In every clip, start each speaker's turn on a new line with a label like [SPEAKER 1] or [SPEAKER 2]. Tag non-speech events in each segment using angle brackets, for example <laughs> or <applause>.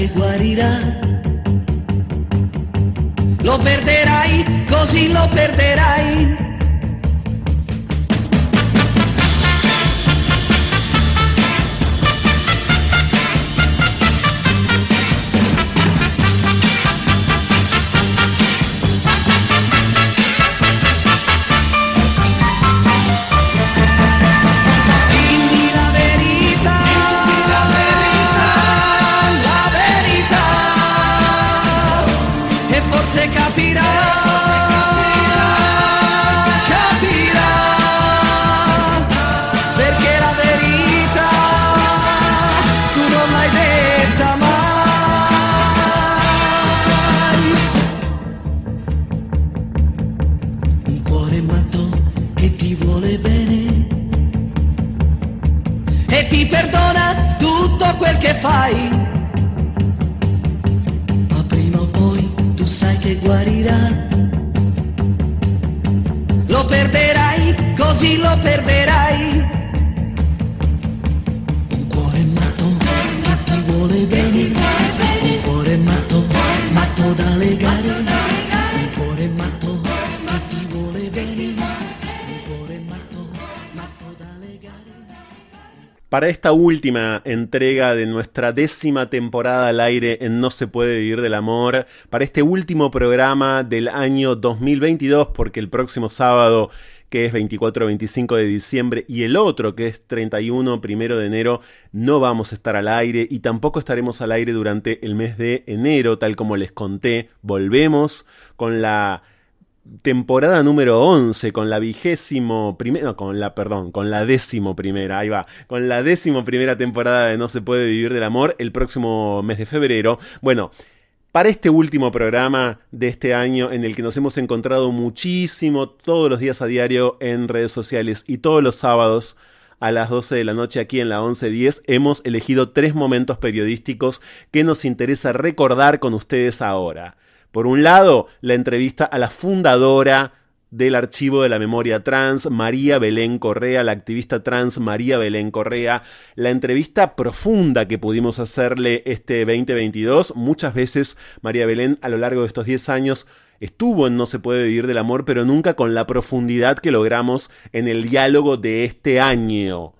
[SPEAKER 1] che guarirà. Lo perderai, così lo perderai
[SPEAKER 2] Para esta última entrega de nuestra décima temporada al aire en No se puede vivir del amor, para este último programa del año 2022, porque el próximo sábado que es 24-25 de diciembre, y el otro, que es 31 primero de enero, no vamos a estar al aire y tampoco estaremos al aire durante el mes de enero, tal como les conté. Volvemos con la temporada número 11 con la vigésimo primera, con la, perdón, con la décimo primera, ahí va, con la décimo primera temporada de No se puede vivir del amor el próximo mes de febrero. Bueno, para este último programa de este año en el que nos hemos encontrado muchísimo todos los días a diario en redes sociales y todos los sábados a las 12 de la noche aquí en la 11.10 hemos elegido tres momentos periodísticos que nos interesa recordar con ustedes ahora. Por un lado, la entrevista a la fundadora del archivo de la memoria trans, María Belén Correa, la activista trans María Belén Correa, la entrevista profunda que pudimos hacerle este 2022. Muchas veces María Belén a lo largo de estos 10 años estuvo en No se puede vivir del amor, pero nunca con la profundidad que logramos en el diálogo de este año.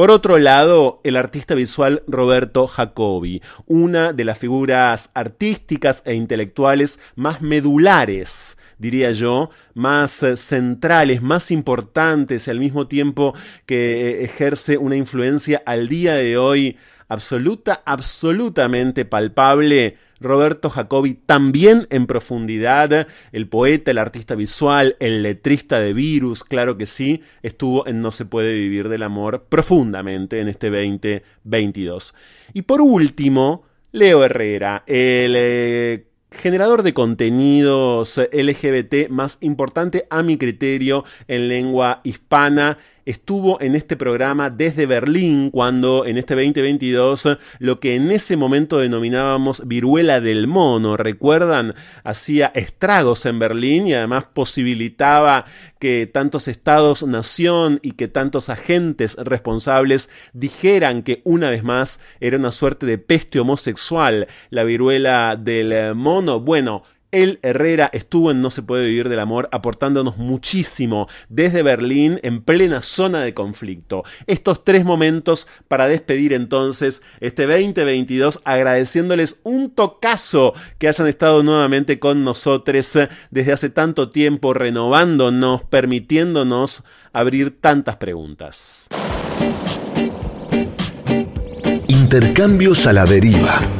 [SPEAKER 2] Por otro lado, el artista visual Roberto Jacobi, una de las figuras artísticas e intelectuales más medulares, diría yo, más eh, centrales, más importantes, al mismo tiempo que eh, ejerce una influencia al día de hoy absoluta, absolutamente palpable Roberto Jacobi también en profundidad, el poeta, el artista visual, el letrista de Virus, claro que sí, estuvo en No se puede vivir del amor profundamente en este 2022. Y por último, Leo Herrera, el eh, generador de contenidos LGBT más importante a mi criterio en lengua hispana estuvo en este programa desde Berlín cuando en este 2022 lo que en ese momento denominábamos viruela del mono, recuerdan, hacía estragos en Berlín y además posibilitaba que tantos estados nación y que tantos agentes responsables dijeran que una vez más era una suerte de peste homosexual la viruela del mono. Bueno, el Herrera estuvo en No se puede vivir del amor aportándonos muchísimo desde Berlín en plena zona de conflicto. Estos tres momentos para despedir entonces este 2022 agradeciéndoles un tocazo que hayan estado nuevamente con nosotros desde hace tanto tiempo renovándonos, permitiéndonos abrir tantas preguntas.
[SPEAKER 3] Intercambios a la deriva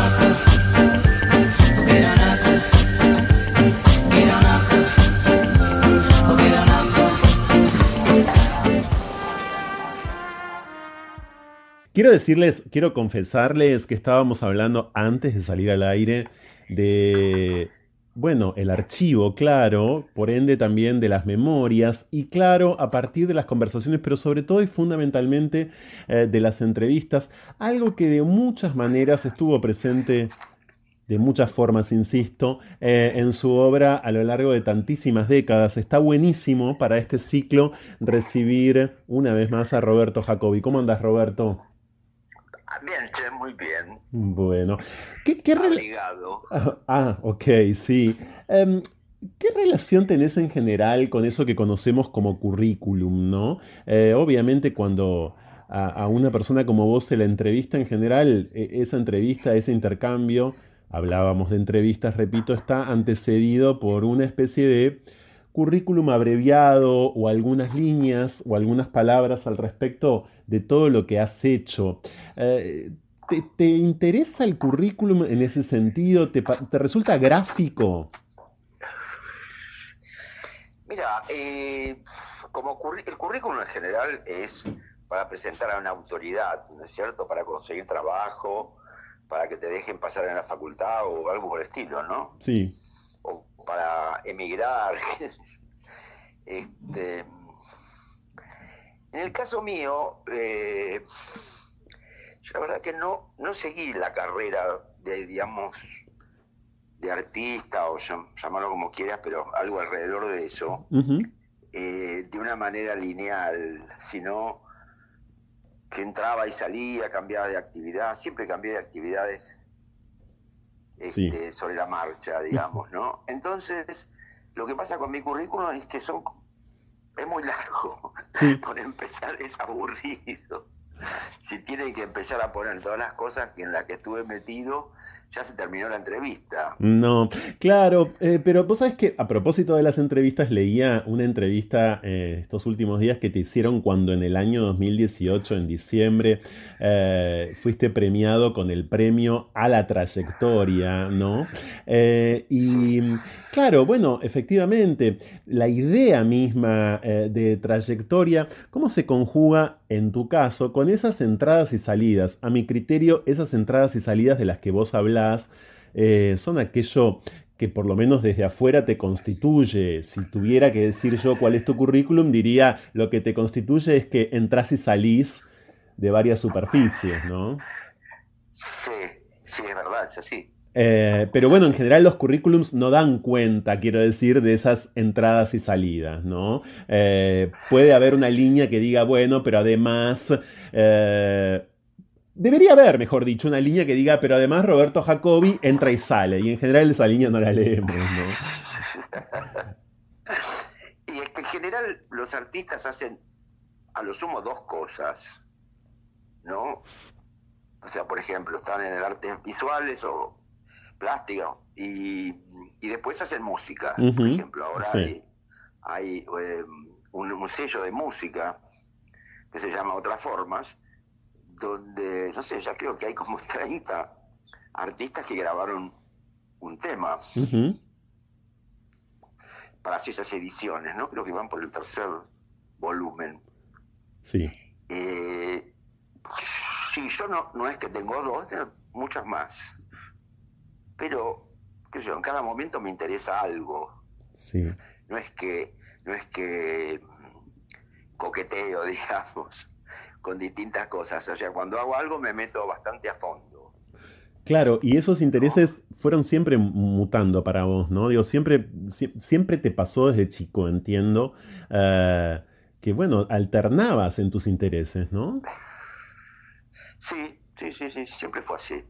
[SPEAKER 2] Quiero decirles, quiero confesarles que estábamos hablando antes de salir al aire de, bueno, el archivo, claro, por ende también de las memorias y claro, a partir de las conversaciones, pero sobre todo y fundamentalmente eh, de las entrevistas, algo que de muchas maneras estuvo presente de muchas formas, insisto, eh, en su obra a lo largo de tantísimas décadas. Está buenísimo para este ciclo recibir una vez más a Roberto Jacobi. ¿Cómo andas, Roberto?
[SPEAKER 4] Bien, muy bien.
[SPEAKER 2] Bueno. ¿Qué, qué ah, ah, ok, sí. Em, ¿Qué relación tenés en general con eso que conocemos como currículum, no? Eh, obviamente cuando a, una persona como vos se la entrevista en general, e, esa entrevista, ese intercambio, hablábamos de entrevistas, repito, está antecedido por una especie de currículum abreviado o algunas líneas o algunas palabras al respecto de todo lo que has hecho. Eh, ¿te, interesa el currículum en ese sentido? ¿Te, resulta gráfico?
[SPEAKER 4] Mira, eh, como el currículum en general es para presentar a una autoridad, ¿no es cierto? Para conseguir trabajo, para que te dejen pasar en la facultad o algo por el estilo, ¿no?
[SPEAKER 2] Sí
[SPEAKER 4] o para emigrar. <laughs> este, en el caso mío, eh, yo la verdad que no, no seguí la carrera de, digamos, de artista o llamarlo como quieras, pero algo alrededor de eso, eh, de una manera lineal, sino que entraba y salía, cambiaba de actividad, siempre cambié de actividades este, sobre la marcha, digamos, ¿no? Entonces, lo que pasa con mi currículum es que son es muy largo. <laughs> Por empezar es aburrido. Si tienen que empezar a poner todas las cosas en las que estuve metido, ya se terminó la entrevista.
[SPEAKER 2] No, claro, eh, pero vos sabés que a propósito de las entrevistas, leía una entrevista eh, estos últimos días que te hicieron cuando en el año 2018, en diciembre, eh, fuiste premiado con el premio a la trayectoria, ¿no? y claro, bueno, efectivamente, la idea misma de trayectoria, ¿cómo se conjuga en tu caso con esas entradas y salidas? A mi criterio, esas entradas y salidas de las que vos eh, son aquello que por lo menos desde afuera te constituye. Si tuviera que decir yo cuál es tu currículum, diría lo que te constituye es que entras y salís de varias superficies, ¿no?
[SPEAKER 4] Sí, sí, es verdad, es así.
[SPEAKER 2] Eh, pero bueno, en general los currículums no dan cuenta, quiero decir, de esas entradas y salidas, ¿no? Eh, puede haber una línea que diga, bueno, pero además Debería haber, mejor dicho, una línea que diga, pero además Roberto Jacobi entra y sale, y en general esa línea no la leemos, ¿no? <laughs>
[SPEAKER 4] y es que en general los artistas hacen a lo sumo dos cosas, ¿no? O sea, por ejemplo, están en el artes visuales o plástica y, después hacen música. por ejemplo, ahora hay, eh, un sello de música que se llama Otras Formas, donde, no sé, ya creo que hay como <laughs> 30 artistas que grabaron un tema para hacer esas ediciones, ¿no? Creo que van por el tercer volumen.
[SPEAKER 2] Sí.
[SPEAKER 4] Eh, sí, yo no, no es que tengo dos, tengo muchas más. Pero, qué sé yo, en cada momento me interesa algo.
[SPEAKER 2] Sí.
[SPEAKER 4] No es que, no es que coqueteo, <laughs> digamos con distintas cosas. O sea, cuando hago algo me meto bastante a fondo.
[SPEAKER 2] Claro, y esos intereses fueron siempre mutando para vos, ¿no? Digo, siempre, siempre te pasó desde chico, entiendo, eh, que, bueno, alternabas en tus intereses, ¿no?
[SPEAKER 4] Sí, sí, sí, sí, siempre fue así.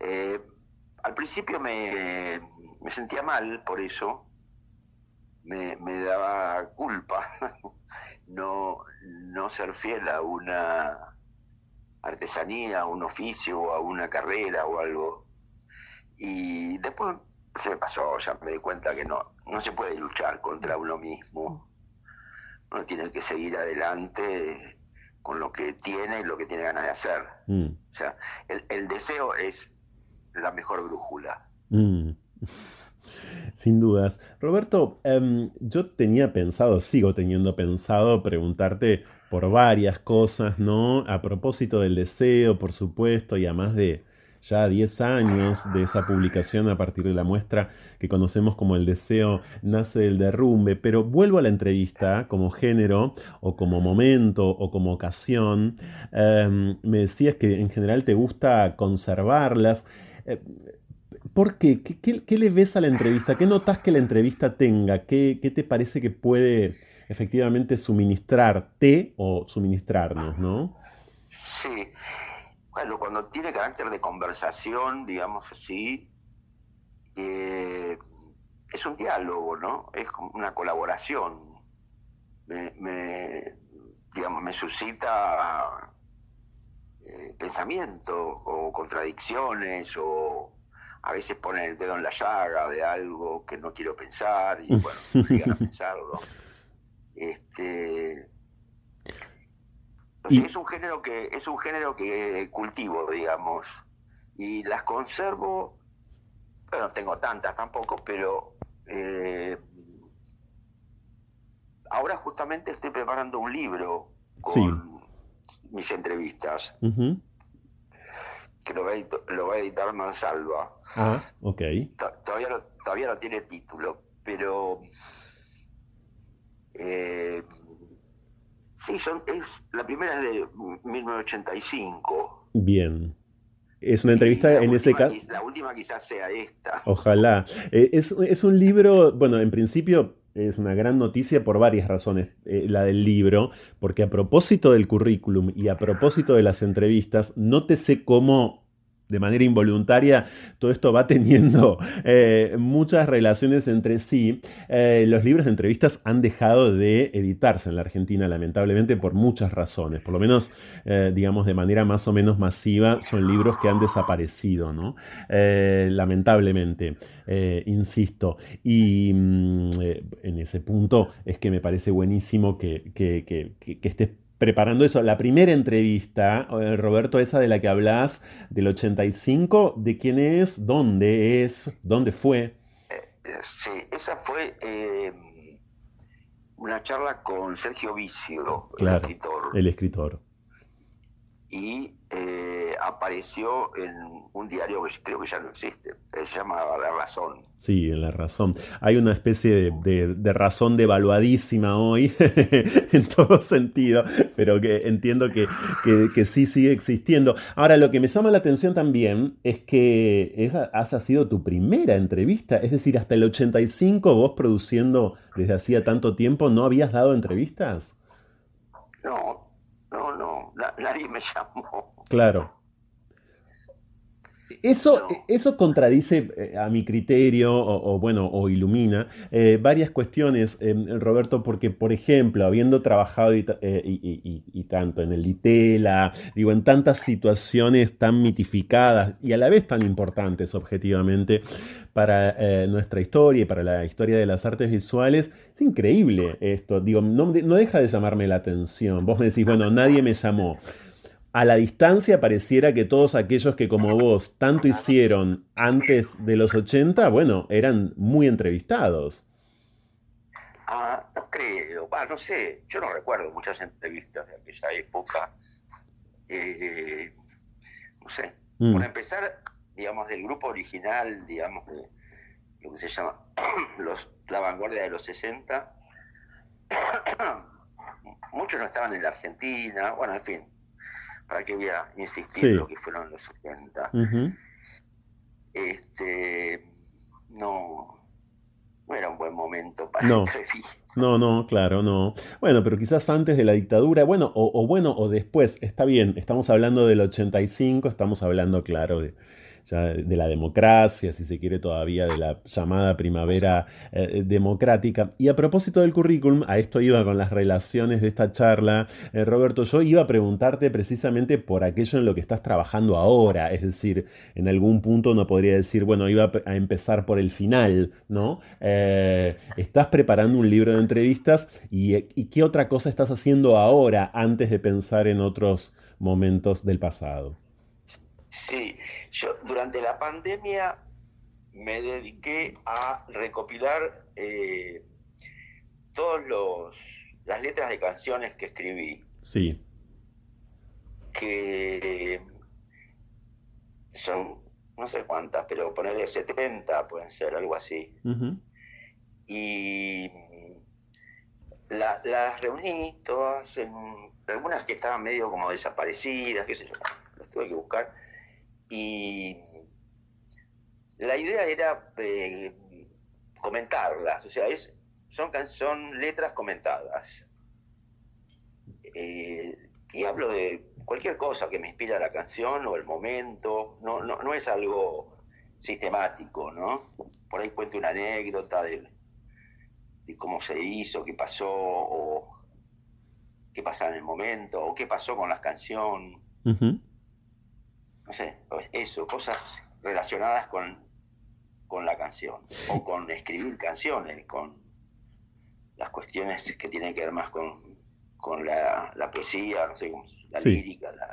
[SPEAKER 4] Eh, al principio me, me, sentía mal por eso, me, me daba culpa <laughs> no, no ser fiel a una artesanía, a un oficio, a una carrera o algo. Y después se me pasó, ya me di cuenta que no, no se puede luchar contra uno mismo. Uno tiene que seguir adelante con lo que tiene y lo que tiene ganas de hacer. Mm. O sea, el, deseo es la mejor brújula.
[SPEAKER 2] Mm. <laughs> Sin dudas. Roberto, em, yo tenía pensado, sigo teniendo pensado preguntarte por varias cosas, ¿no? A propósito del deseo, por supuesto, y a más de ya 10 años de esa publicación a partir de la muestra que conocemos como El deseo nace del derrumbe, pero vuelvo a la entrevista como género o como momento o como ocasión. Em, me decías que en general te gusta conservarlas. Eh, ¿Por qué? ¿Qué, le ves a la entrevista? ¿Qué notas que la entrevista tenga? ¿Qué, te parece que puede efectivamente suministrarte o suministrarnos, no?
[SPEAKER 4] Sí. Bueno, cuando tiene carácter de conversación, digamos así, eh, es un diálogo, ¿no? Es como una colaboración. Me, digamos, me suscita eh, pensamientos o contradicciones o a veces ponen el dedo en la llaga de algo que no quiero pensar y <laughs> bueno, llegan a pensarlo. Este, es un género que es un género que cultivo, digamos, y las conservo. Bueno, no tengo tantas tampoco, pero eh, ahora justamente estoy preparando un libro con mis entrevistas que lo va, a editar, Mansalva.
[SPEAKER 2] Ah, ok.
[SPEAKER 4] Todavía no, todavía no tiene título, pero... Eh, sí, son, es, la primera es de 1985.
[SPEAKER 2] Bien. Es una entrevista en ese caso.
[SPEAKER 4] La última quizás sea esta.
[SPEAKER 2] Ojalá. Eh, es, es, un libro, bueno, en principio es una gran noticia por varias razones, eh, la del libro, porque a propósito del currículum y a propósito de las entrevistas, no te sé cómo de manera involuntaria, todo esto va teniendo eh, muchas relaciones entre sí. Eh, los libros de entrevistas han dejado de editarse en la Argentina, lamentablemente, por muchas razones. Por lo menos, eh, digamos, de manera más o menos masiva, son libros que han desaparecido, ¿no? lamentablemente, insisto. Y mm, en ese punto es que me parece buenísimo que, que, que, que estés preparando eso. La primera entrevista, eh, Roberto, esa de la que hablas, del 85, ¿de quién es? ¿Dónde es? ¿Dónde fue?
[SPEAKER 4] Eh, sí, esa fue eh, una charla con Sergio Vicio,
[SPEAKER 2] el escritor. El escritor.
[SPEAKER 4] Y apareció en un diario que creo que ya no existe, se llama La Razón.
[SPEAKER 2] Sí, en La Razón. Hay una especie de, razón devaluadísima hoy, <laughs> en todo sentido, pero que entiendo que, que, sí sigue existiendo. Ahora, lo que me llama la atención también es que esa haya sido tu primera entrevista, es decir, hasta el 85 vos produciendo desde hacía tanto tiempo, ¿no habías dado entrevistas?
[SPEAKER 4] No, nadie me llamó.
[SPEAKER 2] Claro. Eso, eso contradice eh, a mi criterio, o, bueno, o ilumina eh, varias cuestiones, eh, Roberto, porque, por ejemplo, habiendo trabajado y, tanto en el ITELA, digo, en tantas situaciones tan mitificadas y a la vez tan importantes objetivamente para nuestra historia y para la historia de las artes visuales, es increíble esto, digo, no, no deja de llamarme la atención. Vos me decís, bueno, nadie me llamó a la distancia pareciera que todos aquellos que como vos tanto hicieron antes de los 80, bueno, eran muy entrevistados.
[SPEAKER 4] Ah, no creo, no sé, yo no recuerdo muchas entrevistas de aquella época. Eh, no sé, mm. por empezar, digamos, del grupo original, digamos, de lo que se llama <clears throat> los, la vanguardia de los 60, <clears throat> muchos no estaban en la Argentina, bueno, en fin, para que voy a insistir en lo que fueron los 80. Este, no, no era un buen momento para
[SPEAKER 2] no. No, no, claro, no. Bueno, pero quizás antes de la dictadura, bueno, o, o, bueno, o después, está bien, estamos hablando del 85, estamos hablando, claro, de, de la democracia, si se quiere todavía, de la llamada primavera eh, democrática. Y a propósito del currículum, a esto iba con las relaciones de esta charla, eh, Roberto, yo iba a preguntarte precisamente por aquello en lo que estás trabajando ahora, es decir, en algún punto no podría decir, bueno, iba a empezar por el final, ¿no? Eh, estás preparando un libro de entrevistas y, y qué otra cosa estás haciendo ahora antes de pensar en otros momentos del pasado.
[SPEAKER 4] Sí, yo durante la pandemia me dediqué a recopilar eh, todas las letras de canciones que escribí.
[SPEAKER 2] Sí.
[SPEAKER 4] Que son no sé cuántas, pero ponerle 70 pueden ser, algo así. Y las reuní todas en algunas que estaban medio como desaparecidas, qué sé yo, las tuve que buscar y la idea era eh, comentarlas, o sea, es, son, son letras comentadas. Eh, y hablo de cualquier cosa que me inspira la canción o el momento, no, no, no es algo sistemático, ¿no? Por ahí cuento una anécdota de, de cómo se hizo, qué pasó, o qué pasaba en el momento, o qué pasó con la canción no sé, eso, cosas relacionadas con, con la canción, o con escribir canciones, con las cuestiones que tienen que ver más con, con la, poesía, no sé, la lírica, la,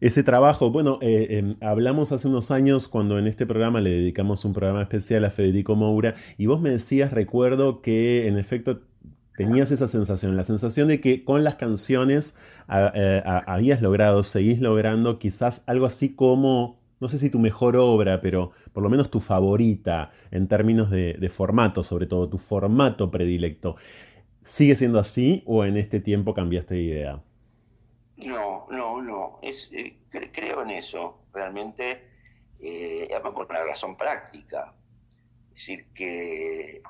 [SPEAKER 2] Ese trabajo, bueno, eh, em, hablamos hace unos años cuando en este programa le dedicamos un programa especial a Federico Moura y vos me decías, recuerdo que en efecto tenías esa sensación, la sensación de que con las canciones eh, habías logrado, seguís logrando quizás algo así como, no sé si tu mejor obra, pero por lo menos tu favorita en términos de, formato, sobre todo tu formato predilecto. ¿Sigue siendo así o en este tiempo cambiaste de idea?
[SPEAKER 4] No, no, no. Es, eh, creo en eso, realmente, eh, por una razón práctica. Es decir, que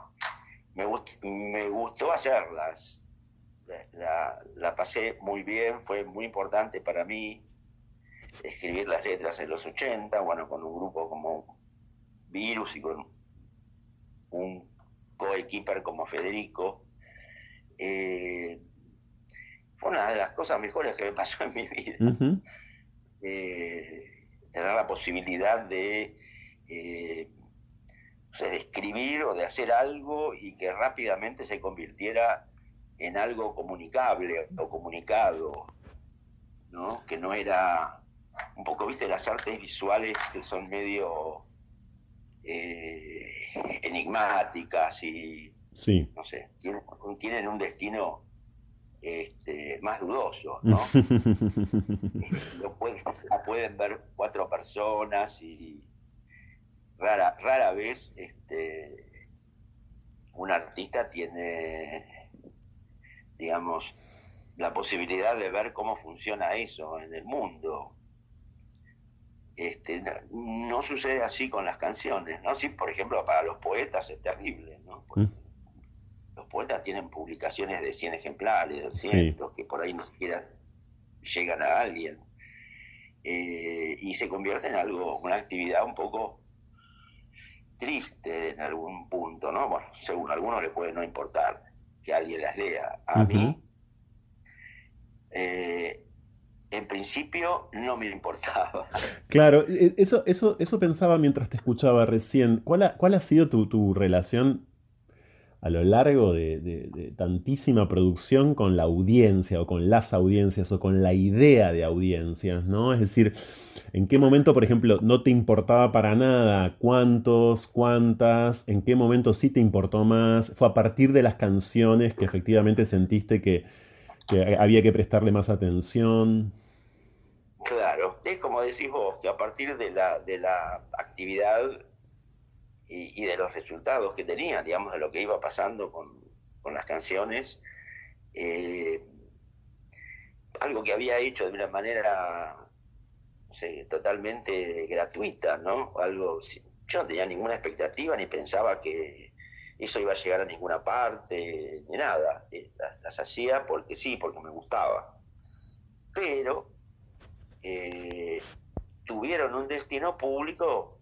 [SPEAKER 4] me, gustó hacerlas. La, pasé muy bien, fue muy importante para mí. escribir las letras en los 80, bueno, con un grupo como Virus y con un coequiper como Federico. Eh, fue una de las cosas mejores que me pasó en mi vida. Eh, tener la posibilidad de, eh, de escribir o de hacer algo y que rápidamente se convirtiera en algo comunicable o comunicado, ¿no? Que no era un poco, viste, las artes visuales que son medio eh, enigmáticas y,
[SPEAKER 2] sí.
[SPEAKER 4] no sé, tienen, un destino este, más dudoso, ¿no? <laughs> Lo pueden, pueden ver cuatro personas y rara, rara vez este, un artista tiene, digamos, la posibilidad de ver cómo funciona eso en el mundo. Este, no, sucede así con las canciones, ¿no? Sí, por ejemplo, para los poetas es terrible, ¿no? Mm. Los poetas tienen publicaciones de 100 ejemplares, 200, que por ahí no siquiera llegan a alguien. Eh, y se convierte en algo, una actividad un poco triste en algún punto, ¿no? Bueno, según algunos le puede no importar que alguien las lea. A mí, eh, en principio no me importaba. <laughs>
[SPEAKER 2] Claro, e, eso, eso, eso pensaba mientras te escuchaba recién. ¿Cuál ha, cuál ha sido tu, tu relación a lo largo de, tantísima producción con la audiencia o con las audiencias o con la idea de audiencias, ¿no? Es decir, ¿en qué momento, por ejemplo, no te importaba para nada cuántos, cuántas? ¿En qué momento sí te importó más? ¿Fue a partir de las canciones que efectivamente sentiste que, había que prestarle más atención?
[SPEAKER 4] Claro, es como decís vos, que a partir de la, de la actividad y, de los resultados que tenía, digamos, de lo que iba pasando con, las canciones, eh, algo que había hecho de una manera totalmente gratuita, ¿no? Algo, yo no tenía ninguna expectativa ni pensaba que eso iba a llegar a ninguna parte, ni nada. Eh, las, hacía porque sí, porque me gustaba. Pero eh, tuvieron un destino público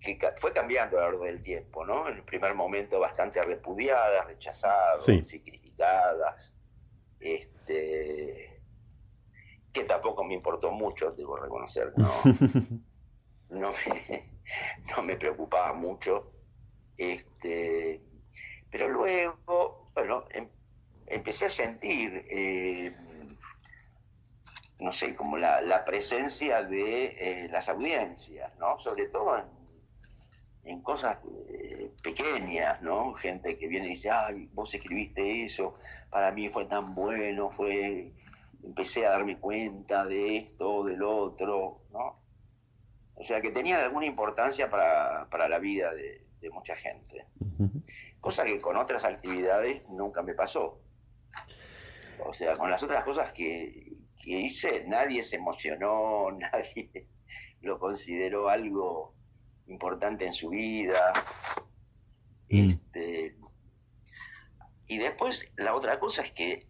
[SPEAKER 4] que fue cambiando a lo largo del tiempo, ¿no? En el primer momento bastante repudiadas, rechazadas, y criticadas, este, que tampoco me importó mucho, debo reconocer, no, <laughs> no, me, <laughs> no me preocupaba mucho, este, pero luego, bueno, em, empecé a sentir, eh, no sé, como la, presencia de eh, las audiencias, ¿no? Sobre todo en en cosas eh, pequeñas, ¿no? Gente que viene y dice, ay, vos escribiste eso, para mí fue tan bueno, fue, empecé a darme cuenta de esto, del otro, ¿no? O sea, que tenían alguna importancia para, la vida de, mucha gente. Cosa que con otras actividades nunca me pasó. O sea, con las otras cosas que, que hice, nadie se emocionó, <laughs> nadie lo consideró algo importante en su vida. Mm. Este, y después la otra cosa es que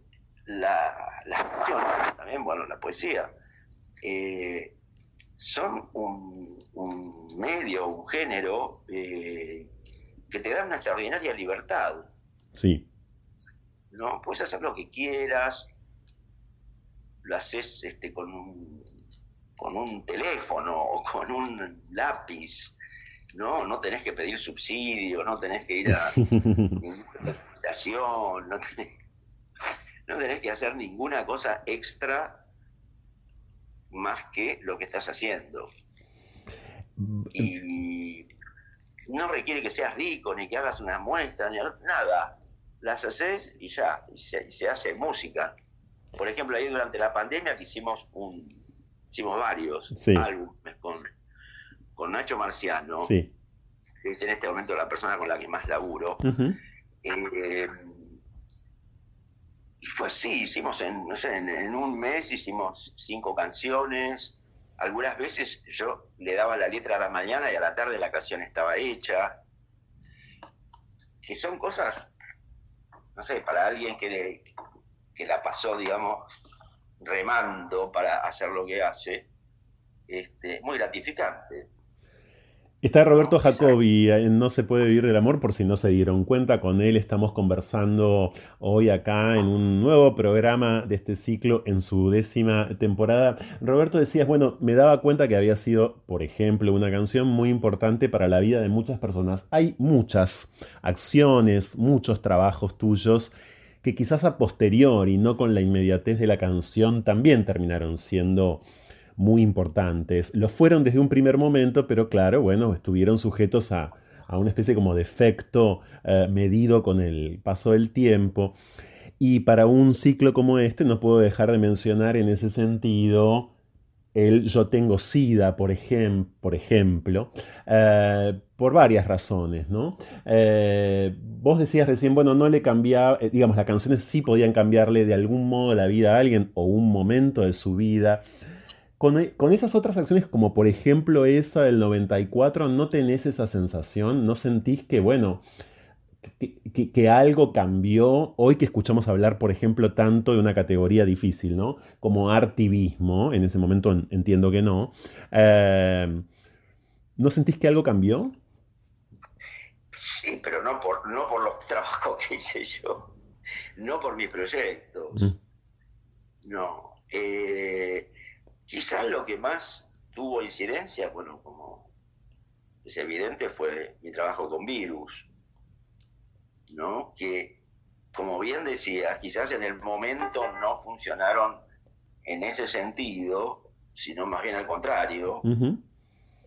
[SPEAKER 4] la, las también, bueno, la poesía, eh, son un, medio, un género eh, que te da una extraordinaria libertad.
[SPEAKER 2] Sí.
[SPEAKER 4] ¿No? Puedes hacer lo que quieras, lo haces este, con un, con un teléfono o con un lápiz, no, no tenés que pedir subsidio, no tenés que ir a <laughs> ninguna estación, no tenés, que hacer ninguna cosa extra más que lo que estás haciendo. Y no requiere que seas rico, ni que hagas una muestra, ni nada. Las haces y ya, se, hace música. Por ejemplo, ahí durante la pandemia que hicimos un, hicimos varios álbumes con con Nacho Marciano, que es en este momento la persona con la que más laburo. Eh, y fue así, hicimos en, no sé, en, un mes hicimos cinco canciones. Algunas veces yo le daba la letra a la mañana y a la tarde la canción estaba hecha. Que son cosas, no sé, para alguien que, que la pasó, digamos, remando para hacer lo que hace, este, muy gratificante.
[SPEAKER 2] Está Roberto Jacobi en No se puede vivir del amor, por si no se dieron cuenta, con él estamos conversando hoy acá en un nuevo programa de este ciclo en su décima temporada. Roberto decías, bueno, me daba cuenta que había sido, por ejemplo, una canción muy importante para la vida de muchas personas. Hay muchas acciones, muchos trabajos tuyos que quizás a posteriori, no con la inmediatez de la canción, también terminaron siendo muy importantes. Lo fueron desde un primer momento, pero claro, bueno, estuvieron sujetos a, una especie como de efecto eh, medido con el paso del tiempo. Y para un ciclo como este no puedo dejar de mencionar en ese sentido el Yo tengo SIDA, por, por ejemplo, eh, por varias razones, ¿no? Eh, vos decías recién, bueno, no le cambiaba, digamos, las canciones sí podían cambiarle de algún modo la vida a alguien o un momento de su vida. E, con, esas otras acciones, como por ejemplo esa del 94, ¿no tenés esa sensación? ¿No sentís que, bueno, que, algo cambió hoy que escuchamos hablar, por ejemplo, tanto de una categoría difícil, ¿no? Como artivismo, en ese momento entiendo que no. Eh, ¿No sentís que algo cambió?
[SPEAKER 4] Sí, pero no por, no por los <laughs> trabajos que hice yo, no por mis proyectos. Mm. No. Eh, Quizás lo que más tuvo incidencia, bueno, como es evidente, fue mi trabajo con virus, ¿no? Que, como bien decías, quizás en el momento no funcionaron en ese sentido, sino más bien al contrario.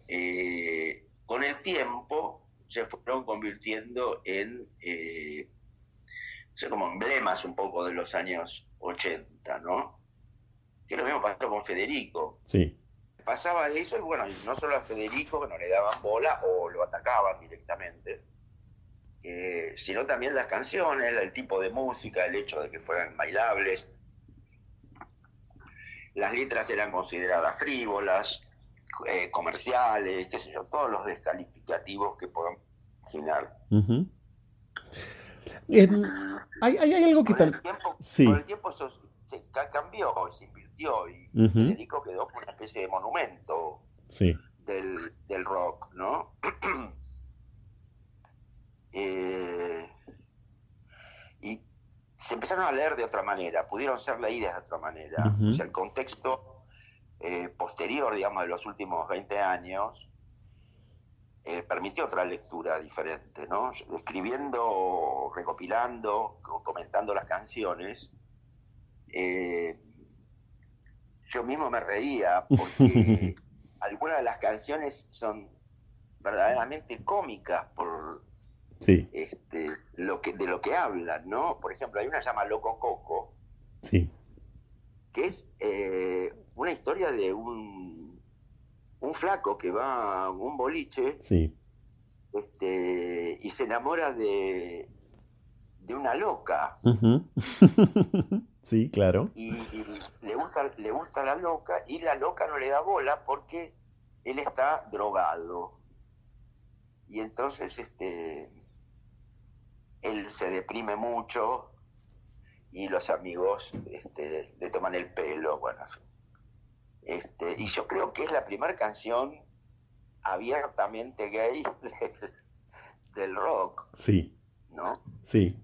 [SPEAKER 4] Eh, con el tiempo se fueron convirtiendo en eh, como emblemas un poco de los años 80, ¿no? Que lo mismo pasó con Federico.
[SPEAKER 2] Sí.
[SPEAKER 4] Pasaba eso y bueno, no solo a Federico que no le daban bola o lo atacaban directamente, eh, sino también las canciones, el tipo de música, el hecho de que fueran bailables. Las letras eran consideradas frívolas, eh, comerciales, qué sé yo, todos los descalificativos que puedan imaginar.
[SPEAKER 2] Em, hay, algo que
[SPEAKER 4] tal. Sí. Con el tiempo eso se cambió, se invirtió y Federico quedó como una especie de monumento del, rock, ¿no? <clears throat> Eh, y se empezaron a leer de otra manera, pudieron ser leídas de otra manera. O sea, el contexto eh, posterior, digamos, de los últimos 20 años, eh, permitió otra lectura diferente, ¿no? Escribiendo, recopilando, comentando las canciones, eh, yo mismo me reía <laughs> porque algunas de las canciones son verdaderamente cómicas por este, lo que, de lo que hablan, ¿no? Por ejemplo, hay una que llama Loco Coco,
[SPEAKER 2] sí.
[SPEAKER 4] que es eh, una historia de un, un flaco que va a un boliche
[SPEAKER 2] sí.
[SPEAKER 4] este, y se enamora de, de una loca. <laughs>
[SPEAKER 2] Sí, claro.
[SPEAKER 4] Y, le, gusta, le gusta la loca y la loca no le da bola porque él está drogado. Y entonces este él se deprime mucho y los amigos este, le toman el pelo, bueno, este, y yo creo que es la primera canción abiertamente gay <laughs> del rock.
[SPEAKER 2] Sí.
[SPEAKER 4] ¿No?
[SPEAKER 2] Sí.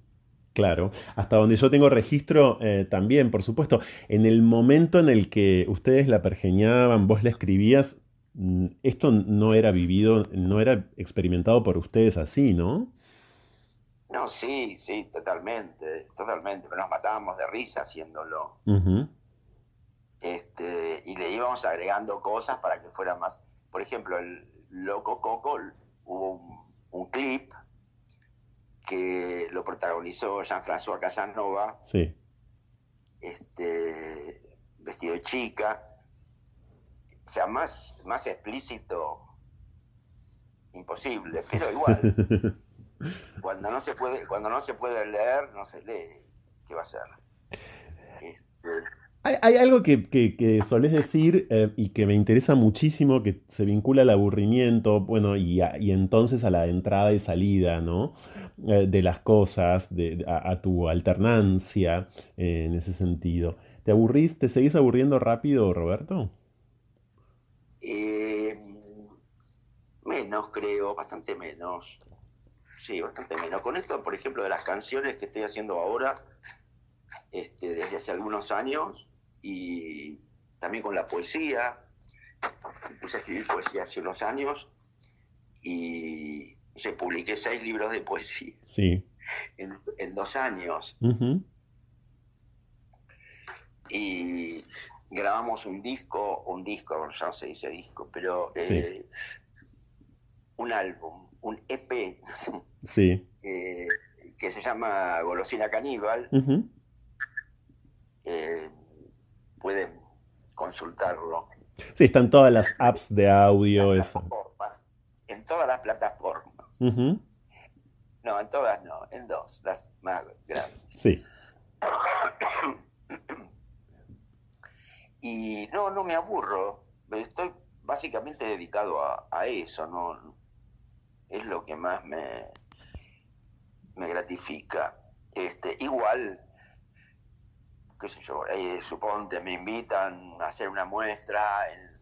[SPEAKER 2] Claro, hasta donde yo tengo registro eh, también, por supuesto. En el momento en el que ustedes la pergeñaban, vos la escribías, mm, esto no era vivido, no era experimentado por ustedes así, ¿no?
[SPEAKER 4] No, sí, sí, totalmente, totalmente. Nos matábamos de risa haciéndolo. este, y le íbamos agregando cosas para que fuera más. Por ejemplo, el Loco Coco hubo un clip que lo protagonizó Jean-François Casanova.
[SPEAKER 2] Sí.
[SPEAKER 4] Este, vestido de chica. O sea, más, más explícito, imposible, pero igual. <laughs> cuando no se puede, cuando no se puede leer, no se lee. ¿Qué va a ser?
[SPEAKER 2] Este, hay, algo que, que, solés decir eh, y que me interesa muchísimo, que se vincula al aburrimiento, bueno, y, entonces a la entrada y salida, ¿no? Eh, de las cosas, de, a, tu alternancia eh, en ese sentido. ¿Te aburrís, te seguís aburriendo rápido, Roberto?
[SPEAKER 4] Menos, creo, bastante menos. Sí, bastante menos. Con esto, por ejemplo, de las canciones que estoy haciendo ahora, este, desde hace algunos años, y también con la poesía. Puse a escribir poesía hace unos años y se publiqué seis libros de poesía.
[SPEAKER 2] Sí.
[SPEAKER 4] En, dos años. Y grabamos un disco, un disco, ya no se dice disco, pero eh, un álbum, un EP. <laughs>
[SPEAKER 2] Sí.
[SPEAKER 4] Eh, que se llama Golosina Caníbal. Eh, pueden consultarlo.
[SPEAKER 2] Sí, están todas las apps de audio. Eso.
[SPEAKER 4] En todas las plataformas. No, en todas no, en dos, las más grandes.
[SPEAKER 2] Sí.
[SPEAKER 4] y no, no me aburro. Estoy básicamente dedicado a, a eso, ¿no? Es lo que más me, me gratifica. Este, igual qué sé yo, eh, suponte me invitan a hacer una muestra en,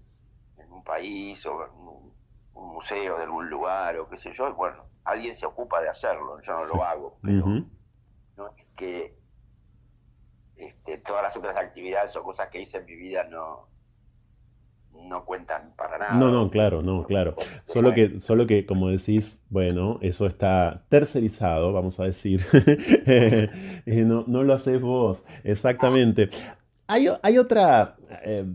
[SPEAKER 4] un país o en un, museo de algún lugar o qué sé yo, bueno, alguien se ocupa de hacerlo, yo no lo hago, pero no es que este, todas las otras actividades o cosas que hice en mi vida no, no cuentan para nada.
[SPEAKER 2] No, no, claro, no, claro. Solo que, solo que, como decís, bueno, eso está tercerizado, vamos a decir. <laughs> Eh, no, no, lo haces vos, exactamente. Hay, hay otra, eh,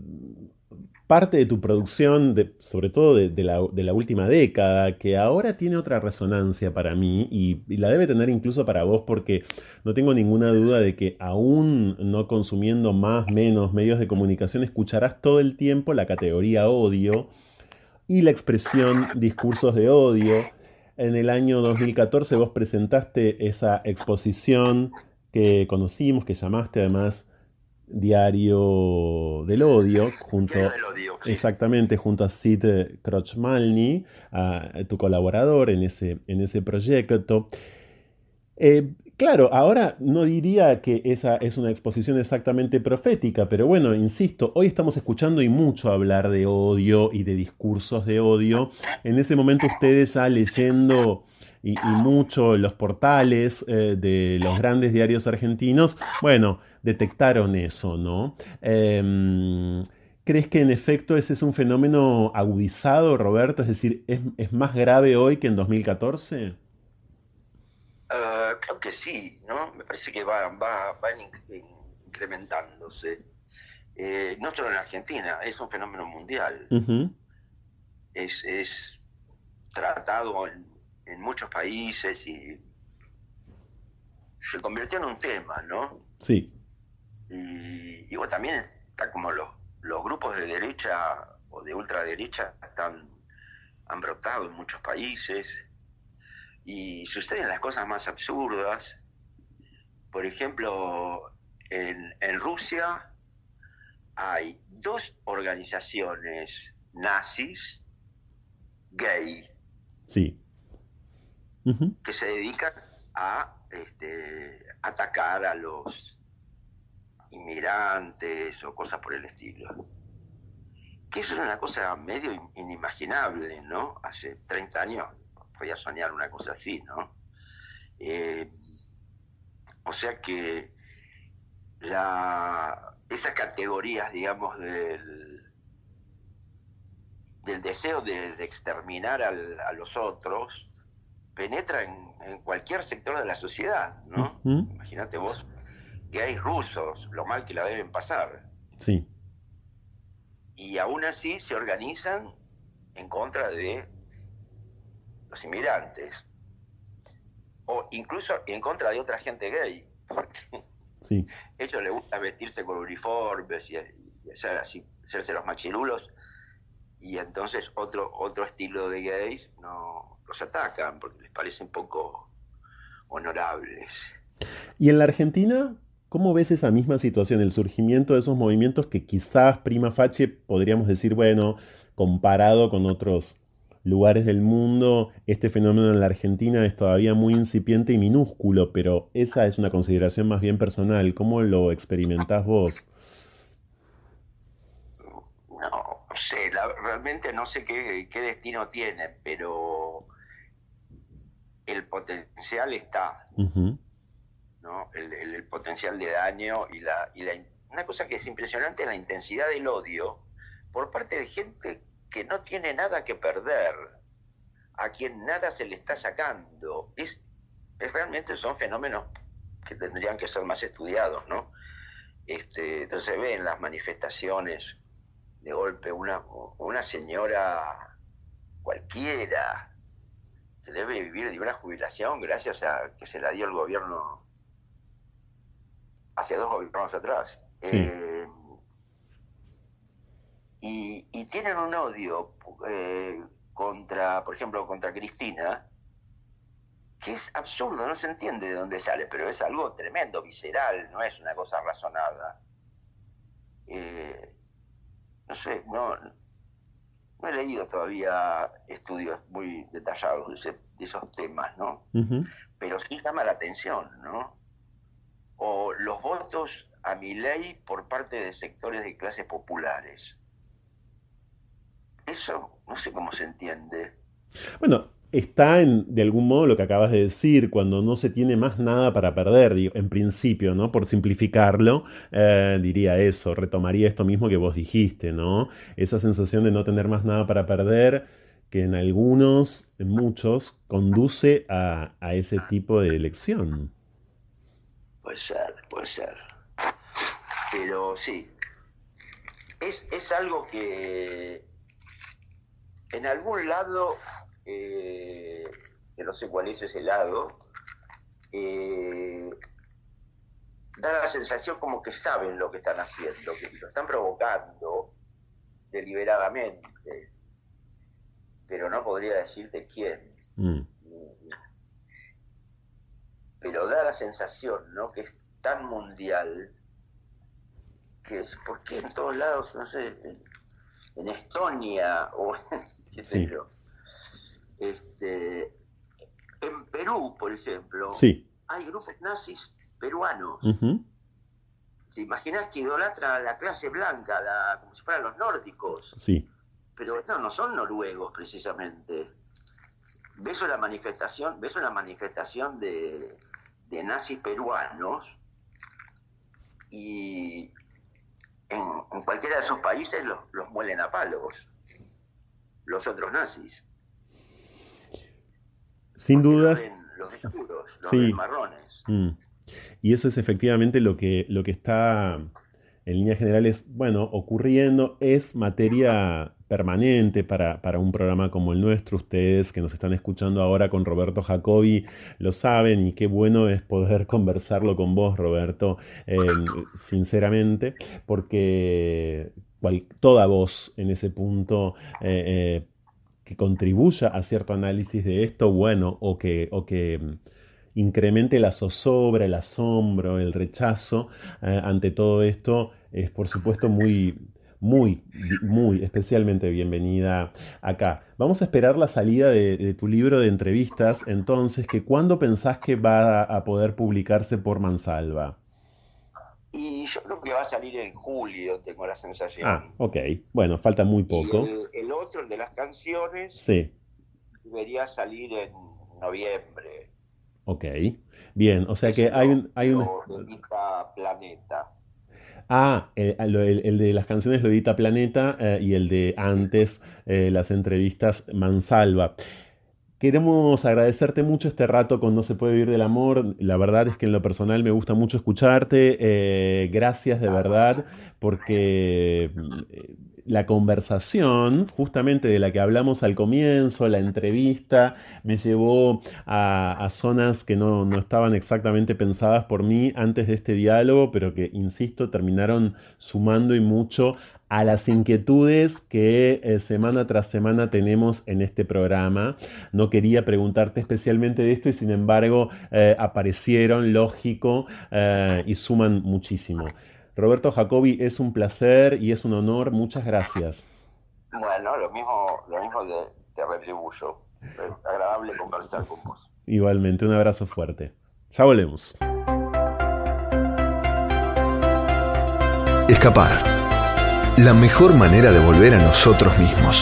[SPEAKER 2] parte de tu producción, sobre todo de, la, última década, que ahora tiene otra resonancia para mí y, la debe tener incluso para vos porque no tengo ninguna duda de que aún no consumiendo más, menos medios de comunicación, escucharás todo el tiempo la categoría odio y la expresión discursos de odio. En el año 2014 vos presentaste esa exposición que conocimos, que llamaste además Diario del Odio, <laughs> junto, exactamente, junto a Sid Krochmalny, a, tu colaborador en ese, en ese proyecto. Eh, claro, ahora no diría que esa es una exposición exactamente profética, pero bueno, insisto, hoy estamos escuchando y mucho hablar de odio y de discursos de odio. En ese momento ustedes ya leyendo y, mucho los portales eh, de los grandes diarios argentinos, bueno, detectaron eso, ¿no? Em, ¿Crees que en efecto ese es un fenómeno agudizado, Roberto? Es decir, ¿es, más grave hoy que en 2014?
[SPEAKER 4] Ah, creo que sí, ¿no? Me parece que va, va, incrementándose. Eh, no solo en Argentina, es un fenómeno mundial. es, es, tratado en en muchos países y se convirtió en un tema, ¿no?
[SPEAKER 2] Sí.
[SPEAKER 4] Y, bueno, también está como los, los grupos de derecha o de ultraderecha están, han brotado en muchos países y suceden las cosas más absurdas. Por ejemplo, en, en Rusia hay dos organizaciones nazis gay.
[SPEAKER 2] Sí
[SPEAKER 4] que se dedican a este, atacar a los inmigrantes o cosas por el estilo. Que eso era una cosa medio inimaginable, ¿no? Hace 30 años podía soñar una cosa así, ¿no? Eh, o sea que la, esas categorías, digamos, del, del deseo de, exterminar a los otros, penetra en, cualquier sector de la sociedad, ¿no? Imagínate vos que hay rusos, lo mal que la deben pasar.
[SPEAKER 2] Sí.
[SPEAKER 4] Y aún así se organizan en contra de los inmigrantes. O incluso en contra de otra gente gay. <laughs>
[SPEAKER 2] sí.
[SPEAKER 4] A ellos les gusta vestirse con uniformes y, hacer así, hacerse los machirulos. Y entonces otro, otro estilo de gays no, los atacan porque les parecen poco honorables.
[SPEAKER 2] ¿Y en la Argentina? ¿Cómo ves esa misma situación, el surgimiento de esos movimientos que quizás prima facie podríamos decir, bueno, comparado con otros lugares del mundo, este fenómeno en la Argentina es todavía muy incipiente y minúsculo, pero esa es una consideración más bien personal. ¿Cómo lo experimentás vos?
[SPEAKER 4] sé, realmente no sé qué, destino tiene, pero el potencial está, ¿no? El, potencial de daño y la, y la... Una cosa que es impresionante es la intensidad del odio por parte de gente que no tiene nada que perder, a quien nada se le está sacando. Es, es realmente son fenómenos que tendrían que ser más estudiados, ¿no? Este, entonces se ve en las manifestaciones de golpe una, una señora cualquiera que debe vivir de una jubilación gracias a que se la dio el gobierno hace dos gobiernos atrás. Eh, y, tienen un odio eh, contra, por ejemplo, contra Cristina, que es absurdo, no se entiende de dónde sale, pero es algo tremendo, visceral, no es una cosa razonada. Eh, no sé, no, no he leído todavía estudios muy detallados de, esos temas, ¿no? Pero sí llama la atención, ¿no? O los votos a mi ley por parte de sectores de clases populares. Eso no sé cómo se entiende.
[SPEAKER 2] Bueno, está en, de algún modo lo que acabas de decir, cuando no se tiene más nada para perder, en principio, ¿no? Por simplificarlo, eh, diría eso, retomaría esto mismo que vos dijiste, ¿no? Esa sensación de no tener más nada para perder, que en algunos, en muchos, conduce a, ese tipo de elección.
[SPEAKER 4] Puede ser, puede ser. Pero sí, es, es algo que en algún lado eh, que no sé cuál es ese lado, eh, da la sensación como que saben lo que están haciendo, que lo están provocando deliberadamente, pero no podría decirte quién. Mm. Pero da la sensación, ¿no? Que es tan mundial que es, ¿por qué en todos lados, no sé, en, Estonia o <laughs> qué sé yo? Este, en Perú, por ejemplo, hay grupos nazis peruanos. ¿Te imaginas que idolatran a la clase blanca, la, como si fueran los nórdicos?
[SPEAKER 2] Sí.
[SPEAKER 4] Pero no, no son noruegos precisamente. ¿Ves una manifestación, ves una manifestación de, nazis peruanos? Y en, cualquiera de esos países los, los muelen a palos, los otros nazis.
[SPEAKER 2] Sin dudas.
[SPEAKER 4] Los los marrones. Mm.
[SPEAKER 2] Y eso es efectivamente lo que, lo que está en líneas generales, bueno, ocurriendo, es materia permanente para, un programa como el nuestro. Ustedes que nos están escuchando ahora con Roberto Jacobi lo saben y qué bueno es poder <laughs> conversarlo con vos, Roberto, em, sinceramente, porque toda voz en ese punto eh, eh, que contribuya a cierto análisis de esto, bueno, o que, o que mm, incremente la zozobra, el asombro, el rechazo eh, ante todo esto, es por supuesto muy, muy, muy especialmente bienvenida acá. Vamos a esperar la salida de, tu libro de entrevistas, entonces, que ¿cuándo pensás que va a poder publicarse por Mansalva?
[SPEAKER 4] Y yo creo que va a salir en julio, tengo la sensación.
[SPEAKER 2] Ah, ok. Bueno, falta muy poco.
[SPEAKER 4] el, otro, el de las canciones,
[SPEAKER 2] sí.
[SPEAKER 4] debería salir en noviembre.
[SPEAKER 2] Ok. Bien, o sea que hay un... Hay un...
[SPEAKER 4] Planeta.
[SPEAKER 2] Ah, el, de las canciones lo edita Planeta eh, y el de antes, eh, las entrevistas Mansalva. Queremos agradecerte mucho este rato con No se puede vivir del amor. La verdad es que en lo personal me gusta mucho escucharte. Eh, gracias de verdad porque eh, la conversación, justamente de la que hablamos al comienzo, la entrevista, me llevó a, zonas que no, no, estaban exactamente pensadas por mí antes de este diálogo, pero que, insisto, terminaron sumando y mucho a las inquietudes que eh, semana tras semana tenemos en este programa. No quería preguntarte especialmente de esto y sin embargo eh, aparecieron, lógico, eh, y suman muchísimo. Roberto Jacobi, es un placer y es un honor. Muchas gracias.
[SPEAKER 4] Bueno, lo mismo, lo mismo te, retribuyo. agradable conversar con vos.
[SPEAKER 2] Igualmente, un abrazo fuerte. Ya volvemos.
[SPEAKER 3] Escapar la mejor manera de volver a nosotros mismos.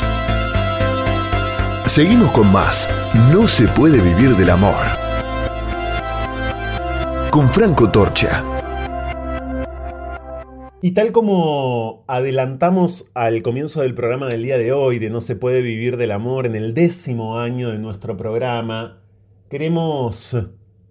[SPEAKER 3] Seguimos con más. No se puede vivir del amor. Con Franco Torcha.
[SPEAKER 2] Y tal como adelantamos al comienzo del programa del día de hoy, de No se puede vivir del amor, en el décimo año de nuestro programa, queremos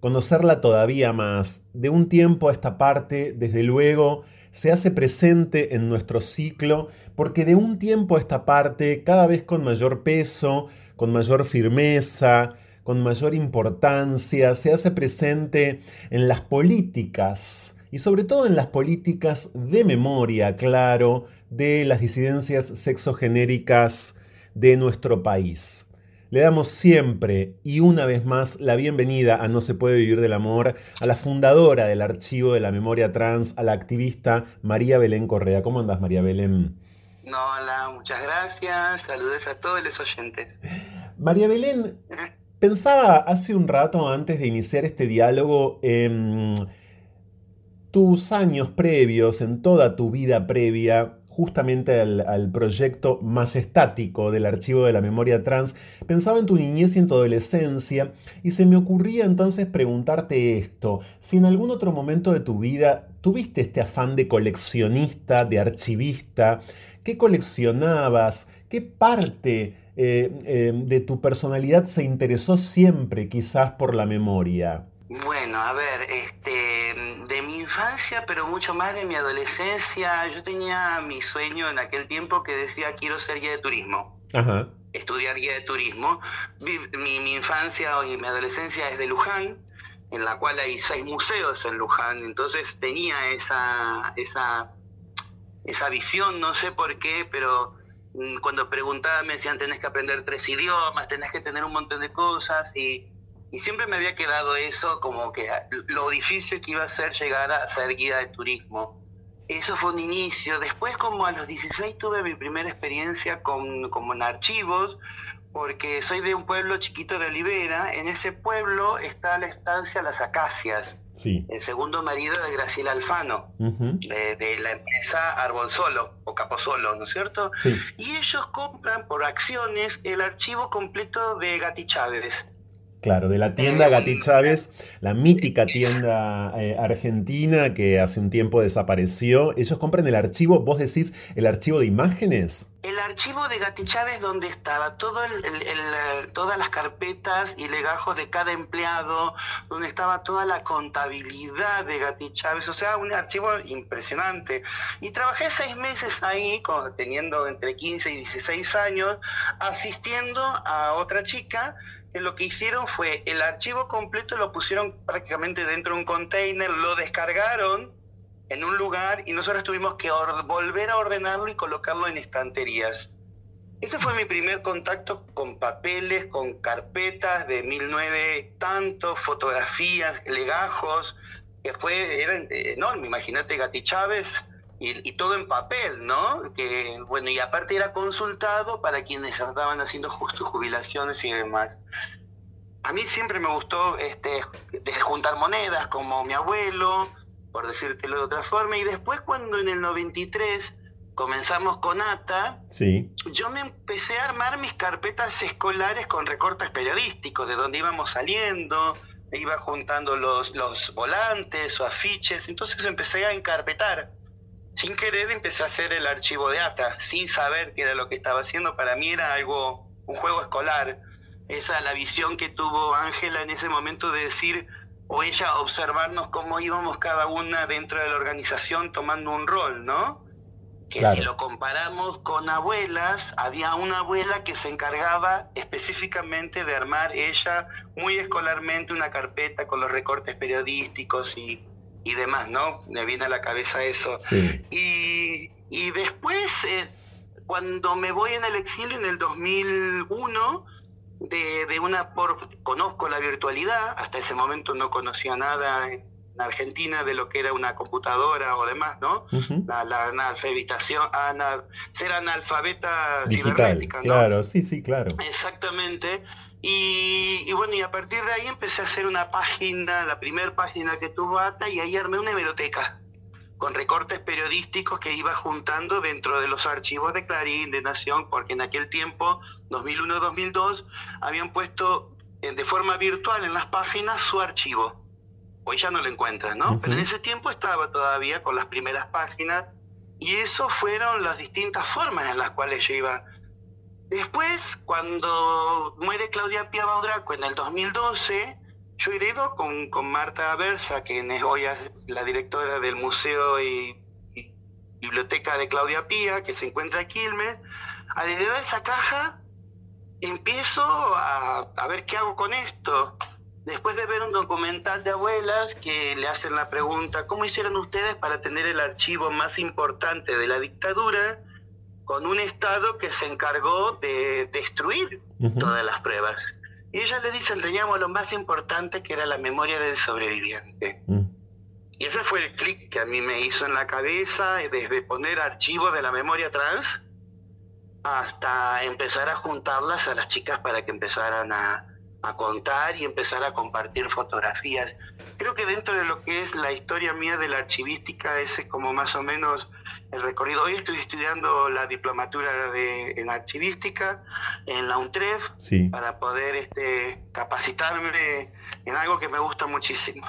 [SPEAKER 2] conocerla todavía más. De un tiempo a esta parte, desde luego, se hace presente en nuestro ciclo, porque de un tiempo a esta parte, cada vez con mayor peso, con mayor firmeza, con mayor importancia, se hace presente en las políticas y sobre todo en las políticas de memoria, claro, de las disidencias sexogenéricas de nuestro país. Le damos siempre y una vez más la bienvenida a No se puede vivir del amor, a la fundadora del Archivo de la Memoria Trans, a la activista María Belén Correa. ¿Cómo andas, María Belén?
[SPEAKER 5] No, hola, muchas gracias. Saludos a todos los oyentes.
[SPEAKER 2] María Belén, pensaba hace un rato antes de iniciar este diálogo en tus años previos, en toda tu vida previa, justamente al, proyecto más estático del archivo de la memoria trans, pensaba en tu niñez y en tu adolescencia y se me ocurría entonces preguntarte esto, si en algún otro momento de tu vida tuviste este afán de coleccionista, de archivista, ¿qué coleccionabas? ¿Qué parte eh, eh, de tu personalidad se interesó siempre quizás por la memoria?
[SPEAKER 5] Bueno, a ver, este, de mi infancia, pero mucho más de mi adolescencia, yo tenía mi sueño en aquel tiempo que decía quiero ser guía de turismo. Ajá. Estudiar guía de turismo. Mi, mi, infancia y mi adolescencia es de Luján, en la cual hay seis museos en Luján, entonces tenía esa, esa, esa visión, no sé por qué, pero mm, cuando preguntaba me decían tenés que aprender tres idiomas, tenés que tener un montón de cosas y y siempre me había quedado eso como que lo difícil que iba a ser llegar a ser guía de turismo. Eso fue un inicio. Después, como a los 16, tuve mi primera experiencia con, como en archivos, porque soy de un pueblo chiquito de Olivera. En ese pueblo está la estancia Las Acacias, sí. el segundo marido de Graciela Alfano, de, la empresa Árbol Solo o Caposolo, ¿no es cierto? Sí. Y ellos compran por acciones el archivo completo de Gati Chávez.
[SPEAKER 2] Claro, de la tienda Gati Chávez, la mítica <laughs> tienda eh, argentina que hace un tiempo desapareció. Ellos compran el archivo, vos decís, el archivo de imágenes.
[SPEAKER 5] El archivo de Gati Chávez donde estaba todo todas las carpetas y legajos de cada empleado, donde estaba toda la contabilidad de Gati Chávez, o sea, un archivo impresionante. Y trabajé seis meses ahí, teniendo entre 15 y 16 años, asistiendo a otra chica lo que hicieron fue el archivo completo lo pusieron prácticamente dentro de un container, lo descargaron en un lugar y nosotros tuvimos que volver a ordenarlo y colocarlo en estanterías. Ese fue mi primer contacto con papeles, con carpetas de 1009, tantos, fotografías, legajos, que fue, era enorme. Imagínate Gati Chávez, y, todo en papel, ¿no? Que, bueno, y aparte era consultado para quienes estaban haciendo justo jubilaciones y demás. A mí siempre me gustó este, juntar monedas, como mi abuelo, por decírtelo de otra forma, y después cuando en el 93 comenzamos con ATA, sí. yo me empecé a armar mis carpetas escolares con recortes periodísticos, de donde íbamos saliendo, iba juntando los, los volantes o afiches, entonces empecé a encarpetar sin querer empecé a hacer el archivo de ATA, sin saber qué era lo que estaba haciendo. Para mí era algo, un juego escolar. Esa la visión que tuvo Ángela en ese momento de decir, o ella observarnos cómo íbamos cada una dentro de la organización tomando un rol, ¿no? Que si lo comparamos con abuelas, había una abuela que se encargaba específicamente de armar ella muy escolarmente una carpeta con los recortes periodísticos y y demás, ¿no? Me viene a la cabeza eso. Y, y, después, eh, cuando me voy en el exilio en el 2001, de, de, una por conozco la virtualidad, hasta ese momento no conocía nada en Argentina de lo que era una computadora o demás, ¿no? la, la, analfabetación, ser analfabeta cibernética, ¿no?
[SPEAKER 2] Claro, sí, sí, claro.
[SPEAKER 5] Exactamente. Y, bueno, y a partir de ahí empecé a hacer una página, la primera página que tuvo ATA, y ahí armé una hemeroteca. con recortes periodísticos que iba juntando dentro de los archivos de Clarín, de Nación, porque en aquel tiempo, 2001-2002, habían puesto eh, de forma virtual en las páginas su archivo. Hoy ya no lo encuentras, ¿no? Pero en ese tiempo estaba todavía con las primeras páginas y eso fueron las distintas formas en las cuales yo iba. Después, cuando muere Claudia Pia Baudraco en el 2012, yo he ido con, con Marta Bersa, que es hoy la directora del Museo y, Biblioteca de Claudia Pía, que se encuentra en Quilmes. Al heredar esa caja, empiezo a, a ver qué hago con esto. Después de ver un documental de abuelas que le hacen la pregunta, ¿cómo hicieron ustedes para tener el archivo más importante de la dictadura con un Estado que se encargó de destruir todas las pruebas? Y ella le dice, teníamos lo más importante que era la memoria del sobreviviente. Mm. Y ese fue el clic que a mí me hizo en la cabeza, desde poner archivos de la memoria trans hasta empezar a juntarlas a las chicas para que empezaran a, a contar y empezar a compartir fotografías. Creo que dentro de lo que es la historia mía de la archivística, ese es como más o menos el recorrido. Hoy estoy estudiando la diplomatura de, en archivística en la UNTREF para poder este, capacitarme en algo que me gusta muchísimo.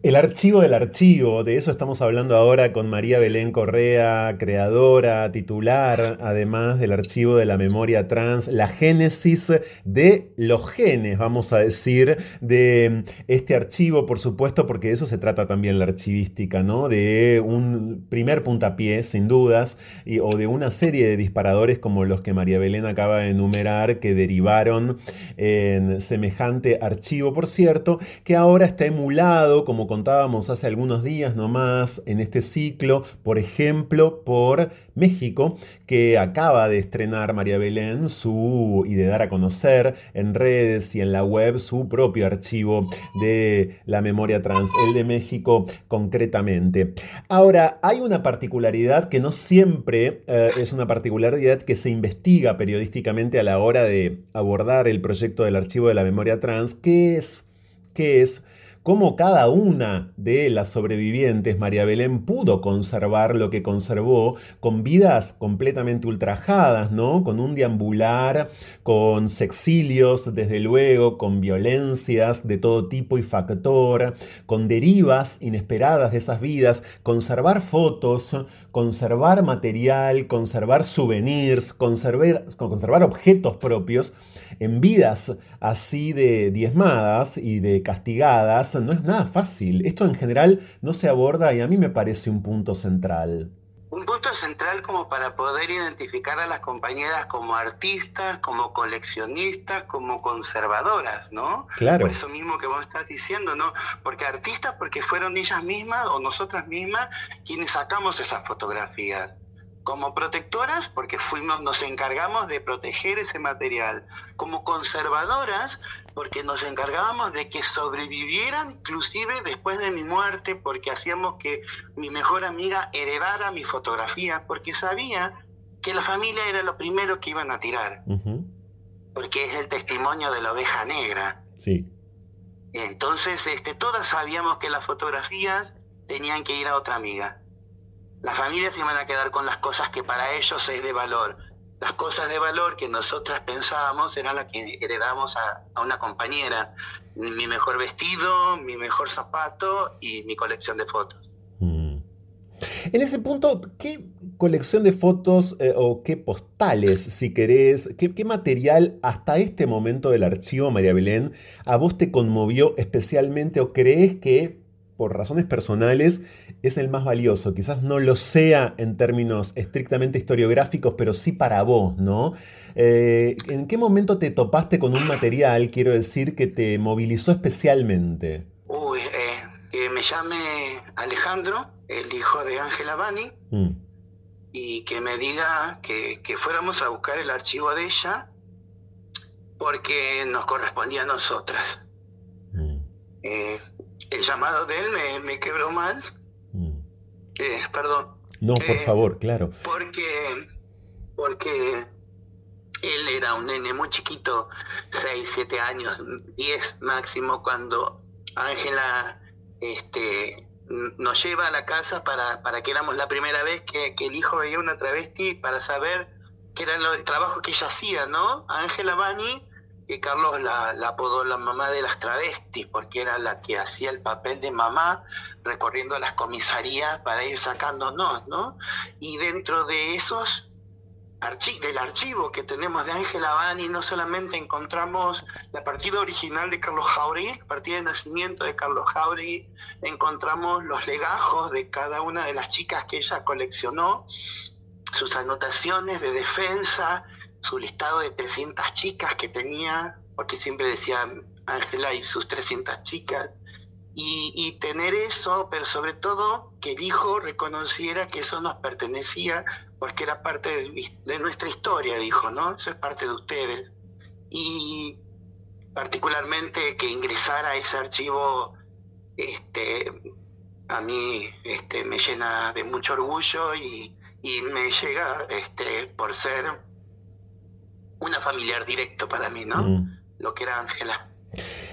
[SPEAKER 2] El archivo del archivo, de eso estamos hablando ahora con María Belén Correa, creadora, titular, además del archivo de la memoria trans, la génesis de los genes, vamos a decir, de este archivo, por supuesto, porque de eso se trata también la archivística, ¿no? De un primer puntapié, sin dudas, y, o de una serie de disparadores como los que María Belén acaba de enumerar, que derivaron en semejante archivo, por cierto, que ahora está emulado como contábamos hace algunos días nomás en este ciclo, por ejemplo, por México, que acaba de estrenar María Belén su y de dar a conocer en redes y en la web su propio archivo de la memoria trans, el de México concretamente. Ahora, hay una particularidad que no siempre eh, es una particularidad que se investiga periodísticamente a la hora de abordar el proyecto del archivo de la memoria trans, es, que es cómo cada una de las sobrevivientes, María Belén, pudo conservar lo que conservó con vidas completamente ultrajadas, ¿no? Con un deambular, con sexilios, desde luego, con violencias de todo tipo y factor, con derivas inesperadas de esas vidas, conservar fotos, conservar material, conservar souvenirs, conservar, conservar objetos propios en vidas así de diezmadas y de castigadas no es nada fácil. Esto en general no se aborda y a mí me parece un punto central.
[SPEAKER 5] Un punto central como para poder identificar a las compañeras como artistas, como coleccionistas, como conservadoras, ¿no?
[SPEAKER 2] Claro.
[SPEAKER 5] Por eso mismo que vos estás diciendo, ¿no? Porque artistas porque fueron ellas mismas o nosotras mismas quienes sacamos esas fotografías como protectoras porque fuimos nos encargamos de proteger ese material, como conservadoras porque nos encargábamos de que sobrevivieran inclusive después de mi muerte porque hacíamos que mi mejor amiga heredara mis fotografías porque sabía que la familia era lo primero que iban a tirar. Porque es el testimonio de la oveja negra.
[SPEAKER 2] Sí.
[SPEAKER 5] Entonces, este, todas sabíamos que las fotografías tenían que ir a otra amiga. Las familias se iban a quedar con las cosas que para ellos es de valor. Las cosas de valor que nosotras pensábamos eran las que heredamos a, una compañera. Mi mejor vestido, mi mejor zapato y mi colección de fotos. Mm.
[SPEAKER 2] En ese punto, ¿qué colección de fotos eh, o qué postales, si querés, qué, qué, material hasta este momento del archivo, María Belén, a vos te conmovió especialmente o crees que por razones personales, es el más valioso. Quizás no lo sea en términos estrictamente historiográficos, pero sí para vos, ¿no? Eh, ¿En qué momento te topaste con un material, quiero decir, que te movilizó especialmente?
[SPEAKER 5] Uy, eh, que me llame Alejandro, el hijo de Ángela Bani, mm. y que me diga que, fuéramos a buscar el archivo de ella porque nos correspondía a nosotras. Mm. Eh, el llamado de él me, quebró mal. Mm. Eh, perdón.
[SPEAKER 2] No, por eh, favor, claro.
[SPEAKER 5] Porque, porque él era un nene muy chiquito, 6, 7 años, 10 máximo, cuando Ángela este, nos lleva a la casa para, para que éramos la primera vez que, el hijo veía una travesti para saber qué era el trabajo que ella hacía, ¿no? Ángela Bani, que Carlos la, apodó la mamá de las travestis, porque era la que hacía el papel de mamá recorriendo las comisarías para ir sacándonos, ¿no? Y dentro de esos del archivo que tenemos de Ángela Bani, no solamente encontramos la partida original de Carlos Jauregui, la partida de nacimiento de Carlos Jauregui, encontramos los legajos de cada una de las chicas que ella coleccionó, sus anotaciones de defensa, su listado de 300 chicas que tenía, porque siempre decía Ángela y sus 300 chicas, y, y, tener eso, pero sobre todo que el hijo reconociera que eso nos pertenecía porque era parte de, nuestra historia, dijo, ¿no? Eso es parte de ustedes. Y particularmente que ingresara a ese archivo, este, a mí este, me llena de mucho orgullo y, me llega este, por ser una familiar directo para mí, ¿no? Mm. Lo que era Ángela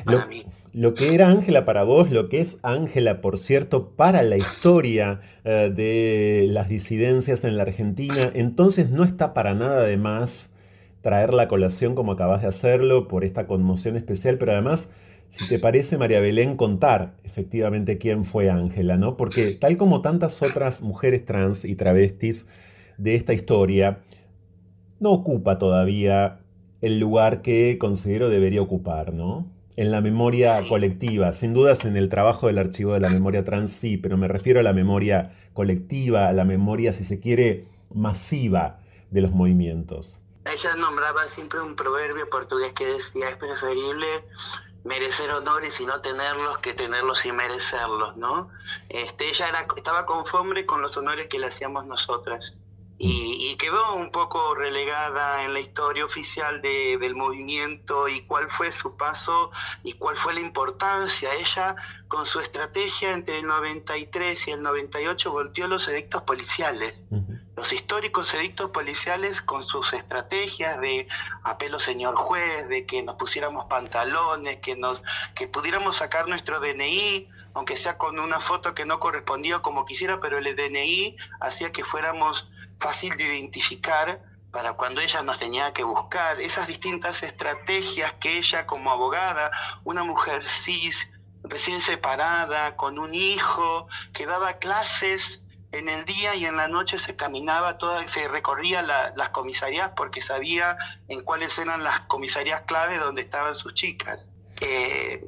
[SPEAKER 5] para mí
[SPEAKER 2] lo que era Ángela para vos, lo que es Ángela, por cierto, para la historia eh, de las disidencias en la Argentina, entonces no está para nada de más traer la colación como acabas de hacerlo por esta conmoción especial, pero además, si te parece, María Belén, contar efectivamente quién fue Ángela, ¿no? Porque tal como tantas otras mujeres trans y travestis de esta historia, no ocupa todavía el lugar que considero debería ocupar, ¿no? en la memoria colectiva. Sin dudas en el trabajo del archivo de la memoria trans, sí, pero me refiero a la memoria colectiva, a la memoria, si se quiere, masiva de los movimientos.
[SPEAKER 5] Ella nombraba siempre un proverbio portugués que decía, es preferible merecer honores y no tenerlos que tenerlos y merecerlos, ¿no? Este, ella era, estaba conforme con los honores que le hacíamos nosotras y, quedó un poco relegada en la historia oficial del movimiento y cuál fue su paso y cuál fue la importancia. Ella, con su estrategia entre el 93 y el 98, volteó los edictos policiales. Los históricos edictos policiales con sus estrategias de apelo señor juez, de que nos pusiéramos pantalones, que, nos, que pudiéramos sacar nuestro DNI, aunque sea con una foto que no correspondía como quisiera, pero el DNI hacía que fuéramos fácil de identificar para cuando ella nos tenía que buscar, esas distintas estrategias que ella como abogada, una mujer cis, recién separada, con un hijo, que daba clases en el día y en la noche se caminaba, toda, se recorría las comisarías porque sabía en cuáles eran las comisarías clave donde estaban sus chicas. Eh,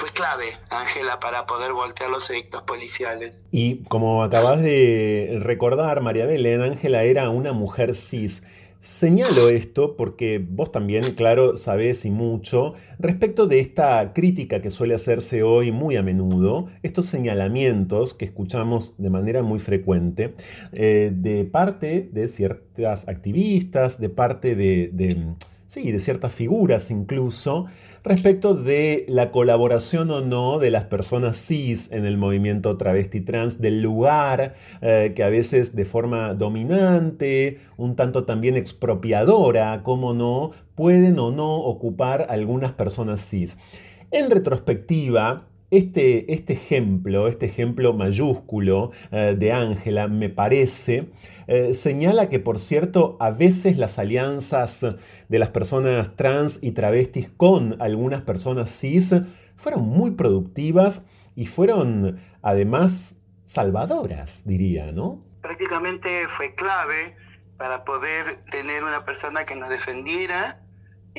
[SPEAKER 5] fue clave, Ángela, para poder voltear los edictos policiales.
[SPEAKER 2] Y como acabas de recordar, María Belén, Ángela era una mujer cis. Señalo esto porque vos también, claro, sabés y mucho respecto de esta crítica que suele hacerse hoy muy a menudo, estos señalamientos que escuchamos de manera muy frecuente eh, de parte de ciertas activistas, de parte de, sí, de ciertas figuras incluso, respecto de la colaboración o no de las personas cis en el movimiento travesti trans, del lugar eh, que a veces de forma dominante, un tanto también expropiadora, como no, pueden o no ocupar algunas personas cis. En retrospectiva, este, este, ejemplo, este ejemplo mayúsculo eh, de Ángela, me parece, eh, señala que, por cierto, a veces las alianzas de las personas trans y travestis con algunas personas cis fueron muy productivas y fueron, además, salvadoras, diría, ¿no?
[SPEAKER 5] Prácticamente fue clave para poder tener una persona que nos defendiera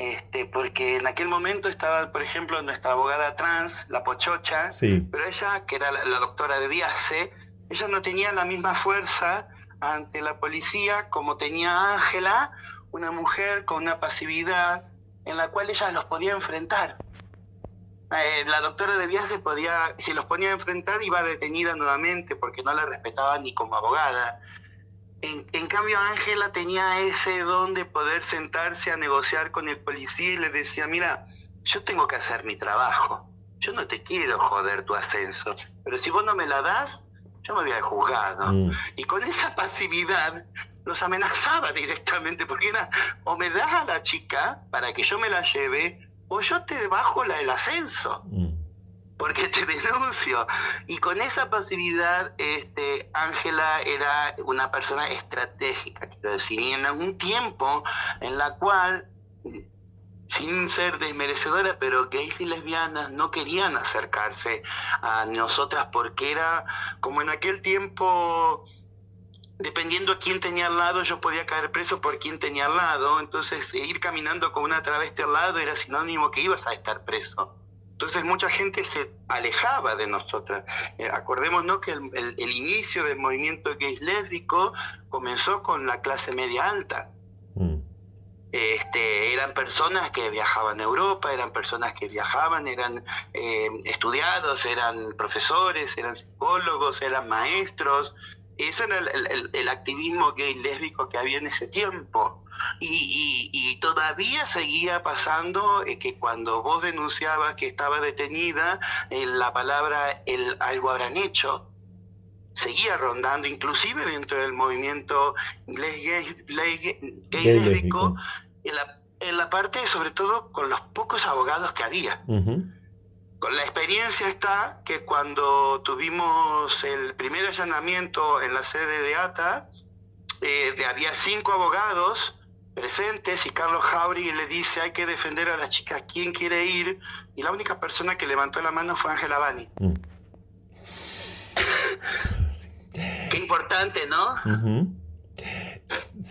[SPEAKER 5] este, porque en aquel momento estaba, por ejemplo, nuestra abogada trans, la Pochocha, pero ella, que era la, doctora de Viace, ella no tenía la misma fuerza ante la policía como tenía Ángela, una mujer con una pasividad en la cual ella los podía enfrentar. Eh, la doctora de Viace podía, si los ponía a enfrentar, iba detenida nuevamente porque no la respetaba ni como abogada. En, cambio, Ángela tenía ese don de poder sentarse a negociar con el policía y le decía, mira, yo tengo que hacer mi trabajo, yo no te quiero joder tu ascenso, pero si vos no me la das, yo me voy al juzgado. Mm. Y con esa pasividad los amenazaba directamente, porque era, o me das a la chica para que yo me la lleve, o yo te bajo la, el ascenso. Mm porque te <laughs> denuncio. Y con esa pasividad, este, Ángela era una persona estratégica, quiero decir, y en algún tiempo en la cual sin ser desmerecedora, pero gays y lesbianas no querían acercarse a nosotras porque era como en aquel tiempo dependiendo a quién tenía al lado, yo podía caer preso por quién tenía al lado. Entonces, ir caminando con una travesti al lado era sinónimo que ibas a estar preso. Entonces, mucha gente se alejaba de nosotras. Eh, acordémonos que el, el, inicio del movimiento gay lésbico comenzó con la clase media alta. Mm. Este, eran personas que viajaban a Europa, eran personas que viajaban, eran eh, estudiados, eran profesores, eran psicólogos, eran maestros, ese era el, activismo gay lésbico que había en ese tiempo. Y, todavía seguía pasando eh, que cuando vos denunciabas que estaba detenida, eh, la palabra el algo habrán hecho. Seguía rondando, inclusive dentro del movimiento gay, lésbico, en la, parte, sobre todo, con los pocos abogados que había la experiencia está que cuando tuvimos el primer allanamiento en la sede de ATA, eh, había cinco abogados presentes y Carlos Jauri le dice hay que defender a la chica, ¿quién quiere ir? Y la única persona que levantó la mano fue Ángela Bani. Mm. Qué importante, ¿no?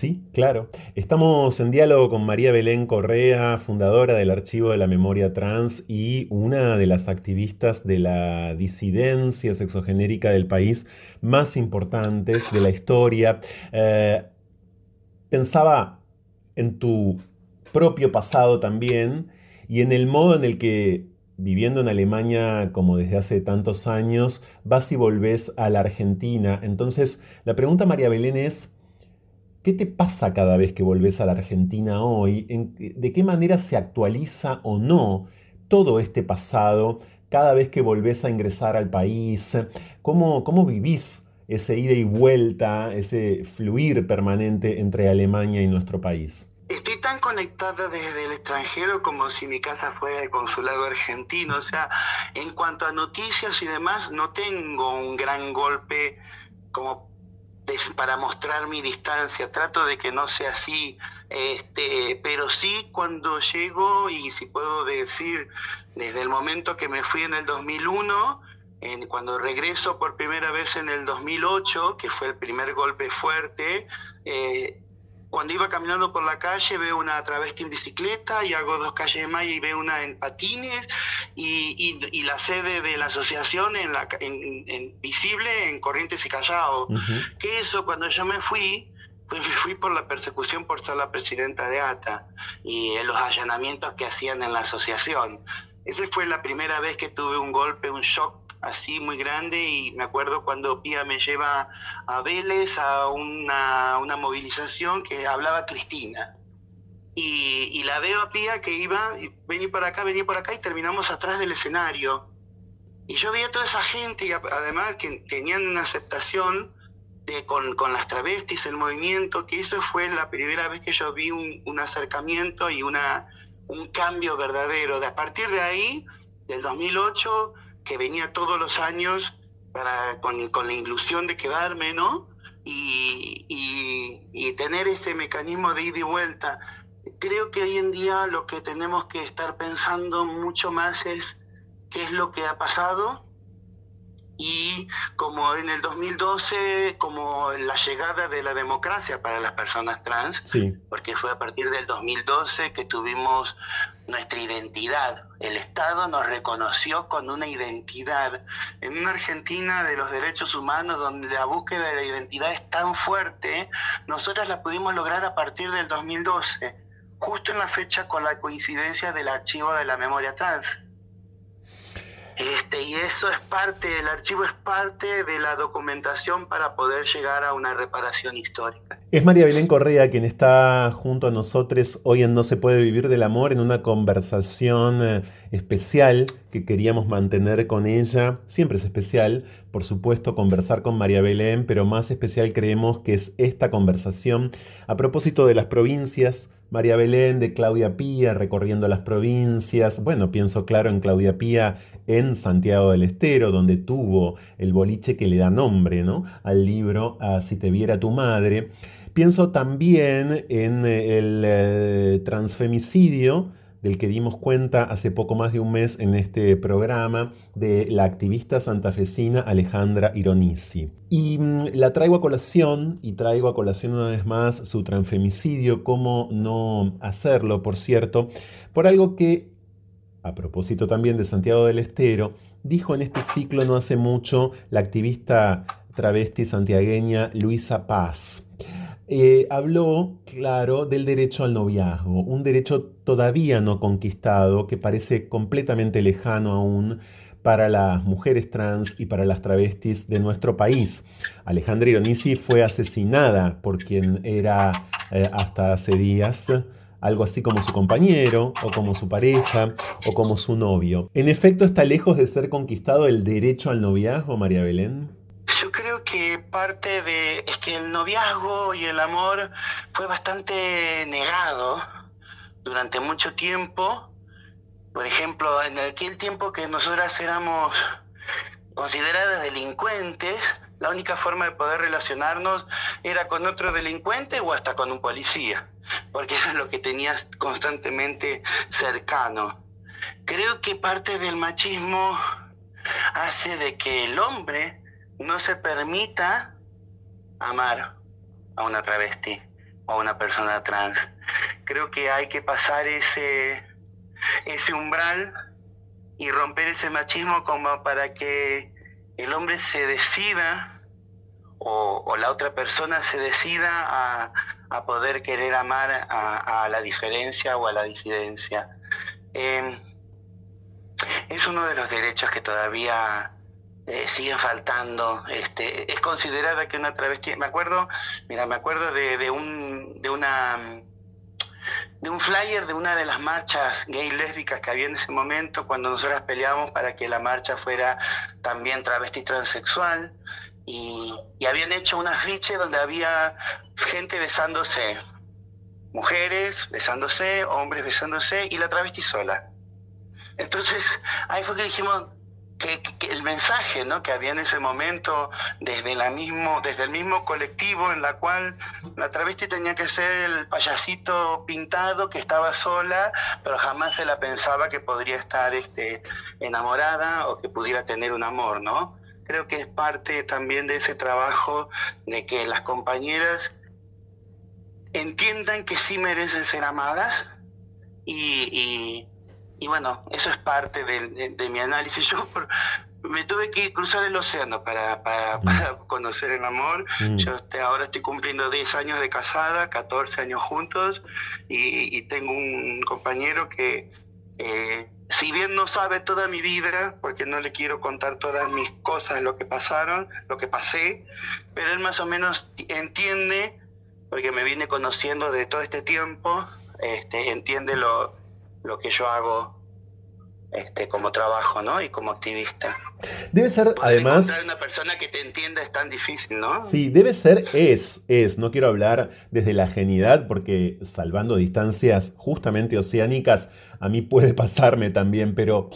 [SPEAKER 2] Sí, claro. Estamos en diálogo con María Belén Correa, fundadora del Archivo de la Memoria Trans y una de las activistas de la disidencia sexogenérica del país más importantes de la historia. Eh, pensaba en tu propio pasado también y en el modo en el que viviendo en Alemania como desde hace tantos años, vas y volvés a la Argentina. Entonces, la pregunta, María Belén, es, ¿Qué te pasa cada vez que volvés a la Argentina hoy? ¿De qué manera se actualiza o no todo este pasado cada vez que volvés a ingresar al país? ¿Cómo, cómo vivís ese ida y vuelta, ese fluir permanente entre Alemania y nuestro país?
[SPEAKER 5] Estoy tan conectada desde el extranjero como si mi casa fuera el consulado argentino. O sea, en cuanto a noticias y demás, no tengo un gran golpe como para mostrar mi distancia, trato de que no sea así, este, pero sí cuando llego y si puedo decir desde el momento que me fui en el 2001, en, cuando regreso por primera vez en el 2008, que fue el primer golpe fuerte, eh, cuando iba caminando por la calle veo una travesti en bicicleta y hago dos calles más y veo una en patines y, la sede de la asociación en la, en, visible en Corrientes y Callao. Que eso cuando yo me fui, pues me fui por la persecución por ser la presidenta de ATA y en los allanamientos que hacían en la asociación. Esa fue la primera vez que tuve un golpe, un shock así muy grande y me acuerdo cuando Pía me lleva a Vélez a una, una movilización que hablaba Cristina. Y, y, la veo a Pía que iba, venía para acá, venía por acá y terminamos atrás del escenario. Y yo veía a toda esa gente y además que tenían una aceptación de, con, con, las travestis, el movimiento, que eso fue la primera vez que yo vi un, un acercamiento y una, un cambio verdadero. De, a partir de ahí, del 2008, que venía todos los años para, con, con la ilusión de quedarme, ¿no? Y, y, tener ese mecanismo de ida y vuelta. Creo que hoy en día lo que tenemos que estar pensando mucho más es qué es lo que ha pasado y como en el 2012, como la llegada de la democracia para las personas trans, porque fue a partir del 2012 que tuvimos nuestra identidad. El Estado nos reconoció con una identidad. En una Argentina de los derechos humanos donde la búsqueda de la identidad es tan fuerte, nosotras la pudimos lograr a partir del 2012, justo en la fecha con la coincidencia del archivo de la memoria trans. Este, y eso es parte, el archivo es parte de la documentación para poder llegar a una reparación histórica.
[SPEAKER 2] Es María Belén Correa quien está junto a nosotros hoy en No se puede vivir del amor en una conversación eh, especial que queríamos mantener con ella. Siempre es especial, por supuesto, conversar con María Belén, pero más especial creemos que es esta conversación a propósito de las provincias. María Belén de Claudia Pía recorriendo las provincias. Bueno, pienso claro en Claudia Pía en Santiago del Estero, donde tuvo el boliche que le da nombre ¿no? al libro Si te viera tu madre. Pienso también en el eh, transfemicidio del que dimos cuenta hace poco más de un mes en este programa de la activista santafesina Alejandra Ironisi. Y mm, la traigo a colación, y traigo a colación una vez más su transfemicidio, cómo no hacerlo, por cierto, por algo que, a propósito también de Santiago del Estero, dijo en este ciclo no hace mucho la activista travesti santiagueña Luisa Paz. Eh, habló, claro, del derecho al noviazgo, un derecho todavía no conquistado que parece completamente lejano aún para las mujeres trans y para las travestis de nuestro país. Alejandra Ironisi fue asesinada por quien era eh, hasta hace días algo así como su compañero, o como su pareja, o como su novio. En efecto, está lejos de ser conquistado el derecho al noviazgo, María Belén.
[SPEAKER 5] Yo creo que parte de es que el noviazgo y el amor fue bastante negado durante mucho tiempo. Por ejemplo, en aquel tiempo que nosotras éramos consideradas delincuentes, la única forma de poder relacionarnos era con otro delincuente o hasta con un policía, porque es lo que tenías constantemente cercano. Creo que parte del machismo hace de que el hombre no se permita amar a una travesti o a una persona trans. Creo que hay que pasar ese, ese umbral y romper ese machismo como para que el hombre se decida o, la otra persona se decida a, poder querer amar a, la diferencia o a la disidencia. Em, es uno de los derechos que todavía eh, siguen faltando. Este, es considerada que una travesti. Me acuerdo, mira, me acuerdo de, un de una de un flyer de una de las marchas gay lésbicas que había en ese momento cuando nosotras peleábamos para que la marcha fuera también travesti transexual y, habían hecho un afiche donde había gente besándose, mujeres besándose, hombres besándose y la travesti sola. Entonces ahí fue que dijimos, que, el mensaje ¿no? que había en ese momento desde, la mismo, desde el mismo colectivo en la cual la travesti tenía que ser el payasito pintado que estaba sola, pero jamás se la pensaba que podría estar este, enamorada o que pudiera tener un amor, ¿no? Creo que es parte también de ese trabajo de que las compañeras entiendan que sí merecen ser amadas y y bueno, eso es parte de, mi análisis. <laughs> Yo me tuve que cruzar el océano para, para, mm. conocer el amor. Mm. Yo ahora estoy cumpliendo 10 años de casada, 14 años juntos, y, tengo un compañero que, eh, si bien no sabe toda mi vida, porque no le quiero contar todas mis cosas, lo que pasaron, lo que pasé, pero él más o menos entiende, porque me viene conociendo de todo este tiempo, este, entiende lo, lo que yo hago este, como trabajo, ¿no? Y como activista.
[SPEAKER 2] Debe ser, además...
[SPEAKER 5] Encontrar una persona que te entienda es tan difícil, ¿no?
[SPEAKER 2] Sí, debe ser, es, es. No quiero hablar desde la genialidad porque salvando distancias justamente oceánicas, a mí puede <laughs> pasarme también, pero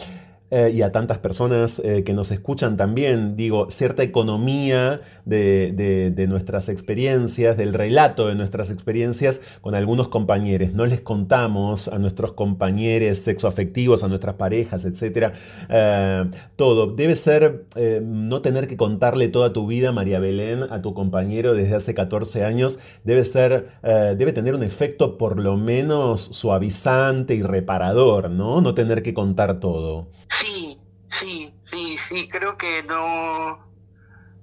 [SPEAKER 2] eh, y a tantas personas eh, que nos escuchan también, digo, cierta economía de, nuestras experiencias, del relato de nuestras experiencias con algunos compañeros. No les contamos a nuestros compañeros sexoafectivos, a nuestras parejas, etcétera, eh, todo. Debe ser no tener que contarle toda tu vida, María Belén, a tu compañero desde hace 14 años, debe ser, debe tener un efecto por lo menos suavizante y reparador, ¿no? No tener que contar todo.
[SPEAKER 5] Sí, sí, sí, sí, creo que no,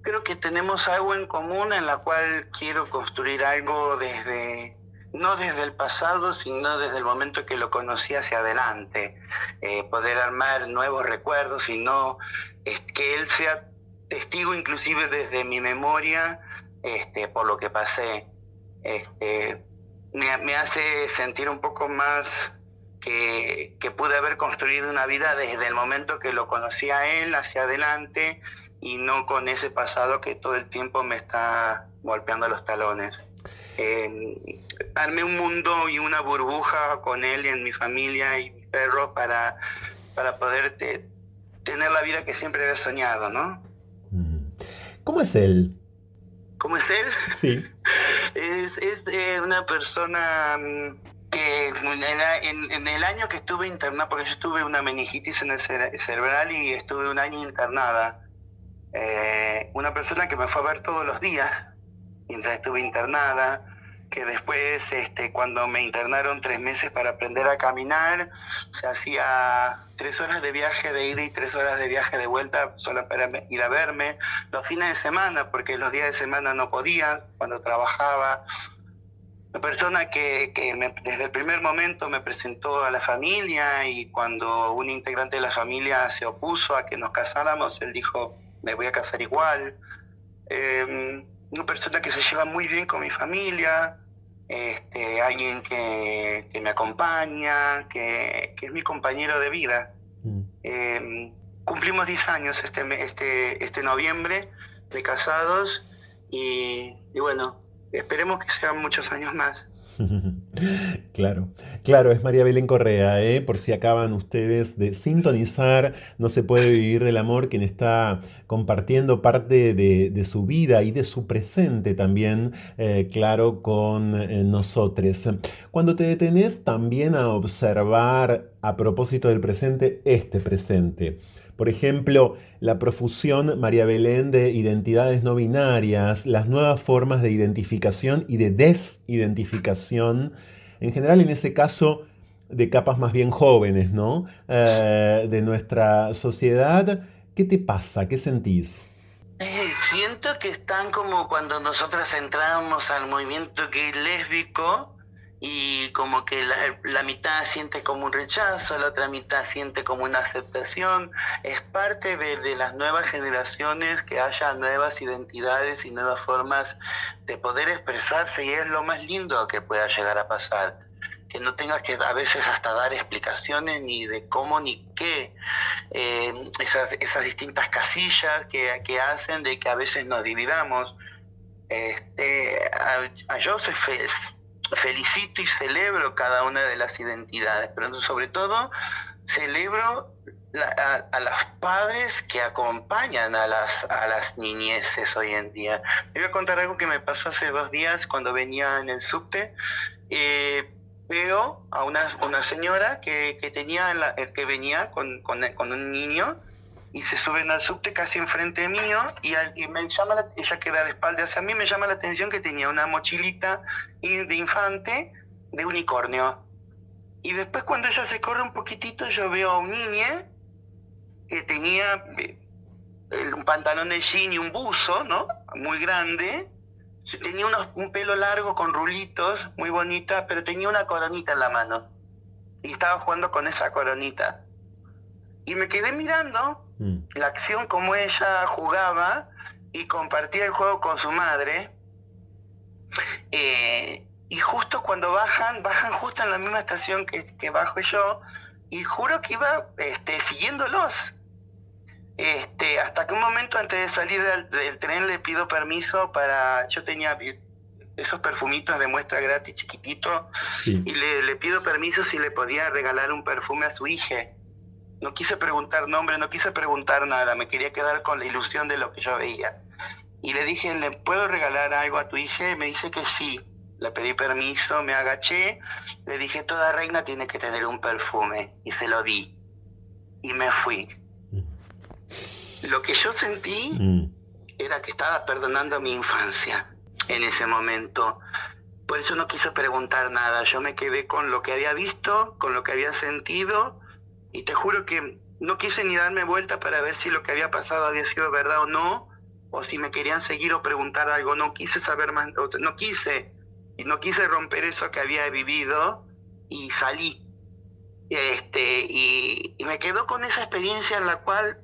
[SPEAKER 5] creo que tenemos algo en común en la cual quiero construir algo desde, no desde el pasado, sino desde el momento que lo conocí hacia adelante, eh, poder armar nuevos recuerdos y no que él sea testigo inclusive desde mi memoria este, por lo que pasé. Este, me hace sentir un poco más que, que, pude haber construido una vida desde el momento que lo conocí a él hacia adelante y no con ese pasado que todo el tiempo me está golpeando los talones. Eh, armé un mundo y una burbuja con él y en mi familia y mis perros para, para poder tener la vida que siempre había soñado, ¿no?
[SPEAKER 2] Mm. ¿Cómo es él?
[SPEAKER 5] ¿Cómo es él?
[SPEAKER 2] Sí. <laughs>
[SPEAKER 5] es, es eh, una persona mm, que en, el año que estuve internada, porque yo estuve una meningitis en el cerebral y estuve un año internada, eh, una persona que me fue a ver todos los días mientras estuve internada, que después, este, cuando me internaron tres meses para aprender a caminar, se hacía tres horas de viaje de ida y tres horas de viaje de vuelta solo para ir a verme, los fines de semana, porque los días de semana no podía, cuando trabajaba. Una persona que, que desde el primer momento me presentó a la familia y cuando un integrante de la familia se opuso a que nos casáramos, él dijo, me voy a casar igual. Eh, una persona que se lleva muy bien con mi familia, este, alguien que, me acompaña, que, es mi compañero de vida. Mm. Em, cumplimos 10 años este, este, este noviembre de casados y, y bueno, esperemos que sean muchos años más. <laughs>
[SPEAKER 2] Claro, claro, es María Belén Correa, ¿eh? por si acaban ustedes de sintonizar, no se puede vivir del amor, quien está compartiendo parte de, su vida y de su presente también, eh, claro, con eh, nosotros. Cuando te detenés también a observar a propósito del presente, este presente, por ejemplo, la profusión María Belén de identidades no binarias, las nuevas formas de identificación y de desidentificación, en general en ese caso de capas más bien jóvenes, ¿no? Eh, de nuestra sociedad. ¿Qué te pasa? ¿Qué sentís?
[SPEAKER 5] Siento que están como cuando nosotros entramos al movimiento gay lésbico, y como que la, mitad siente como un rechazo, la otra mitad siente como una aceptación. Es parte de, las nuevas generaciones que haya nuevas identidades y nuevas formas de poder expresarse y es lo más lindo que pueda llegar a pasar. Que no tengas que a veces hasta dar explicaciones ni de cómo ni qué. Eh, esas, distintas casillas que, que hacen de que a veces nos dividamos. Este, a, a Joseph felicito y celebro cada una de las identidades, pero sobre todo celebro a, los padres que acompañan a las, a las niñeces hoy en día. Me voy a contar algo que me pasó hace dos días cuando venía en el subte. Eh, veo a una, una señora que, que tenía el que venía con, con un niño y se suben al subte casi enfrente mío y, me llama la, ella queda de espaldas hacia mí, me llama la atención que tenía una mochilita de infante de unicornio. Y después cuando ella se corre un poquitito yo veo a un niño que tenía eh, un pantalón de jean y un buzo, ¿no? Muy grande. Tenía unos, un pelo largo con rulitos, muy bonita, pero tenía una coronita en la mano. Y estaba jugando con esa coronita. Y me quedé mirando Mm. la acción como ella jugaba y compartía el juego con su madre. Eh, y justo cuando bajan, bajan justo en la misma estación que, que bajo yo, y juro que iba este, siguiéndolos. Este, hasta que un momento antes de salir del, tren le pido permiso para, yo tenía esos perfumitos de muestra gratis chiquitito, y le, le, pido permiso si le podía regalar un perfume a su hija. No quise preguntar nombre, no quise preguntar nada, me quería quedar con la ilusión de lo que yo veía. Y le dije, ¿le puedo regalar algo a tu hija? Y me dice que sí. Le pedí permiso, me agaché, le dije, toda reina tiene que tener un perfume. Y se lo di. Y me fui. Lo que yo sentí mm. era que estaba perdonando mi infancia en ese momento. Por eso no quise preguntar nada. Yo me quedé con lo que había visto, con lo que había sentido y te juro que no quise ni darme vuelta para ver si lo que había pasado había sido verdad o no, o si me querían seguir o preguntar algo, no quise saber más, no quise, y no quise romper eso que había vivido y salí. Este, y, me quedo con esa experiencia en la cual,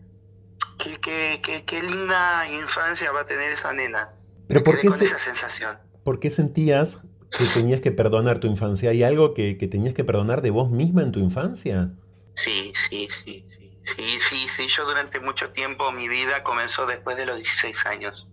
[SPEAKER 5] qué linda infancia va a tener esa nena.
[SPEAKER 2] Pero ¿por qué,
[SPEAKER 5] esa sensación.
[SPEAKER 2] ¿por qué sentías que tenías que perdonar tu infancia. ¿Hay algo que, que tenías que perdonar de vos misma en tu infancia?
[SPEAKER 5] Sí, sí, sí, sí. Sí, sí, sí. Yo durante mucho tiempo, mi vida comenzó después de los 16 años.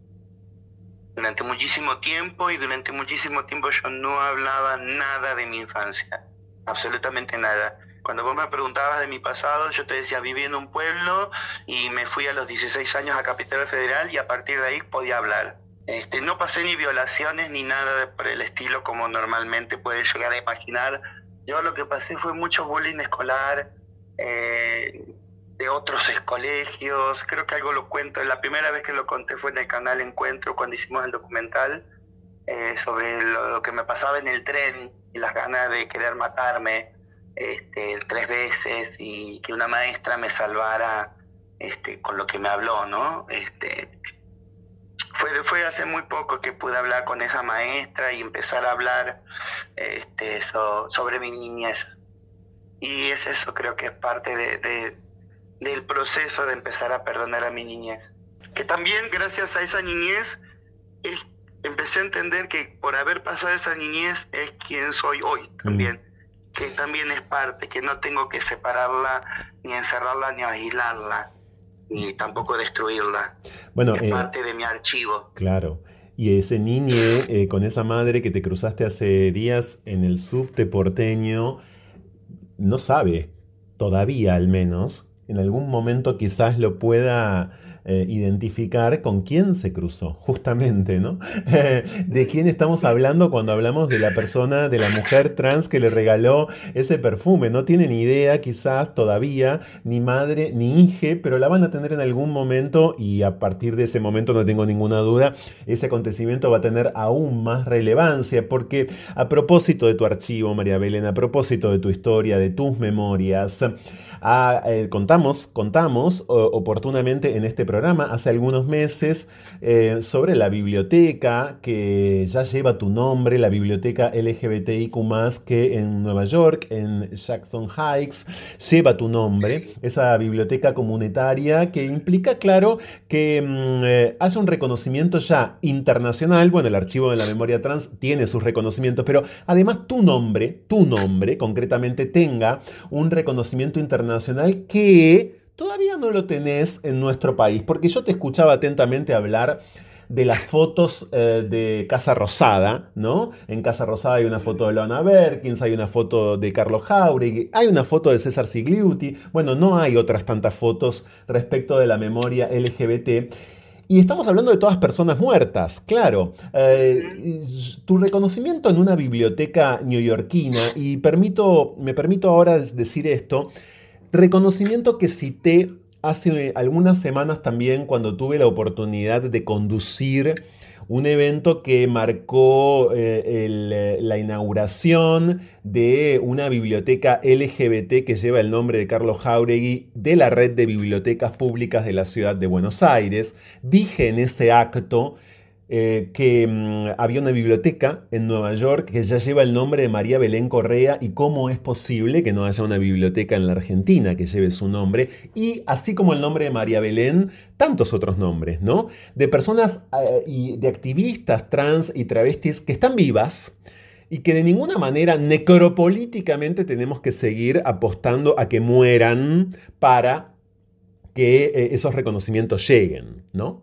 [SPEAKER 5] Durante muchísimo tiempo y durante muchísimo tiempo yo no hablaba nada de mi infancia. Absolutamente nada. Cuando vos me preguntabas de mi pasado, yo te decía, viví en un pueblo y me fui a los 16 años a Capital Federal y a partir de ahí podía hablar. Este, no pasé ni violaciones ni nada por el estilo como normalmente puedes llegar a imaginar. Yo lo que pasé fue mucho bullying escolar eh, de otros colegios. Creo que algo lo cuento. La primera vez que lo conté fue en el canal Encuentro cuando hicimos el documental eh, sobre lo, que me pasaba en el tren y las ganas de querer matarme este, tres veces y que una maestra me salvara este, con lo que me habló, ¿no? Este, fue, fue hace muy poco que pude hablar con esa maestra y empezar a hablar este, sobre mi niñez. Y es eso, creo que es parte de, del proceso de empezar a perdonar a mi niñez. Que también gracias a esa niñez empecé a entender que por haber pasado esa niñez es quien soy hoy también que también es parte, que no tengo que separarla, ni encerrarla, ni aislarla, ni tampoco destruirla. Bueno, es eh, parte de mi archivo.
[SPEAKER 2] Claro. Y ese niño eh, con esa madre que te cruzaste hace días en el subte porteño, no sabe, todavía al menos, en algún momento quizás lo pueda eh, identificar con quién se cruzó, justamente, ¿no? <laughs> de quién estamos hablando cuando hablamos de la persona, de la mujer trans que le regaló ese perfume. No tiene ni idea, quizás todavía, ni madre, ni hija, pero la van a tener en algún momento y a partir de ese momento, no tengo ninguna duda, ese acontecimiento va a tener aún más relevancia, porque a propósito de tu archivo, María Belén, a propósito de tu historia, de tus memorias, Eh, contamos, contamos oportunamente en este programa hace algunos meses eh, sobre la biblioteca que ya lleva tu nombre, la biblioteca LGBTIQ que en Nueva York, en Jackson Heights, lleva tu nombre, esa biblioteca comunitaria que implica, claro, que mm, eh, hace un reconocimiento ya internacional, bueno, el archivo de la memoria trans tiene sus reconocimientos, pero además tu nombre, tu nombre concretamente tenga un reconocimiento internacional que todavía no lo tenés en nuestro país, porque yo te escuchaba atentamente hablar de las fotos eh, de Casa Rosada, ¿no? En Casa Rosada hay una foto de Lana Berkins, hay una foto de Carlos Jauregui, hay una foto de César Sigliuti, bueno, no hay otras tantas fotos respecto de la memoria LGBT. Y estamos hablando de todas personas muertas, claro. Eh, tu reconocimiento en una biblioteca neoyorquina, y permito, me permito ahora decir esto, Reconocimiento que cité hace algunas semanas también cuando tuve la oportunidad de conducir un evento que marcó eh, eh, la inauguración de una biblioteca LGBT que lleva el nombre de Carlos Jauregui de la red de bibliotecas públicas de la ciudad de Buenos Aires. Dije en ese acto eh, que mm, había una biblioteca en Nueva York que ya lleva el nombre de María Belén Correa y cómo es posible que no haya una biblioteca en la Argentina que lleve su nombre y así como el nombre de María Belén, tantos otros nombres, ¿no? De personas eh, y de activistas trans y travestis que están vivas y que de ninguna manera necropolíticamente tenemos que seguir apostando a que mueran para que eh, esos reconocimientos lleguen, ¿no?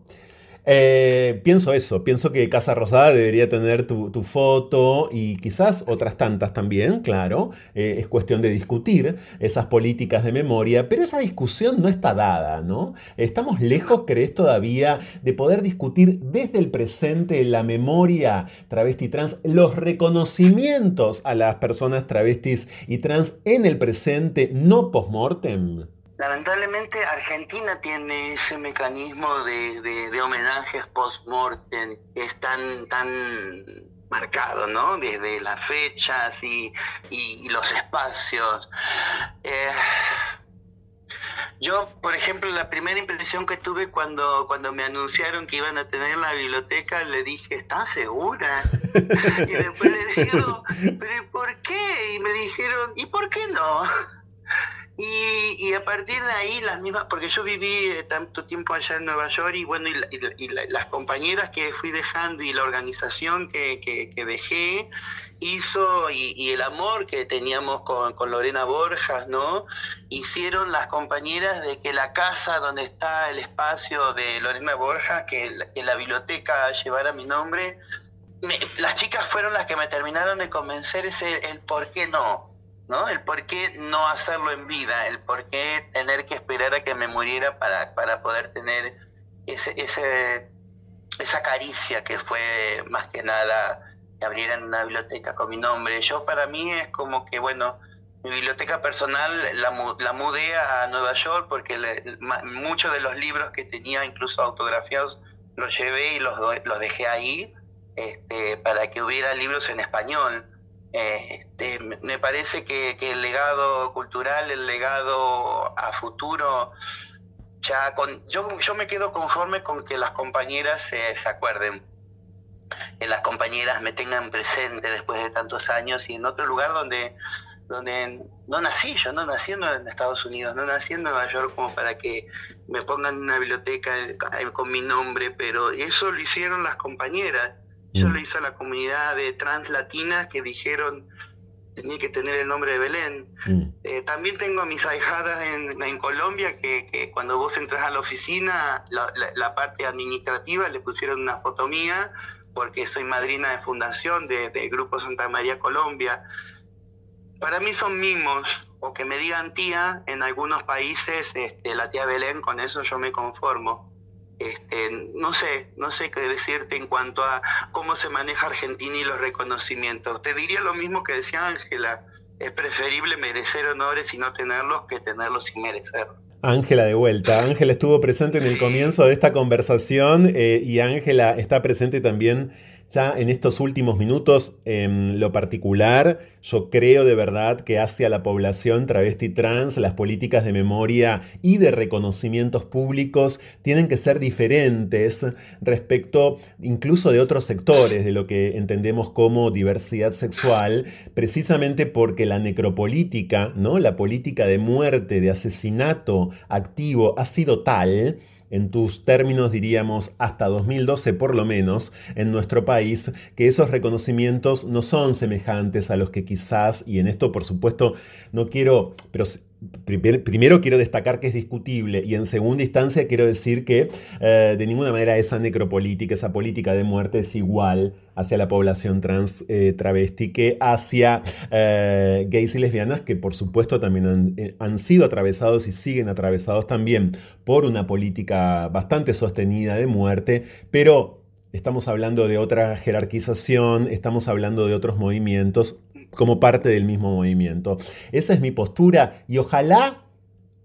[SPEAKER 2] Eh, pienso eso, pienso que Casa Rosada debería tener tu, foto y quizás otras tantas también, claro. Eh, es cuestión de discutir esas políticas de memoria, pero esa discusión no está dada, ¿no? Estamos lejos, ¿crees todavía, de poder discutir desde el presente la memoria travesti trans, los reconocimientos a las personas travestis y trans en el presente, no post-mortem?
[SPEAKER 5] Lamentablemente Argentina tiene ese mecanismo de, homenajes post-mortem que es tan, tan marcado, ¿no? Desde las fechas y, los espacios. Eh, yo, por ejemplo, la primera impresión que tuve cuando, cuando me anunciaron que iban a tener la biblioteca, le dije, ¿estás segura? <laughs> y después le digo, ¿pero por qué? Y me dijeron, ¿y por qué no? Y, y, a partir de ahí, las mismas, porque yo viví eh, tanto tiempo allá en Nueva York y bueno, y, las compañeras que fui dejando y la organización que, que, dejé, hizo y, el amor que teníamos con, Lorena Borjas, ¿no? Hicieron las compañeras de que la casa donde está el espacio de Lorena Borjas, que, la biblioteca llevara mi nombre, las chicas fueron las que me terminaron de convencer ese, el por qué no, ¿no? El por qué no hacerlo en vida, el por qué tener que esperar a que me muriera para, para poder tener ese, ese, esa caricia que fue más que nada que abrieran una biblioteca con mi nombre. Yo para mí es como que, bueno, mi biblioteca personal la, la mudé a Nueva York porque muchos de los libros que tenía, incluso autografiados, los llevé y los, los dejé ahí este, para que hubiera libros en español. Este, me parece que, el legado cultural, el legado a futuro, ya con, yo, yo me quedo conforme con que las compañeras se, acuerden, que las compañeras me tengan presente después de tantos años y en otro lugar donde, donde no nací, yo no nací en Estados Unidos, no nací en Nueva York como para que me pongan una biblioteca con mi nombre, pero eso lo hicieron las compañeras yo lo hice a la comunidad de trans latinas que dijeron tenía que tener el nombre de Belén. Mm. Eh, también tengo a mis ahijadas en, en Colombia que, que, cuando vos entras a la oficina, la, la, parte administrativa le pusieron una foto mía porque soy madrina de fundación de, de Grupo Santa María Colombia. Para mí son mimos, o que me digan tía, en algunos países este, la tía Belén, con eso yo me conformo. Este, no sé, no sé qué decirte en cuanto a cómo se maneja Argentina y los reconocimientos. Te diría lo mismo que decía Ángela, es preferible merecer honores y no tenerlos que tenerlos sin merecer.
[SPEAKER 2] Ángela de vuelta. Ángela estuvo presente en el comienzo de esta conversación eh, y Ángela está presente también ya en estos últimos minutos, en lo particular, yo creo de verdad que hacia la población travesti trans las políticas de memoria y de reconocimientos públicos tienen que ser diferentes respecto incluso de otros sectores de lo que entendemos como diversidad sexual, precisamente porque la necropolítica, ¿no? la política de muerte, de asesinato activo ha sido tal en tus términos diríamos hasta 2012 por lo menos, en nuestro país, que esos reconocimientos no son semejantes a los que quizás, y en esto por supuesto no quiero, pero primero quiero destacar que es discutible y en segunda instancia quiero decir que eh, de ninguna manera esa necropolítica, esa política de muerte es igual hacia la población trans eh, travesti que hacia eh, gays y lesbianas que por supuesto también han, han, sido atravesados y siguen atravesados también por una política bastante sostenida de muerte, pero estamos hablando de otra jerarquización, estamos hablando de otros movimientos como parte del mismo movimiento. Esa es mi postura y ojalá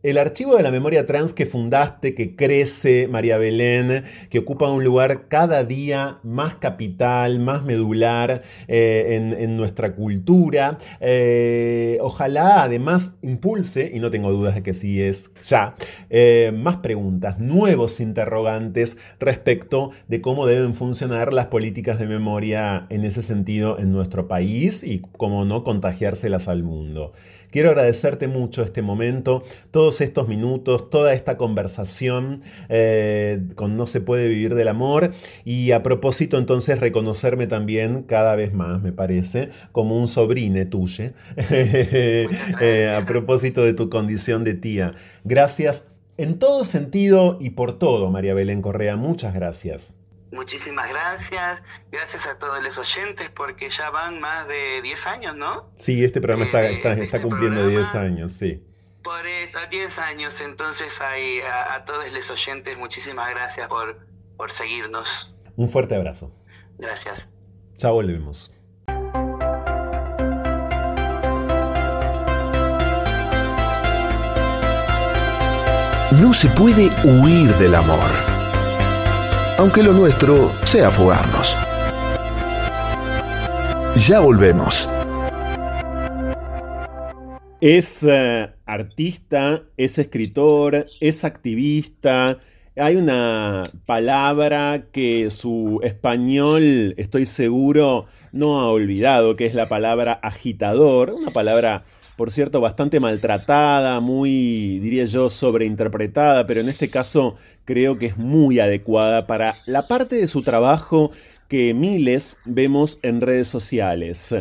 [SPEAKER 2] el archivo de la memoria trans que fundaste, que crece, María Belén, que ocupa un lugar cada día más capital, más medular eh, en, nuestra cultura, eh, ojalá además impulse, y no tengo dudas de que sí es ya, eh, más preguntas, nuevos interrogantes respecto de cómo deben funcionar las políticas de memoria en ese sentido en nuestro país y cómo no contagiárselas al mundo. Quiero agradecerte mucho este momento, todos estos minutos, toda esta conversación eh, con No se puede vivir del amor y a propósito entonces reconocerme también cada vez más, me parece, como un sobrine tuyo, <laughs> eh, a propósito de tu condición de tía. Gracias en todo sentido y por todo, María Belén Correa. Muchas gracias.
[SPEAKER 5] Muchísimas gracias. Gracias a todos los oyentes porque ya van más de 10 años, ¿no?
[SPEAKER 2] Sí, este programa está, eh, está, este cumpliendo 10 años, sí.
[SPEAKER 5] Por eso, 10 años. Entonces hay, a, todos los oyentes, muchísimas gracias por, por seguirnos.
[SPEAKER 2] Un fuerte abrazo.
[SPEAKER 5] Gracias.
[SPEAKER 2] Ya volvemos.
[SPEAKER 3] No se puede huir del amor aunque lo nuestro sea fugarnos. Ya volvemos.
[SPEAKER 2] Es eh, artista, es escritor, es activista. Hay una palabra que su español, estoy seguro, no ha olvidado, que es la palabra agitador, una palabra por cierto, bastante maltratada, muy, diría yo, sobreinterpretada, pero en este caso creo que es muy adecuada para la parte de su trabajo que miles vemos en redes sociales.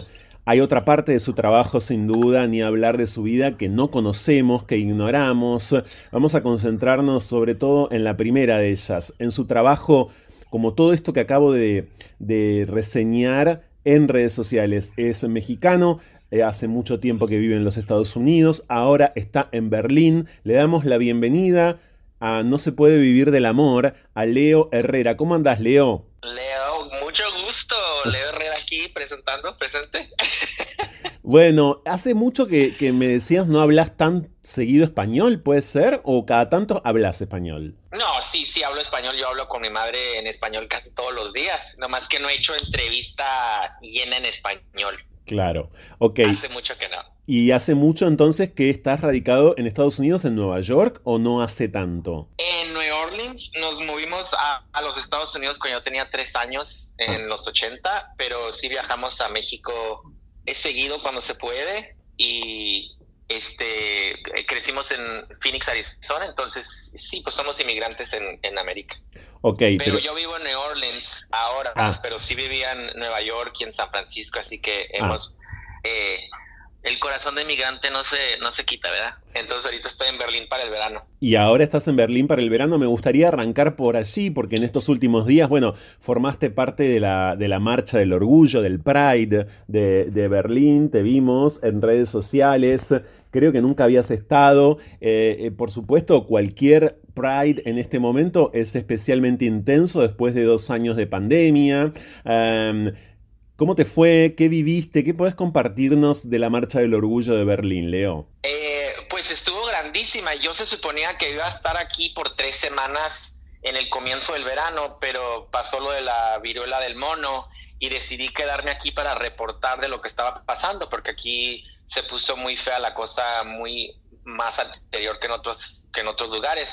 [SPEAKER 2] Hay otra parte de su trabajo, sin duda, ni hablar de su vida que no conocemos, que ignoramos. Vamos a concentrarnos sobre todo en la primera de ellas, en su trabajo, como todo esto que acabo de, de reseñar en redes sociales. Es mexicano, eh, hace mucho tiempo que vive en los Estados Unidos, ahora está en Berlín. Le damos la bienvenida a No se puede vivir del amor a Leo Herrera. ¿Cómo andás, Leo?
[SPEAKER 6] Leo, mucho gusto. Leo Herrera aquí presentando, presente. <laughs>
[SPEAKER 2] Bueno, hace mucho que, me decías no hablas tan seguido español, ¿puede ser? ¿O cada tanto hablas español?
[SPEAKER 6] No, sí, sí, hablo español. Yo hablo con mi madre en español casi todos los días. Nomás que no he hecho entrevista llena en español.
[SPEAKER 2] Claro, ok.
[SPEAKER 6] Hace mucho que no.
[SPEAKER 2] ¿Y hace mucho entonces que estás radicado en Estados Unidos, en Nueva York, o no hace tanto?
[SPEAKER 6] En Nueva Orleans nos movimos a, los Estados Unidos cuando yo tenía tres años, en ah. los 80, pero sí viajamos a México, he seguido cuando se puede, y este crecimos en Phoenix, Arizona, entonces sí, pues somos inmigrantes en, en América.
[SPEAKER 2] Ok.
[SPEAKER 6] Pero, yo vivo en New Orleans ahora, ah. pero sí vivía en Nueva York y en San Francisco, así que ah. hemos... Eh, el corazón de inmigrante no se, no se quita, ¿verdad? Entonces ahorita estoy en Berlín para el verano.
[SPEAKER 2] Y ahora estás en Berlín para el verano. Me gustaría arrancar por allí, porque en estos últimos días, bueno, formaste parte de la, de la marcha del orgullo, del Pride de, de Berlín. Te vimos en redes sociales. Creo que nunca habías estado. Eh, eh, por supuesto, cualquier Pride en este momento es especialmente intenso después de dos años de pandemia. ¿Cómo te fue? ¿Qué viviste? ¿Qué puedes compartirnos de la Marcha del Orgullo de Berlín, Leo?
[SPEAKER 6] Eh, pues estuvo grandísima. Yo se suponía que iba a estar aquí por tres semanas en el comienzo del verano, pero pasó lo de la viruela del mono y decidí quedarme aquí para reportar de lo que estaba pasando, porque aquí se puso muy fea la cosa, muy más anterior que en otros, que en otros lugares.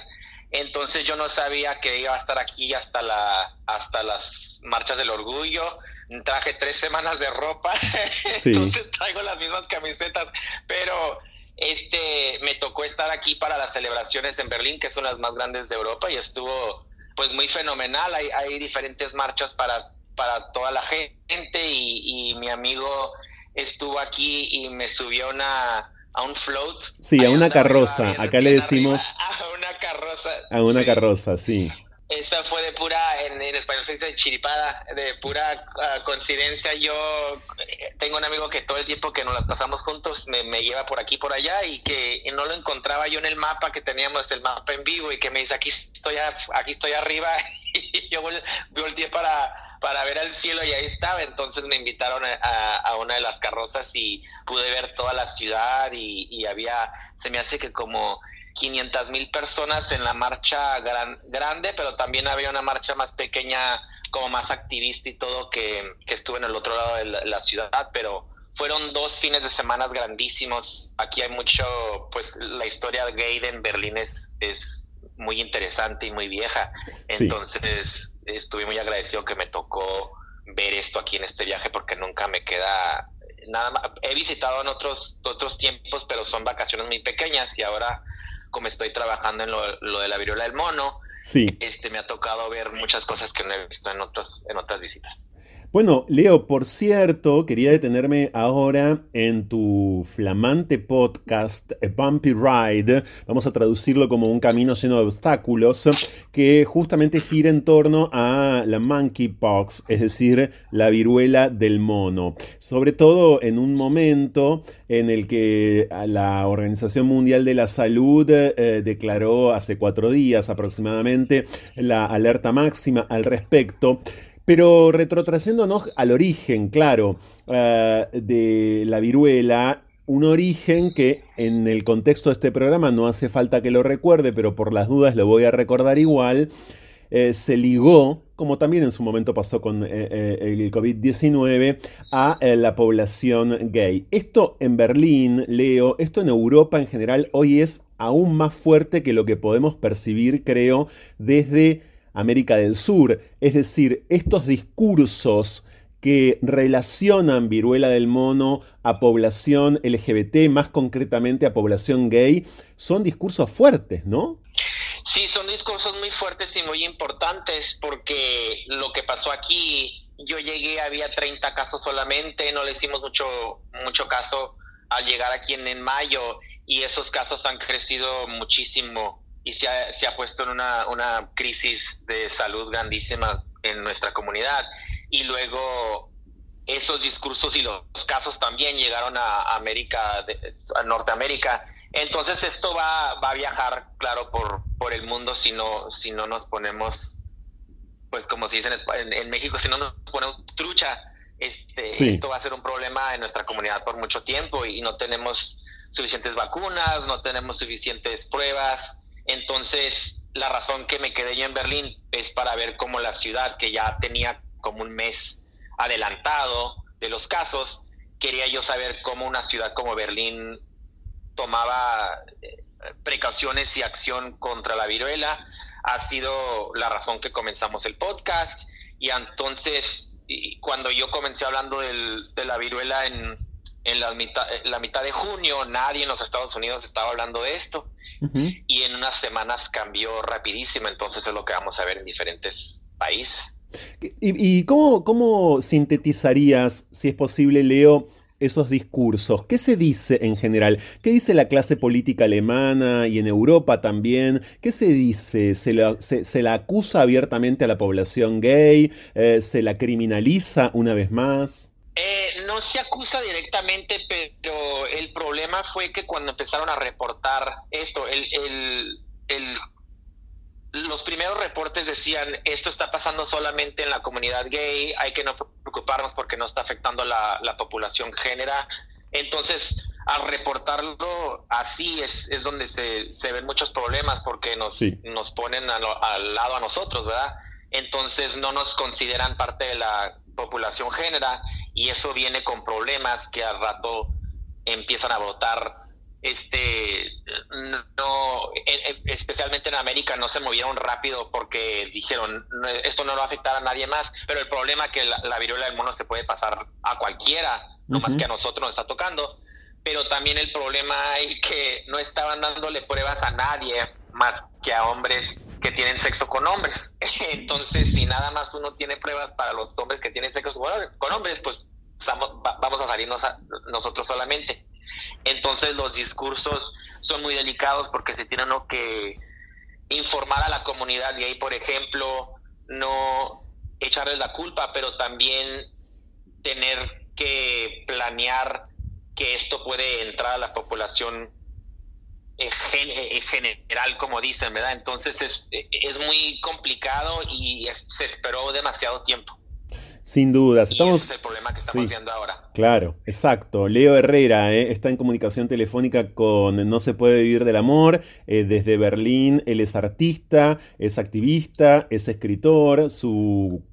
[SPEAKER 6] Entonces yo no sabía que iba a estar aquí hasta, la, hasta las marchas del orgullo traje tres semanas de ropa, <laughs> entonces traigo las mismas camisetas, pero este me tocó estar aquí para las celebraciones en Berlín, que son las más grandes de Europa, y estuvo pues muy fenomenal. Hay, hay diferentes marchas para, para toda la gente, y, y mi amigo estuvo aquí y me subió una a un float.
[SPEAKER 2] Sí, a una carroza. Acá le decimos. <laughs>
[SPEAKER 6] a una carroza.
[SPEAKER 2] A una carroza, sí.
[SPEAKER 6] Esa fue de pura, en, español se dice chiripada, de pura ah, coincidencia. Yo eh, tengo un amigo que todo el tiempo que nos las pasamos juntos me, me, lleva por aquí por allá y que no lo encontraba yo en el mapa que teníamos, el mapa en vivo, y que me dice, aquí estoy, aquí estoy arriba, <laughs> y yo volteé para, para ver al cielo y ahí estaba. Entonces me invitaron a, a, una de las carrozas y pude ver toda la ciudad y, y había, se me hace que como 500 mil personas en la marcha gran, grande, pero también había una marcha más pequeña, como más activista y todo, que, que estuvo en el otro lado de la, ciudad, pero fueron dos fines de semana grandísimos. Aquí hay mucho, pues la historia gay en Berlín es, es muy interesante y muy vieja. Entonces estuve muy agradecido que me tocó ver esto aquí en este viaje porque nunca me queda nada más. He visitado en otros, otros tiempos, pero son vacaciones muy pequeñas y ahora como estoy trabajando en lo, de la viruela del mono,
[SPEAKER 2] sí.
[SPEAKER 6] este, me ha tocado ver muchas cosas que no he visto en, otros, en otras visitas.
[SPEAKER 2] Bueno, Leo, por cierto, quería detenerme ahora en tu flamante podcast, A Bumpy Ride, vamos a traducirlo como un camino lleno de obstáculos, que justamente gira en torno a la monkeypox, es decir, la viruela del mono. Sobre todo en un momento en el que la Organización Mundial de la Salud eh, declaró hace cuatro días aproximadamente la alerta máxima al respecto. Pero retrotrayéndonos al origen, claro, eh, de la viruela, un origen que en el contexto de este programa no hace falta que lo recuerde, pero por las dudas lo voy a recordar igual, eh, se ligó, como también en su momento pasó con eh, el COVID-19, a la población gay. Esto en Berlín, Leo, esto en Europa en general hoy es aún más fuerte que lo que podemos percibir, creo, desde América del Sur. Es decir, estos discursos que relacionan viruela del mono a población LGBT, más concretamente a población gay, son discursos fuertes, ¿no?
[SPEAKER 6] Sí, son discursos muy fuertes y muy importantes porque lo que pasó aquí yo llegué, había 30 casos solamente, no le hicimos mucho, mucho caso al llegar aquí en, en mayo y esos casos han crecido muchísimo y se ha, se ha puesto en una, una, crisis de salud grandísima en nuestra comunidad. Y luego esos discursos y los casos también llegaron a América, a Norteamérica. Entonces esto va, va a viajar, claro, por, por el mundo si no, si no nos ponemos, pues como se dice en, en México, si no nos ponemos trucha, este, esto va a ser un problema en nuestra comunidad por mucho tiempo y no tenemos suficientes vacunas, no tenemos suficientes pruebas. Entonces, la razón que me quedé yo en Berlín es para ver cómo la ciudad, que ya tenía como un mes adelantado de los casos, quería yo saber cómo una ciudad como Berlín tomaba eh, precauciones y acción contra la viruela. Ha sido la razón que comenzamos el podcast. Y entonces, cuando yo comencé hablando de la viruela en, en la mitad, la mitad de junio, nadie en los Estados Unidos estaba hablando de esto y en unas semanas cambió rapidísimo, entonces es lo que vamos a ver en diferentes países.
[SPEAKER 2] ¿Y, cómo, cómo, sintetizarías, si es posible, Leo, esos discursos? ¿Qué se dice en general? ¿Qué dice la clase política alemana y en Europa también? ¿Qué se dice? ¿Se la, se, la acusa abiertamente a la población gay? Eh, ¿Se la criminaliza una vez más?
[SPEAKER 6] Eh, no se acusa directamente, pero el problema fue que cuando empezaron a reportar esto, el, los primeros reportes decían esto está pasando solamente en la comunidad gay, hay que no preocuparnos porque no está afectando a la, población génera. Entonces, al reportarlo así es, es donde se, se, ven muchos problemas porque nos, nos ponen al lado a nosotros, ¿verdad? Entonces no nos consideran parte de la población génera y eso viene con problemas que al rato empiezan a votar este no especialmente en América no se movieron rápido porque dijeron esto no va a afectar a nadie más pero el problema es que la, viruela del mono se puede pasar a cualquiera no más que a nosotros nos está tocando pero también el problema es que no estaban dándole pruebas a nadie más que a hombres que tienen sexo con hombres. <laughs> Entonces, si nada más uno tiene pruebas para los hombres que tienen sexo con hombres, pues vamos a salirnos nosotros solamente. Entonces, los discursos son muy delicados porque se tiene que informar a la comunidad y ahí, por ejemplo, no echarles la culpa, pero también tener que planear que esto puede entrar a la población en general, como dicen, ¿verdad? Entonces es, es muy complicado y se esperó demasiado tiempo.
[SPEAKER 2] Sin dudas.
[SPEAKER 6] Estamos... ese es el problema que estamos viendo ahora.
[SPEAKER 2] Claro, exacto. Leo Herrera ¿eh? está en comunicación telefónica con No se puede vivir del amor. Eh, desde Berlín, él es artista, es activista, es escritor. Su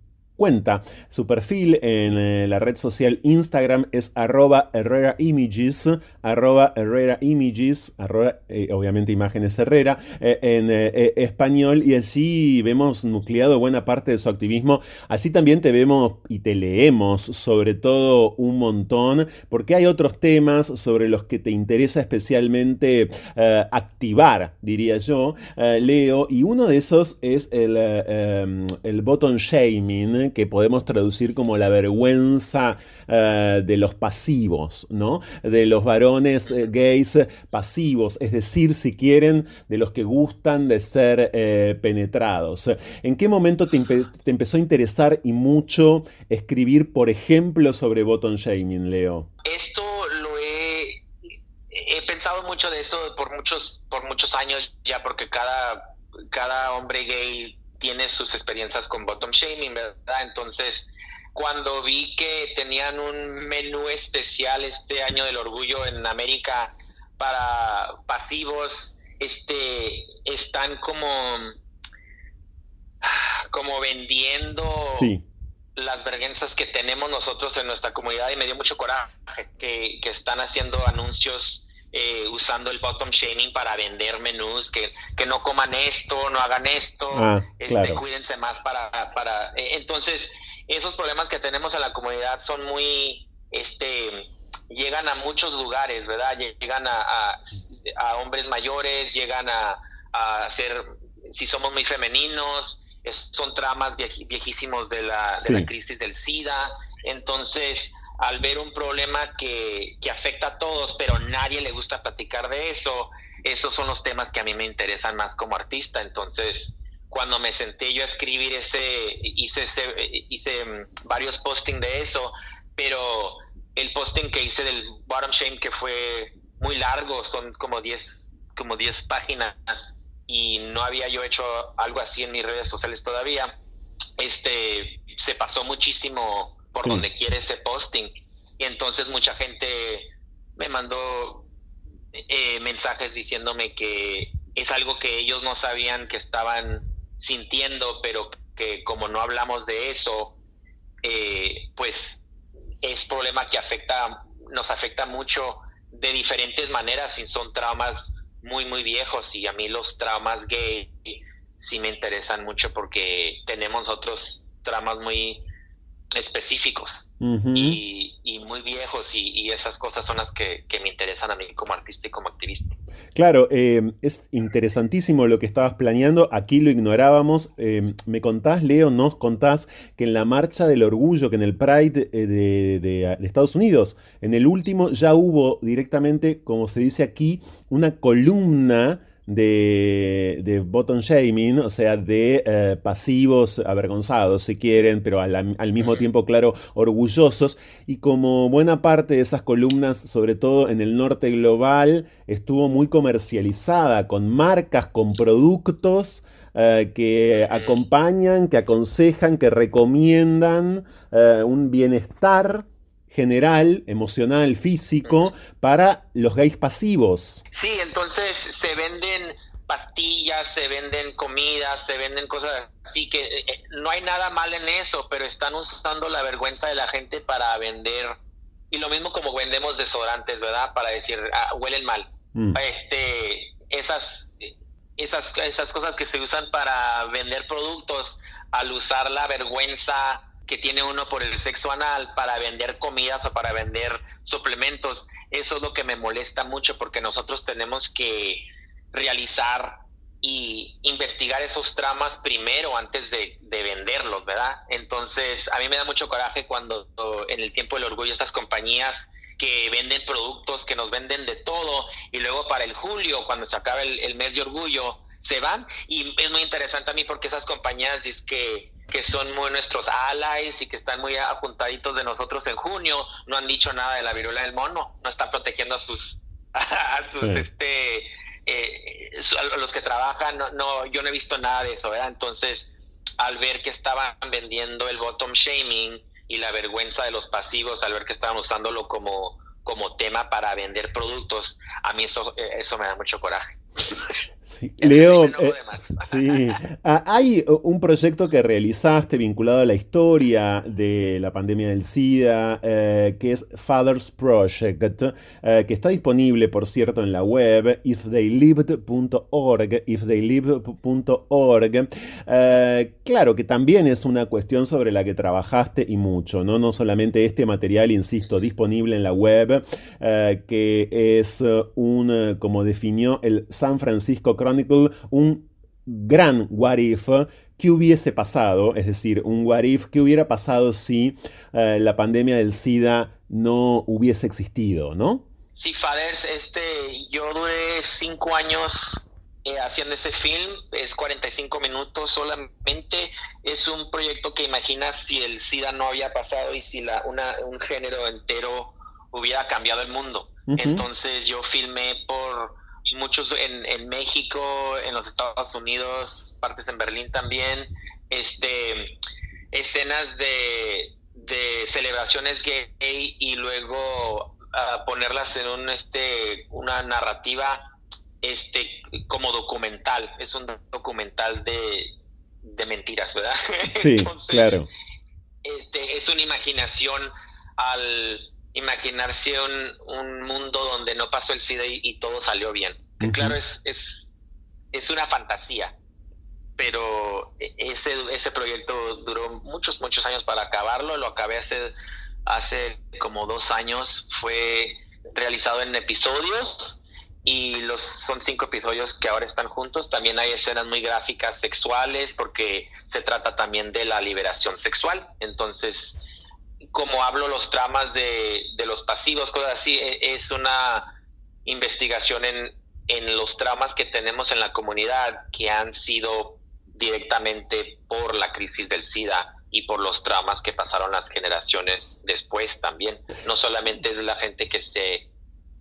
[SPEAKER 2] Su perfil en eh, la red social Instagram es arroba Herrera Images, arroba Herrera Images, eh, obviamente imágenes Herrera, eh, en español y así vemos nucleado buena parte de su activismo. Así también te vemos y te leemos sobre todo un montón porque hay otros temas sobre los que te interesa especialmente activar, diría yo, Leo, y uno de esos es el, em, el button shaming que podemos traducir como la vergüenza eh, de los pasivos, ¿no? De los varones eh, gays pasivos, es decir, si quieren, de los que gustan de ser eh, penetrados. ¿En qué momento te, empezó a interesar y mucho escribir, por ejemplo, sobre bottom shaming, Leo?
[SPEAKER 6] Esto lo he, he pensado mucho de eso por muchos, por muchos años ya, porque cada, cada hombre gay tiene sus experiencias con bottom shaming, ¿verdad? Entonces, cuando vi que tenían un menú especial este año del orgullo en América para pasivos, este, están como, como vendiendo las vergüenzas que tenemos nosotros en nuestra comunidad y me dio mucho coraje que, que están haciendo anuncios eh, usando el bottom shaming para vender menús, que, que no coman esto, no hagan esto, ah, este, cuídense más para... para eh, entonces, esos problemas que tenemos en la comunidad son muy, este, llegan a muchos lugares, ¿verdad? Llegan a, a, hombres mayores, llegan a, a ser, si somos muy femeninos, son tramas viejísimos de la, de la crisis del SIDA. Entonces, al ver un problema que, que, afecta a todos, pero nadie le gusta platicar de eso, esos son los temas que a mí me interesan más como artista. Entonces, cuando me senté yo a escribir ese, hice, hice mm, varios postings de eso, pero el posting que hice del Bottom Shame, que fue muy largo, son como 10 como 10 páginas y no había yo hecho algo así en mis redes sociales todavía, este se pasó muchísimo por donde quiere ese posting. Y entonces mucha gente me mandó eh, mensajes diciéndome que es algo que ellos no sabían que estaban sintiendo, pero que como no hablamos de eso, eh, pues es problema que afecta, nos afecta mucho de diferentes maneras y son traumas muy, muy viejos. Y a mí los traumas gay sí me interesan mucho porque tenemos otros traumas muy específicos y, muy viejos y, esas cosas son las que, me interesan a mí como artista y como activista.
[SPEAKER 2] Claro, eh, es interesantísimo lo que estabas planeando, aquí lo ignorábamos. Eh, me contás, Leo, nos contás que en la marcha del orgullo, que en el Pride eh, de, de Estados Unidos, en el último ya hubo directamente, como se dice aquí, una columna de, de bottom shaming, o sea, de eh, pasivos avergonzados, si quieren, pero al, mismo tiempo, claro, orgullosos. Y como buena parte de esas columnas, sobre todo en el norte global, estuvo muy comercializada, con marcas, con productos. Eh, que acompañan, que aconsejan, que recomiendan eh, un bienestar general, emocional, físico, para los gays pasivos.
[SPEAKER 6] Sí, entonces se venden pastillas, se venden comidas, se venden cosas así que eh, eh, no hay nada mal en eso, pero están usando la vergüenza de la gente para vender y lo mismo como vendemos desodorantes, ¿verdad? Para decir, ah, huelen mal. Mm. Este, esas, esas, esas cosas que se usan para vender productos, al usar la vergüenza que tiene uno por el sexo anal para vender comidas o para vender suplementos. Eso es lo que me molesta mucho porque nosotros tenemos que realizar y investigar esos tramas primero antes de, venderlos, ¿verdad? Entonces, a mí me da mucho coraje cuando en el tiempo del orgullo estas compañías que venden productos, que nos venden de todo, y luego para el julio, cuando se acaba el, el mes de orgullo, se van. Y es muy interesante a mí porque esas compañías dicen que que son muy nuestros allies y que están muy apuntaditos de nosotros en junio, no han dicho nada de la viruela del mono, no están protegiendo a sus, <laughs> a sus este, eh, a los que trabajan, no, no, yo no he visto nada de eso, ¿verdad? Entonces, al ver que estaban vendiendo el bottom shaming y la vergüenza de los pasivos, al ver que estaban usándolo como, como tema para vender productos, a mí eso, eh, eso me da mucho coraje. <laughs>
[SPEAKER 2] Leo, eh, <laughs> sí. Ah, hay un proyecto que realizaste vinculado a la historia de la pandemia del SIDA, eh, que es Father's Project, eh, que está disponible, por cierto, en la web iftheylived.org, iftheylived.org. claro que también es una cuestión sobre la que trabajaste y mucho, ¿no? No solamente este material, insisto, disponible en la web, que es un, como definió el San Francisco Chronicle, un gran what if que hubiese pasado, es decir, un what if que hubiera pasado si eh, la pandemia del SIDA no hubiese existido, ¿no?
[SPEAKER 6] Sí, Fathers, este, yo duré cinco años eh, haciendo ese film, es 45 minutos solamente, es un proyecto que imaginas si el SIDA no había pasado y si la, una, un género entero hubiera cambiado el mundo. Entonces yo filmé por muchos en, en, México, en los Estados Unidos, partes en Berlín también, este, escenas de, de celebraciones gay y luego ah, ponerlas en un, este, una narrativa este, como documental, es un documental de, de mentiras, ¿verdad? <laughs>
[SPEAKER 2] Sí, claro.
[SPEAKER 6] Este, es una imaginación al imaginarse un, un, mundo donde no pasó el SIDA y, todo salió bien. Claro, es, es, es, una fantasía, pero e, ese, ese proyecto duró muchos, muchos años para acabarlo. Lo acabé hace, hace como dos años. Fue realizado en episodios y los son cinco episodios que ahora están juntos. También hay escenas muy gráficas sexuales porque se trata también de la liberación sexual. Entonces, como hablo los tramas de, de los pasivos, cosas así, e, es una investigación en, en los tramas que tenemos en la comunidad que han sido directamente por la crisis del SIDA y por los tramas que pasaron las generaciones después también. No solamente es la gente que se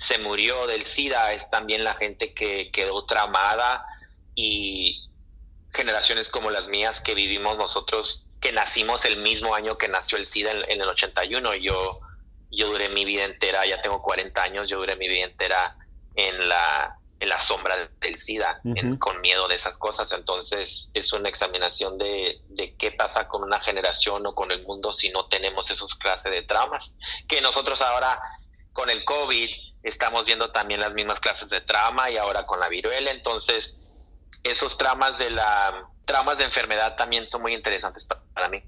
[SPEAKER 6] se murió del SIDA es también la gente que quedó tramada y generaciones como las mías que vivimos nosotros, que nacimos el mismo año que nació el SIDA en, el 81. Yo, yo duré mi vida entera, ya tengo 40 años, yo duré mi vida entera en la, en la sombra del SIDA, con miedo de esas cosas. Entonces es una examinación de, de, qué pasa con una generación o con el mundo si no tenemos esos clases de traumas. Que nosotros ahora con el COVID estamos viendo también las mismas clases de trama y ahora con la viruela, entonces esos tramas de la traumas de enfermedad también son muy interesantes para, mí.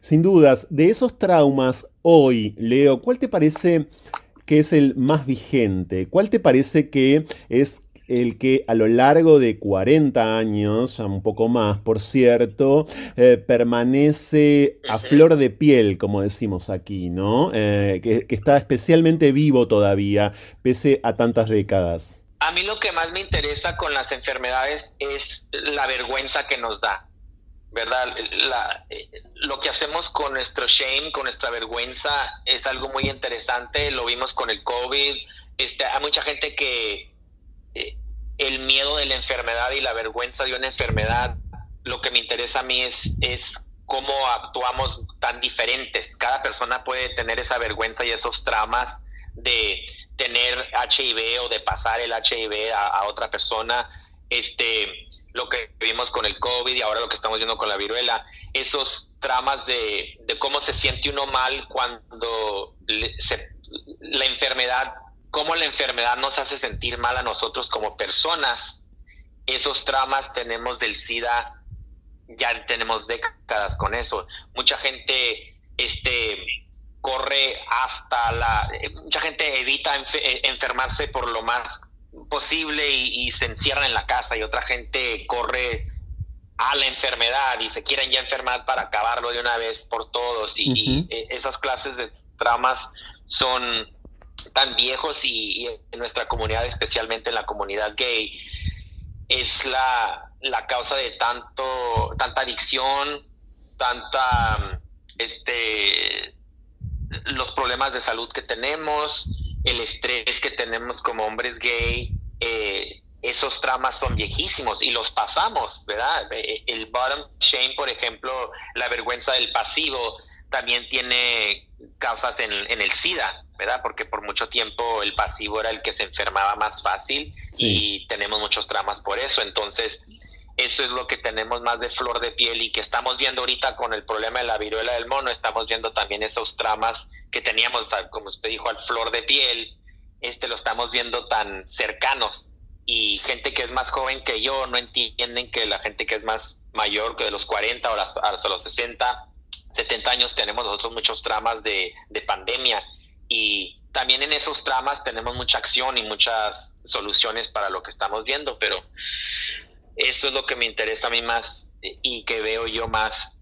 [SPEAKER 2] Sin dudas, de esos traumas hoy, Leo, ¿cuál te parece que es el más vigente? ¿Cuál te parece que es el que a lo largo de 40 años, un poco más, por cierto, eh, permanece a flor de piel, como decimos aquí, ¿no? Eh, que, está especialmente vivo todavía, pese a tantas décadas.
[SPEAKER 6] A mí lo que más me interesa con las enfermedades es la vergüenza que nos da, ¿verdad? Eh, lo que hacemos con nuestro shame, con nuestra vergüenza, es algo muy interesante. Lo vimos con el COVID. Este, hay mucha gente que eh, el miedo de la enfermedad y la vergüenza de una enfermedad, lo que me interesa a mí es, es cómo actuamos tan diferentes. Cada persona puede tener esa vergüenza y esos traumas de tener HIV o de pasar el HIV a, otra persona. Este, lo que vimos con el COVID y ahora lo que estamos viendo con la viruela, esos tramas de, cómo se siente uno mal cuando la enfermedad cómo la enfermedad nos hace sentir mal a nosotros como personas. Esos traumas tenemos del SIDA, ya tenemos décadas con eso. Mucha gente este, corre hasta la... Mucha gente evita eh, enfermarse por lo más posible y, se encierra en la casa y otra gente corre a la enfermedad y se quieren ya enfermar para acabarlo de una vez por todos. Y, y esas clases de traumas son tan viejos y, en nuestra comunidad, especialmente en la comunidad gay, es la, la causa de tanto, tanta adicción, tanta, este, los problemas de salud que tenemos, el estrés que tenemos como hombres gay, eh, esos tramas son viejísimos y los pasamos, ¿verdad? Eh, el bottom shame, por ejemplo, la vergüenza del pasivo, también tiene causas en, en el SIDA, ¿verdad? Porque por mucho tiempo el pasivo era el que se enfermaba más fácil y tenemos muchos traumas por eso. Entonces, eso es lo que tenemos más de flor de piel y que estamos viendo ahorita con el problema de la viruela del mono, estamos viendo también esos traumas que teníamos, como usted dijo, al flor de piel, este lo estamos viendo tan cercanos. Y gente que es más joven que yo no entienden que la gente que es más mayor, que de los 40 o hasta los 60, 70 años tenemos nosotros muchos tramas de, de pandemia. Y también en esos tramas tenemos mucha acción y muchas soluciones para lo que estamos viendo, pero eso es lo que me interesa a mí más y que veo yo más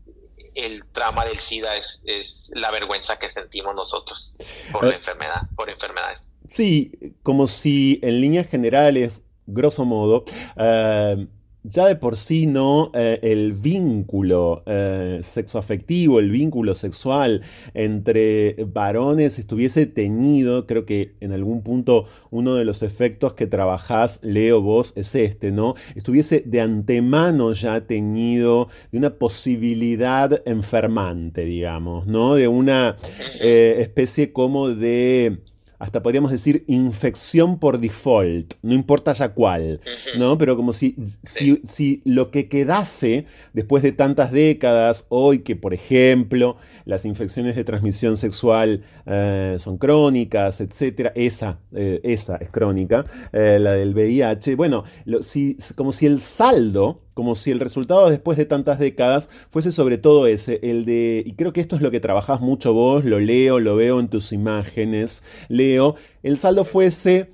[SPEAKER 6] el trama del SIDA es, es la vergüenza que sentimos nosotros por la eh, enfermedad, por enfermedades.
[SPEAKER 2] Sí, como si en líneas generales, grosso modo, uh, ya de por sí no eh, el vínculo eh, sexoafectivo, el vínculo sexual entre varones estuviese teñido, creo que en algún punto uno de los efectos que trabajás, Leo, vos, es este, ¿no? Estuviese de antemano ya teñido de una posibilidad enfermante, digamos, ¿no? De una eh, especie como de hasta podríamos decir infección por default, no importa ya cuál, ¿no? Pero como si, si, lo que quedase después de tantas décadas, hoy que por ejemplo las infecciones de transmisión sexual eh, son crónicas, etcétera, esa, eh, esa es crónica, eh, la del VIH, bueno, si, como si el saldo como si el resultado después de tantas décadas fuese sobre todo ese, el de, y creo que esto es lo que trabajás mucho vos, lo leo, lo veo en tus imágenes, leo, el saldo fuese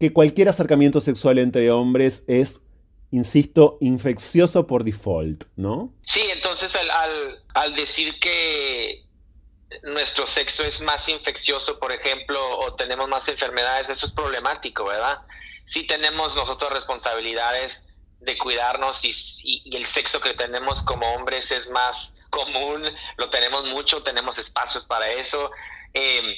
[SPEAKER 2] que cualquier acercamiento sexual entre hombres es insisto, infeccioso por default, ¿no?
[SPEAKER 6] Sí, entonces al, al, decir que nuestro sexo es más infeccioso, por ejemplo, o tenemos más enfermedades, eso es problemático, ¿verdad? Sí tenemos nosotros responsabilidades de cuidarnos y, el sexo que tenemos como hombres es más común, lo tenemos mucho, tenemos espacios para eso, em,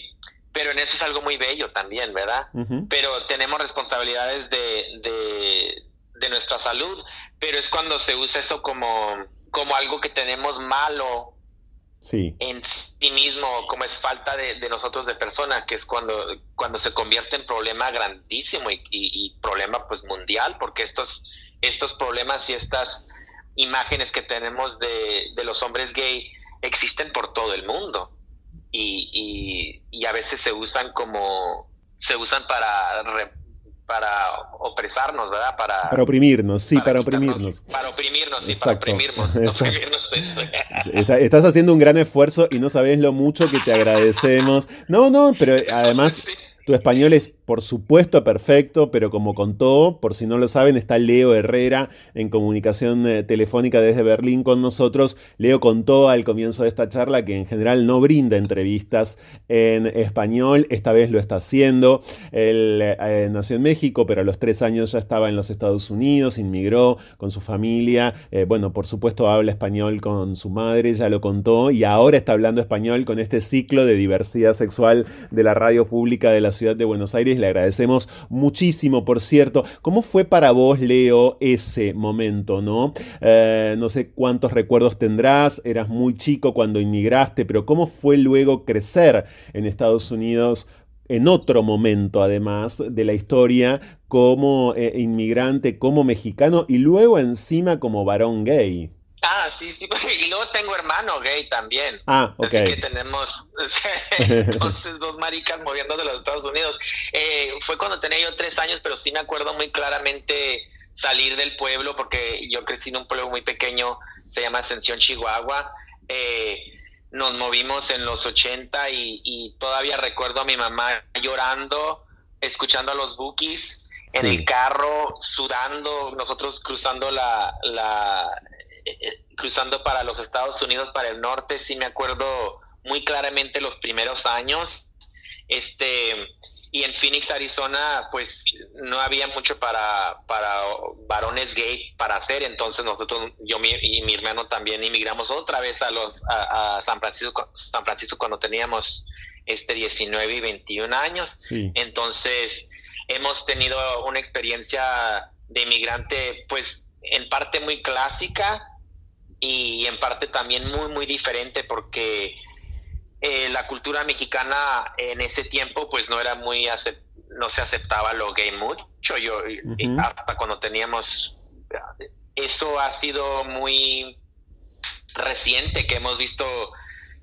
[SPEAKER 6] pero en eso es algo muy bello también, ¿verdad? Pero tenemos responsabilidades de, de, nuestra salud, pero es cuando se usa eso como, como algo que tenemos malo
[SPEAKER 2] sí.
[SPEAKER 6] en sí mismo, como es falta de, nosotros de persona, que es cuando, cuando se convierte en problema grandísimo y, y problema pues mundial, porque estos estos problemas y estas imágenes que tenemos de, los hombres gay existen por todo el mundo y, a veces se usan como se usan para para opresarnos, ¿verdad?
[SPEAKER 2] Para, para oprimirnos, sí, para, oprimirnos.
[SPEAKER 6] Para oprimirnos, sí, para oprimirnos. <laughs> <laughs>
[SPEAKER 2] estás haciendo un gran esfuerzo y no sabes lo mucho que te agradecemos. No, no, pero además <laughs> tu español es por supuesto perfecto, pero como contó, por si no lo saben, está Leo Herrera en comunicación eh, telefónica desde Berlín con nosotros. Leo contó al comienzo de esta charla que en general no brinda entrevistas en español, esta vez lo está haciendo. Él eh, nació en México, pero a los tres años ya estaba en los Estados Unidos, inmigró con su familia. Eh, bueno, por supuesto habla español con su madre, ya lo contó, y ahora está hablando español con este ciclo de diversidad sexual de la radio pública de la ciudad de Buenos Aires le agradecemos muchísimo, por cierto. ¿Cómo fue para vos, Leo, ese momento, no? Eh, no sé cuántos recuerdos tendrás, eras muy chico cuando inmigraste, pero ¿cómo fue luego crecer en Estados Unidos? en otro momento, además, de la historia como eh, inmigrante, como mexicano y luego encima como varón gay.
[SPEAKER 6] Ah, sí, sí, <laughs> y luego tengo hermano gay también.
[SPEAKER 2] Ah, ok.
[SPEAKER 6] Así que tenemos <laughs> entonces dos maricas moviendo de los Estados Unidos. Eh, fue cuando tenía yo tres años, pero sí me acuerdo muy claramente salir del pueblo, porque yo crecí en un pueblo muy pequeño, se llama Ascensión, Chihuahua. Eh, nos movimos en los 80 y, todavía recuerdo a mi mamá llorando, escuchando a los bookies en el carro, sudando, nosotros cruzando la, la eh, cruzando para los Estados Unidos, para el norte, sí me acuerdo muy claramente los primeros años. Este, y en Phoenix, Arizona, pues no había mucho para, para varones gay para hacer, entonces nosotros, yo y mi hermano también inmigramos otra vez a los a, San Francisco, San Francisco cuando teníamos este 19 y 21 años. Entonces, hemos tenido una experiencia de inmigrante, pues en parte muy clásica, y en parte también muy, muy diferente porque eh, la cultura mexicana en ese tiempo pues no era muy, no se aceptaba lo gay mucho, yo hasta cuando teníamos, eso ha sido muy reciente que hemos visto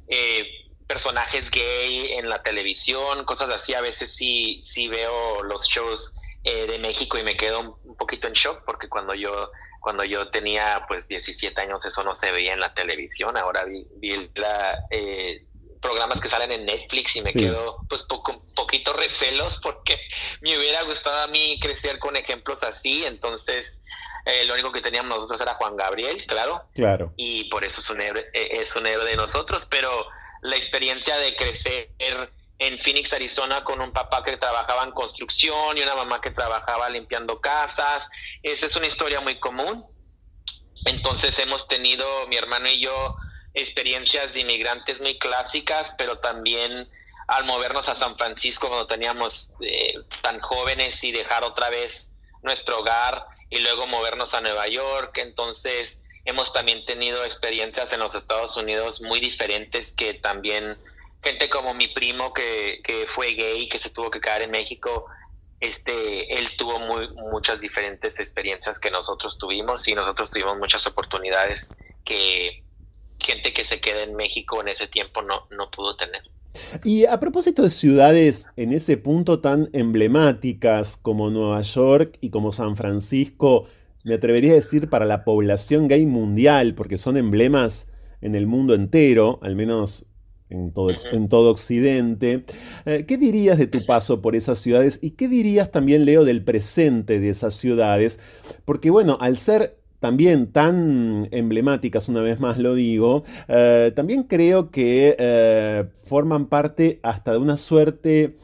[SPEAKER 6] eh, personajes gay en la televisión, cosas así, a veces sí, sí veo los shows eh, de México y me quedo un poquito en shock porque cuando yo cuando yo tenía pues 17 años eso no se veía en la televisión, ahora vi, la, eh, programas que salen en Netflix y me quedo pues poco, poquito recelos porque <laughs> me hubiera gustado a mí crecer con ejemplos así, entonces eh, lo único que teníamos nosotros era Juan Gabriel, claro.
[SPEAKER 2] Claro.
[SPEAKER 6] Y por eso es un héroe, eh, es un héroe de nosotros, pero la experiencia de crecer en Phoenix, Arizona, con un papá que trabajaba en construcción y una mamá que trabajaba limpiando casas. Esa es una historia muy común. Entonces hemos tenido, mi hermano y yo, experiencias de inmigrantes muy clásicas, pero también al movernos a San Francisco cuando teníamos eh, tan jóvenes y dejar otra vez nuestro hogar y luego movernos a Nueva York. Entonces hemos también tenido experiencias en los Estados Unidos muy diferentes que también gente como mi primo que, que fue gay, que se tuvo que quedar en México, este, él tuvo muy, muchas diferentes experiencias que nosotros tuvimos y nosotros tuvimos muchas oportunidades que gente que se queda en México en ese tiempo no, no pudo tener.
[SPEAKER 2] Y a propósito de ciudades en ese punto tan emblemáticas como Nueva York y como San Francisco, me atrevería a decir para la población gay mundial, porque son emblemas en el mundo entero, al menos en todo, en todo Occidente. Eh, ¿Qué dirías de tu paso por esas ciudades y qué dirías también, Leo, del presente de esas ciudades? Porque bueno, al ser también tan emblemáticas, una vez más lo digo, eh, también creo que eh, forman parte hasta de una suerte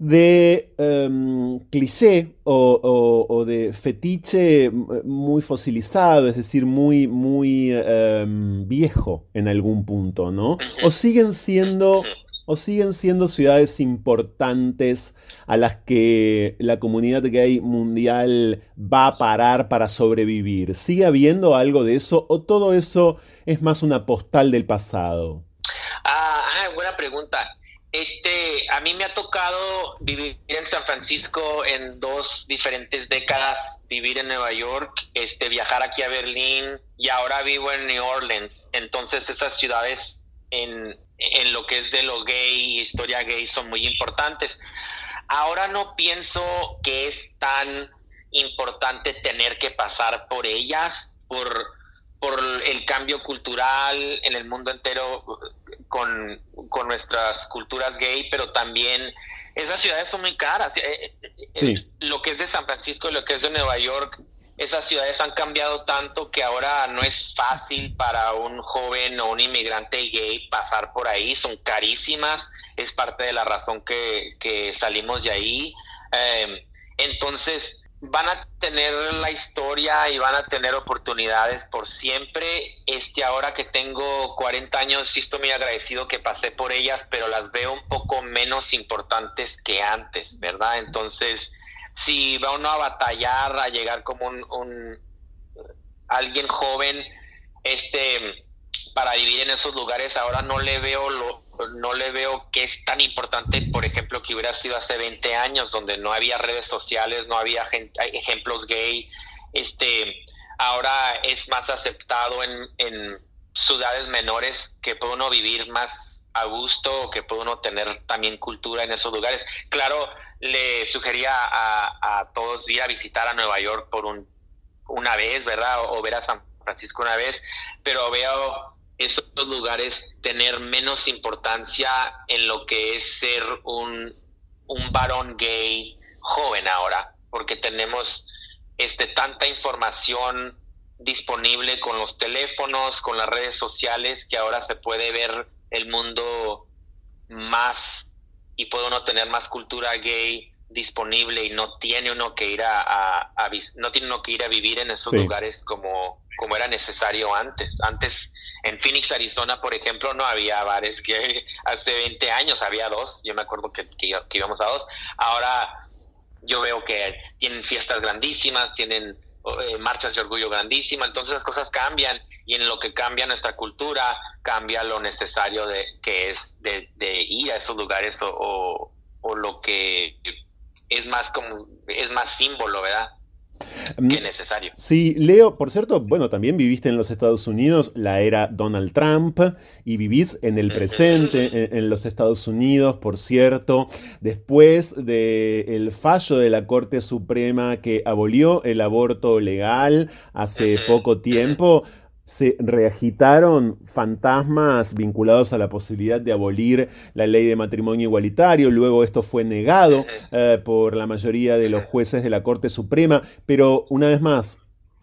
[SPEAKER 2] de em, cliché o, de fetiche muy fosilizado, es decir, muy, muy em, viejo en algún punto, ¿no? O siguen siendo o siguen siendo ciudades importantes a las que la comunidad gay mundial va a parar para sobrevivir? ¿Sigue habiendo algo de eso o todo eso es más una postal del pasado?
[SPEAKER 6] Ah, ah, buena pregunta. Este, a mí me ha tocado vivir en San Francisco en dos diferentes décadas, vivir en Nueva York, este, viajar aquí a Berlín y ahora vivo en New Orleans. Entonces esas ciudades en, en lo que es de lo gay y historia gay son muy importantes. Ahora no pienso que es tan importante tener que pasar por ellas, por, por el cambio cultural en el mundo entero con, con nuestras culturas gay, pero también esas ciudades son muy caras. Eh, eh, lo que es de San Francisco y lo que es de Nueva York esas ciudades han cambiado tanto que ahora no es fácil para un joven o un inmigrante gay pasar por ahí, son carísimas, es parte de la razón que, salimos de ahí. Em, entonces, van a tener la historia y van a tener oportunidades por siempre. Este, ahora que tengo 40 años, sí estoy muy agradecido que pasé por ellas, pero las veo un poco menos importantes que antes, ¿verdad? Entonces, si va uno a batallar, a llegar como un, alguien joven, este, para vivir en esos lugares, ahora no le veo lo, no le veo que es tan importante, por ejemplo, que hubiera sido hace 20 años, donde no había redes sociales, no había ejemplos gay, este, ahora es más aceptado en, en ciudades menores que puede uno vivir más a gusto, que puede uno tener también cultura en esos lugares. Claro, le sugería a, todos ir a visitar a Nueva York por un, una vez, ¿verdad? O, ver a San Francisco una vez, pero veo esos lugares tener menos importancia en lo que es ser un, un varón gay joven ahora, porque tenemos este, tanta información disponible con los teléfonos, con las redes sociales, que ahora se puede ver el mundo más y puede uno tener más cultura gay disponible y no tiene uno que ir a, no tiene uno que ir a vivir en esos lugares como como era necesario antes. Antes en Phoenix, Arizona, por ejemplo, no había bares que <laughs> hace 20 años había dos. Yo me acuerdo que, que, íbamos a dos. Ahora yo veo que tienen fiestas grandísimas, tienen eh, marchas de orgullo grandísimas, entonces las cosas cambian y en lo que cambia nuestra cultura, cambia lo necesario de que es de, ir a esos lugares o, lo que es más como es más símbolo, ¿verdad? Mm, que necesario.
[SPEAKER 2] Sí, Leo, por cierto, bueno, también viviste en los Estados Unidos la era Donald Trump y vivís en el presente <laughs> en, los Estados Unidos, por cierto, después del fallo de la Corte Suprema que abolió el aborto legal hace poco tiempo se reagitaron fantasmas vinculados a la posibilidad de abolir la ley de matrimonio igualitario. Luego esto fue negado eh, por la mayoría de los jueces de la Corte Suprema. Pero una vez más,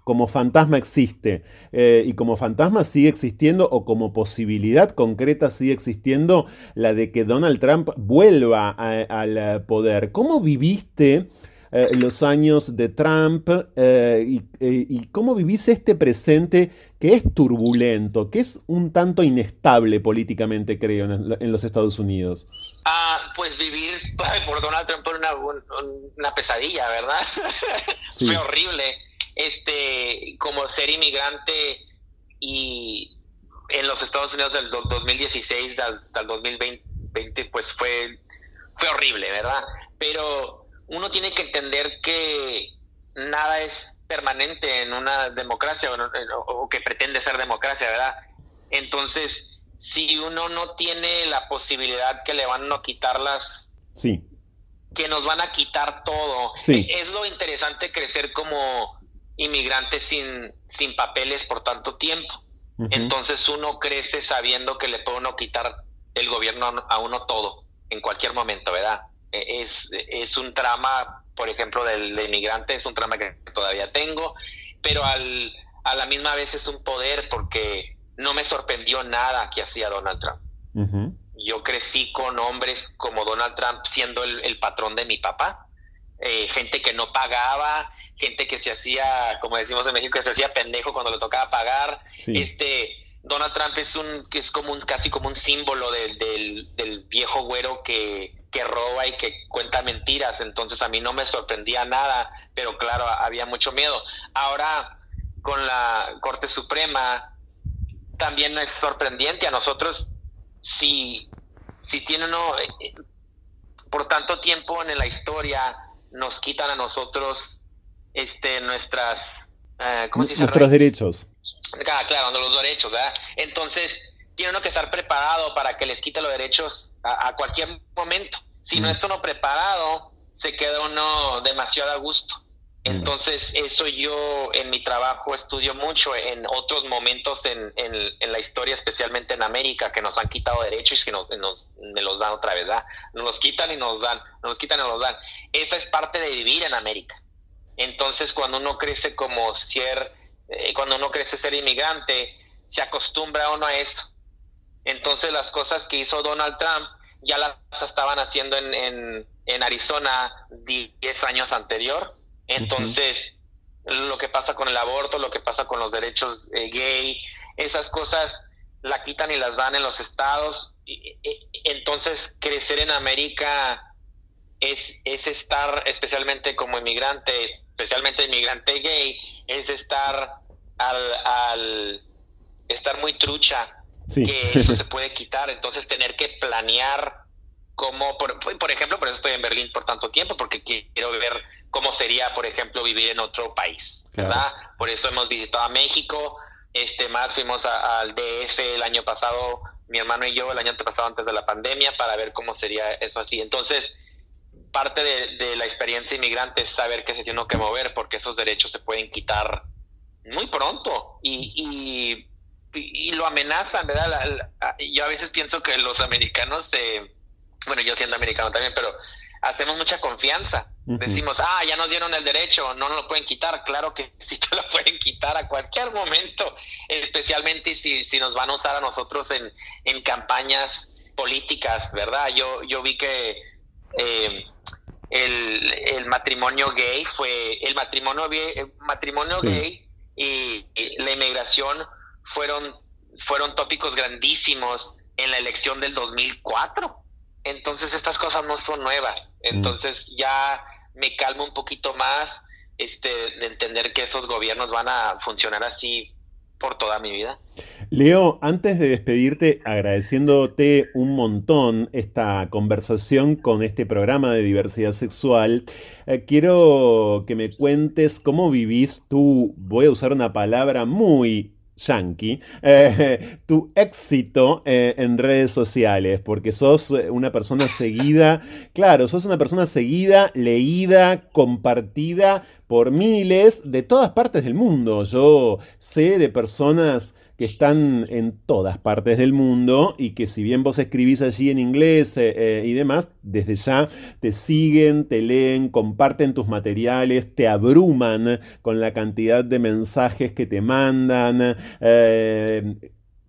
[SPEAKER 2] como fantasma existe eh, y como fantasma sigue existiendo o como posibilidad concreta sigue existiendo la de que Donald Trump vuelva al poder. ¿Cómo viviste? Eh, los años de Trump y, y, cómo vivís este presente que es turbulento, que es un tanto inestable políticamente, creo, en, los Estados Unidos.
[SPEAKER 6] Ah, pues vivir <laughs> por Donald Trump una, una pesadilla, ¿verdad? <laughs> Fue horrible. Este, como ser inmigrante y en los Estados Unidos del 2016 hasta el 2020, pues fue, fue horrible, ¿verdad? Pero uno tiene que entender que nada es permanente en una democracia o, que pretende ser democracia, ¿verdad? Entonces, si uno no tiene la posibilidad que le van a quitar las...
[SPEAKER 2] Sí.
[SPEAKER 6] Que nos van a quitar todo. Sí. Es lo interesante crecer como inmigrante sin, sin papeles por tanto tiempo. Entonces uno crece sabiendo que le puede uno quitar el gobierno a uno todo, en cualquier momento, ¿verdad? E, es, es un trama, por ejemplo, del, inmigrante, es un trama que todavía tengo, pero al, a la misma vez es un poder porque no me sorprendió nada que hacía Donald Trump. Yo crecí con hombres como Donald Trump siendo el, patrón de mi papá, eh, gente que no pagaba, gente que se hacía, como decimos en México, que se hacía pendejo cuando le tocaba pagar. Este, Donald Trump es un, es como un, casi como un símbolo del, del, viejo güero que, que roba y que cuenta mentiras. Entonces a mí no me sorprendía nada, pero claro, había mucho miedo. Ahora, con la Corte Suprema, también es sorprendente. A nosotros, si, si tiene uno, eh, por tanto tiempo en la historia, nos quitan a nosotros este, nuestras,
[SPEAKER 2] eh, ¿cómo se dice? Nuestros derechos.
[SPEAKER 6] Ah, claro, los derechos, ¿verdad? Entonces, tiene uno que estar preparado para que les quite los derechos a, cualquier momento. Si no está uno preparado, se queda uno demasiado a gusto. Entonces, eso yo en mi trabajo estudio mucho en otros momentos en, en, la historia, especialmente en América, que nos han quitado derechos y que nos, nos, los dan otra vez, ¿verdad? Nos los quitan y nos dan, nos los quitan y nos dan. Esa es parte de vivir en América. Entonces, cuando uno crece como ser, eh, cuando uno crece ser inmigrante, se acostumbra uno a eso. Entonces, las cosas que hizo Donald Trump ya las estaban haciendo en, en, Arizona 10 años anterior. Entonces, lo que pasa con el aborto, lo que pasa con los derechos eh, gay, esas cosas la quitan y las dan en los estados. Entonces, crecer en América es, es estar, especialmente como inmigrante, especialmente inmigrante gay, es estar al, al estar muy trucha, que eso se puede quitar, entonces tener que planear cómo, por, por ejemplo, por eso estoy en Berlín por tanto tiempo, porque quiero ver cómo sería, por ejemplo, vivir en otro país, ¿verdad? Por eso hemos visitado a México, este más fuimos al DF el año pasado, mi hermano y yo el año pasado antes de la pandemia para ver cómo sería eso así. Entonces, parte de, la experiencia inmigrante es saber que se tiene que mover porque esos derechos se pueden quitar muy pronto y, y, lo amenazan, ¿verdad? yo a veces pienso que los americanos, bueno, yo siendo americano también, pero hacemos mucha confianza. Decimos, ah, ya nos dieron el derecho, no nos lo pueden quitar. Claro que <laughs> sí te lo pueden quitar a cualquier momento, especialmente si, si nos van a usar a nosotros en, en campañas políticas, ¿verdad? Yo, yo vi que eh, el, matrimonio gay fue el matrimonio gay, matrimonio gay y, la inmigración fueron fueron tópicos grandísimos en la elección del 2004. Entonces estas cosas no son nuevas. Mm. Entonces ya me calmo un poquito más este de entender que esos gobiernos van a funcionar así por toda mi vida.
[SPEAKER 2] Leo, antes de despedirte, agradeciéndote un montón esta conversación con este programa de diversidad sexual, eh, quiero que me cuentes cómo vivís tú, voy a usar una palabra muy yankee, eh, tu éxito eh, en redes sociales, porque sos una persona seguida, claro, sos una persona seguida, leída, compartida por miles de todas partes del mundo. Yo sé de personas que están en todas partes del mundo y que si bien vos escribís allí en inglés eh, eh, y demás, desde ya te siguen, te leen, comparten tus materiales, te abruman con la cantidad de mensajes que te mandan. Eh,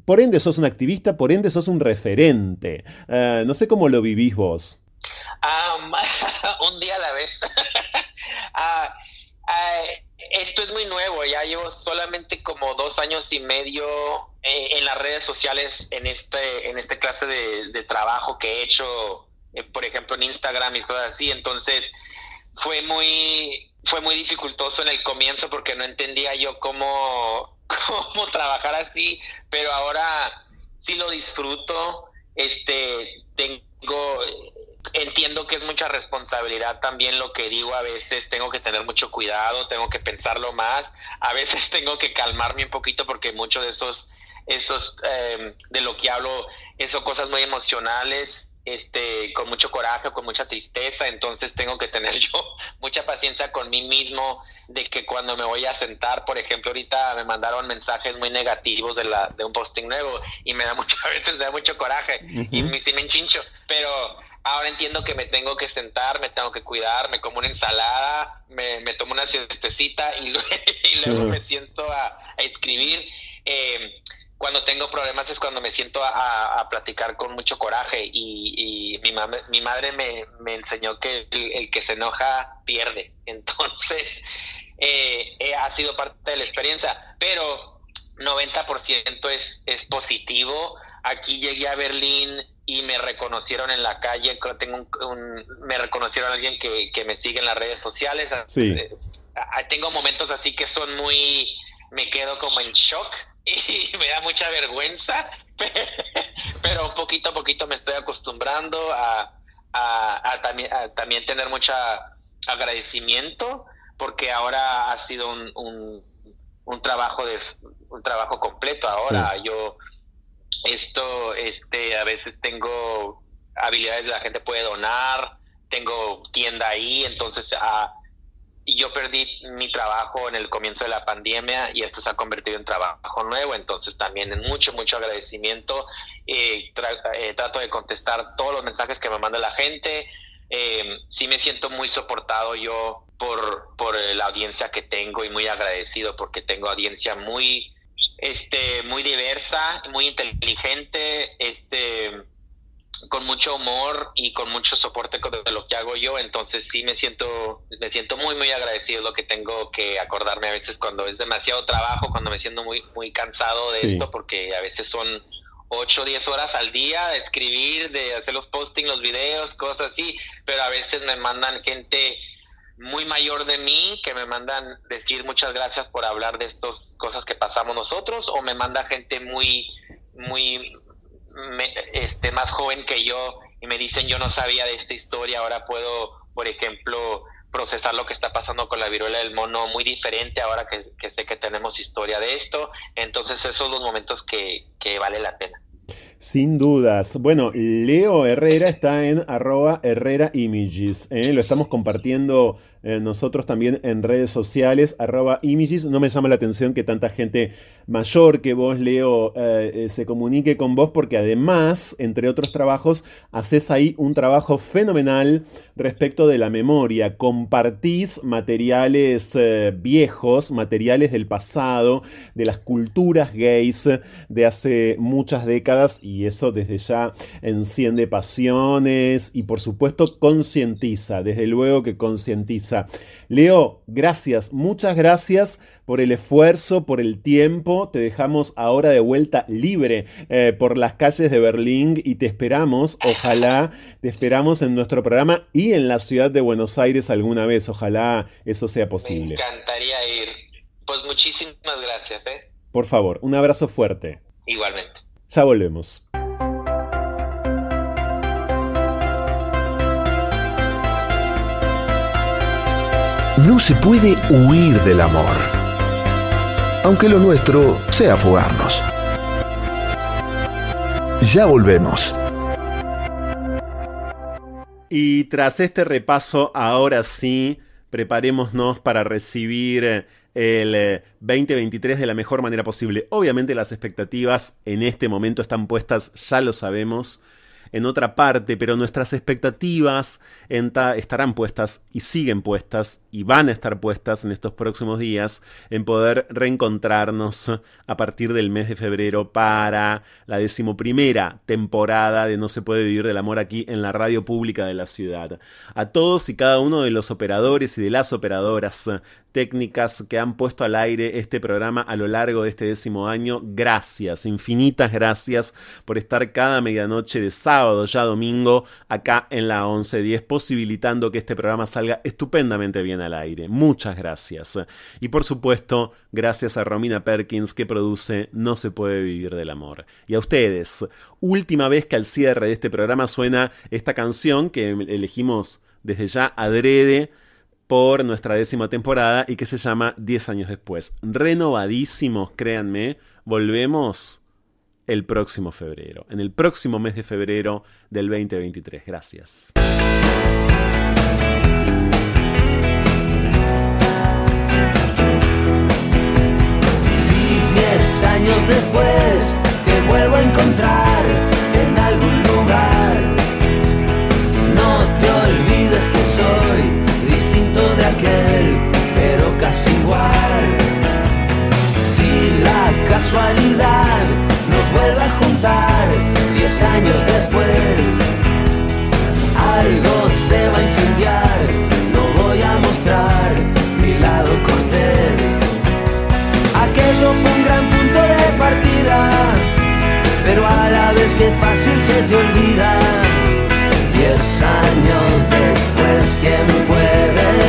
[SPEAKER 2] por ende sos un activista, por ende sos un referente. no sé cómo lo vivís vos. <laughs>
[SPEAKER 6] un día a la vez. <laughs> Ah, ah, esto es muy nuevo, ya llevo solamente como dos años y medio eh, en las redes sociales en este, en este clase de, trabajo que he hecho, eh, por ejemplo, en Instagram y todo así. Entonces, fue muy, fue muy dificultoso en el comienzo porque no entendía yo cómo, <laughs> cómo trabajar así, pero ahora sí lo disfruto. Este, tengo entiendo que es mucha responsabilidad también lo que digo, a veces tengo que tener mucho cuidado, tengo que pensarlo más, a veces <laughs> tengo que calmarme un poquito porque muchos de esos, esos, em, de lo que hablo, son cosas muy emocionales, este, con mucho coraje con mucha tristeza, entonces tengo que tener <laughs> yo mucha paciencia con mí mismo de que cuando me voy a sentar, por ejemplo, ahorita me mandaron mensajes muy negativos de, la, de un posting nuevo y me da <laughs> mucho, a veces me da mucho coraje y me, sí me enchincho, pero ahora entiendo que me tengo que sentar, me tengo que cuidar, me como una ensalada, me, me tomo una siestecita y, <laughs> luego me siento a, a escribir. Eh, cuando tengo problemas es cuando me siento a, platicar con mucho coraje y, mi, mi, madre me, enseñó que el, que se enoja pierde. <laughs> Entonces, eh, eh, ha sido parte de la experiencia, pero 90% es, es positivo. Aquí llegué a Berlín y me reconocieron en la calle, tengo un, me reconocieron alguien que, que, me sigue en las redes sociales.
[SPEAKER 2] Sí.
[SPEAKER 6] Tengo momentos así que son muy, me quedo como en shock <laughs> y me da mucha vergüenza, <laughs> pero poquito a poquito me estoy acostumbrando a, también, también tener mucho agradecimiento porque ahora ha sido un, un, trabajo de un trabajo completo ahora yo esto este a veces tengo habilidades de la gente puede donar tengo tienda ahí entonces a, y yo perdí mi trabajo en el comienzo de la pandemia y esto se ha convertido en trabajo nuevo, entonces también en mucho, mucho agradecimiento. Eh, eh, trato de contestar todos los mensajes que me manda la gente. Eh, sí me siento muy soportado yo por, por la audiencia que tengo y muy agradecido porque tengo audiencia muy, este, muy diversa, muy inteligente, este, con mucho humor y con mucho soporte de lo que hago yo, entonces sí me siento, me siento muy, muy agradecido lo que tengo que acordarme a veces cuando es demasiado trabajo, cuando me siento muy, muy cansado de esto, porque a veces son 8 o 10 horas al día de escribir, de hacer los posting, los videos, cosas así, pero a veces me mandan gente muy mayor de mí que me mandan decir muchas gracias por hablar de estas cosas que pasamos nosotros o me manda gente muy muy este, más joven que yo y me dicen yo no sabía de esta historia, ahora puedo, por ejemplo, procesar lo que está pasando con la viruela del mono muy diferente ahora que, sé que tenemos historia de esto. Entonces esos son los momentos que, que vale la pena.
[SPEAKER 2] Sin dudas. Bueno, Leo Herrera está en arroba Herrera Images. ¿eh? Lo estamos compartiendo eh, nosotros también en redes sociales, arroba Images. No me llama la atención que tanta gente mayor que vos, Leo, eh, se comunique con vos, porque además, entre otros trabajos, haces ahí un trabajo fenomenal respecto de la memoria. Compartís materiales viejos, materiales del pasado, de las culturas gays de hace muchas décadas y eso desde ya enciende pasiones y por supuesto concientiza, desde luego que concientiza. Leo, gracias, muchas gracias por el esfuerzo, por el tiempo. Te dejamos ahora de vuelta libre eh, por las calles de Berlín y te esperamos, ojalá, te esperamos en nuestro programa y en la ciudad de Buenos Aires alguna vez. Ojalá eso sea posible.
[SPEAKER 6] Me encantaría ir. Pues muchísimas gracias. ¿eh?
[SPEAKER 2] Por favor, un abrazo fuerte.
[SPEAKER 6] Igualmente.
[SPEAKER 2] Ya volvemos.
[SPEAKER 3] No se puede huir del amor, aunque lo nuestro sea fugarnos. Ya volvemos.
[SPEAKER 2] Y tras este repaso, ahora sí, preparémonos para recibir el 2023 eh, de la mejor manera posible. Obviamente las expectativas en este momento están puestas, ya lo sabemos, en otra parte, pero nuestras expectativas estarán puestas y siguen puestas y van a estar puestas en estos próximos días en poder reencontrarnos a partir del mes de febrero para la decimoprimera temporada de No se puede vivir del amor aquí en la radio pública de la ciudad. A todos y cada uno de los operadores y de las operadoras técnicas que han puesto al aire este programa a lo largo de este décimo año. Gracias, infinitas gracias por estar cada medianoche de sábado, ya domingo, acá en la 1110, posibilitando que este programa salga estupendamente bien al aire. Muchas gracias. Y por supuesto, gracias a Romina Perkins que produce No se puede vivir del amor. Y a ustedes, última vez que al cierre de este programa suena esta canción que elegimos desde ya adrede por nuestra décima temporada y que se llama 10 años después. Renovadísimos, créanme, volvemos el próximo febrero, en el próximo mes de febrero del 2023. Gracias.
[SPEAKER 1] Si diez años después te vuelvo a encontrar en algún lugar, no te olvides que soy pero casi igual. Si la casualidad nos vuelve a juntar diez años después, algo se va a incendiar, no voy a mostrar mi lado cortés. Aquello fue un gran punto de partida, pero a la vez que fácil se te olvida. Diez años después, ¿quién puede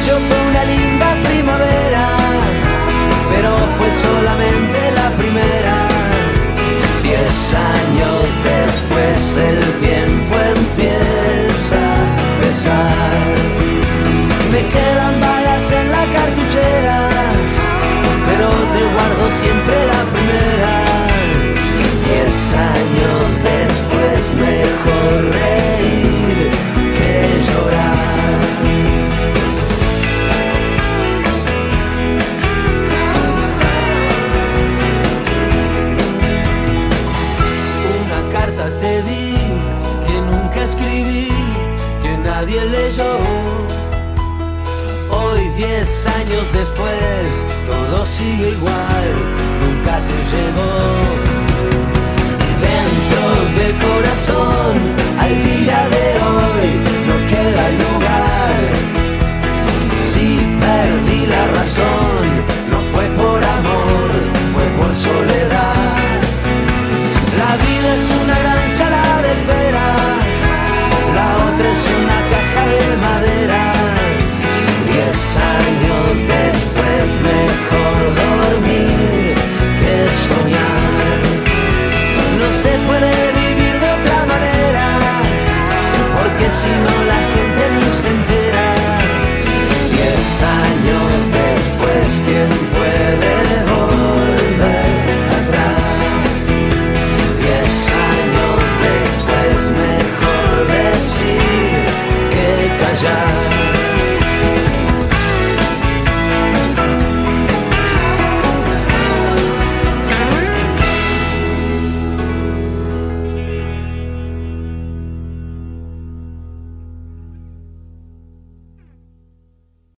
[SPEAKER 1] Aquello fue una linda primavera, pero fue solamente la primera. Diez años después el tiempo empieza a pesar. Me quedan balas en la cartuchera, pero te guardo siempre la primera. yo. Hoy, diez años después, todo sigue igual, nunca te llegó. Dentro del corazón, al día de hoy, no queda lugar. Si perdí la razón, no fue por amor, fue por soledad. La vida es una gran sala de espera, la otra es una caja madera. Diez años después mejor dormir que soñar. No se puede vivir de otra manera, porque si no la viajar.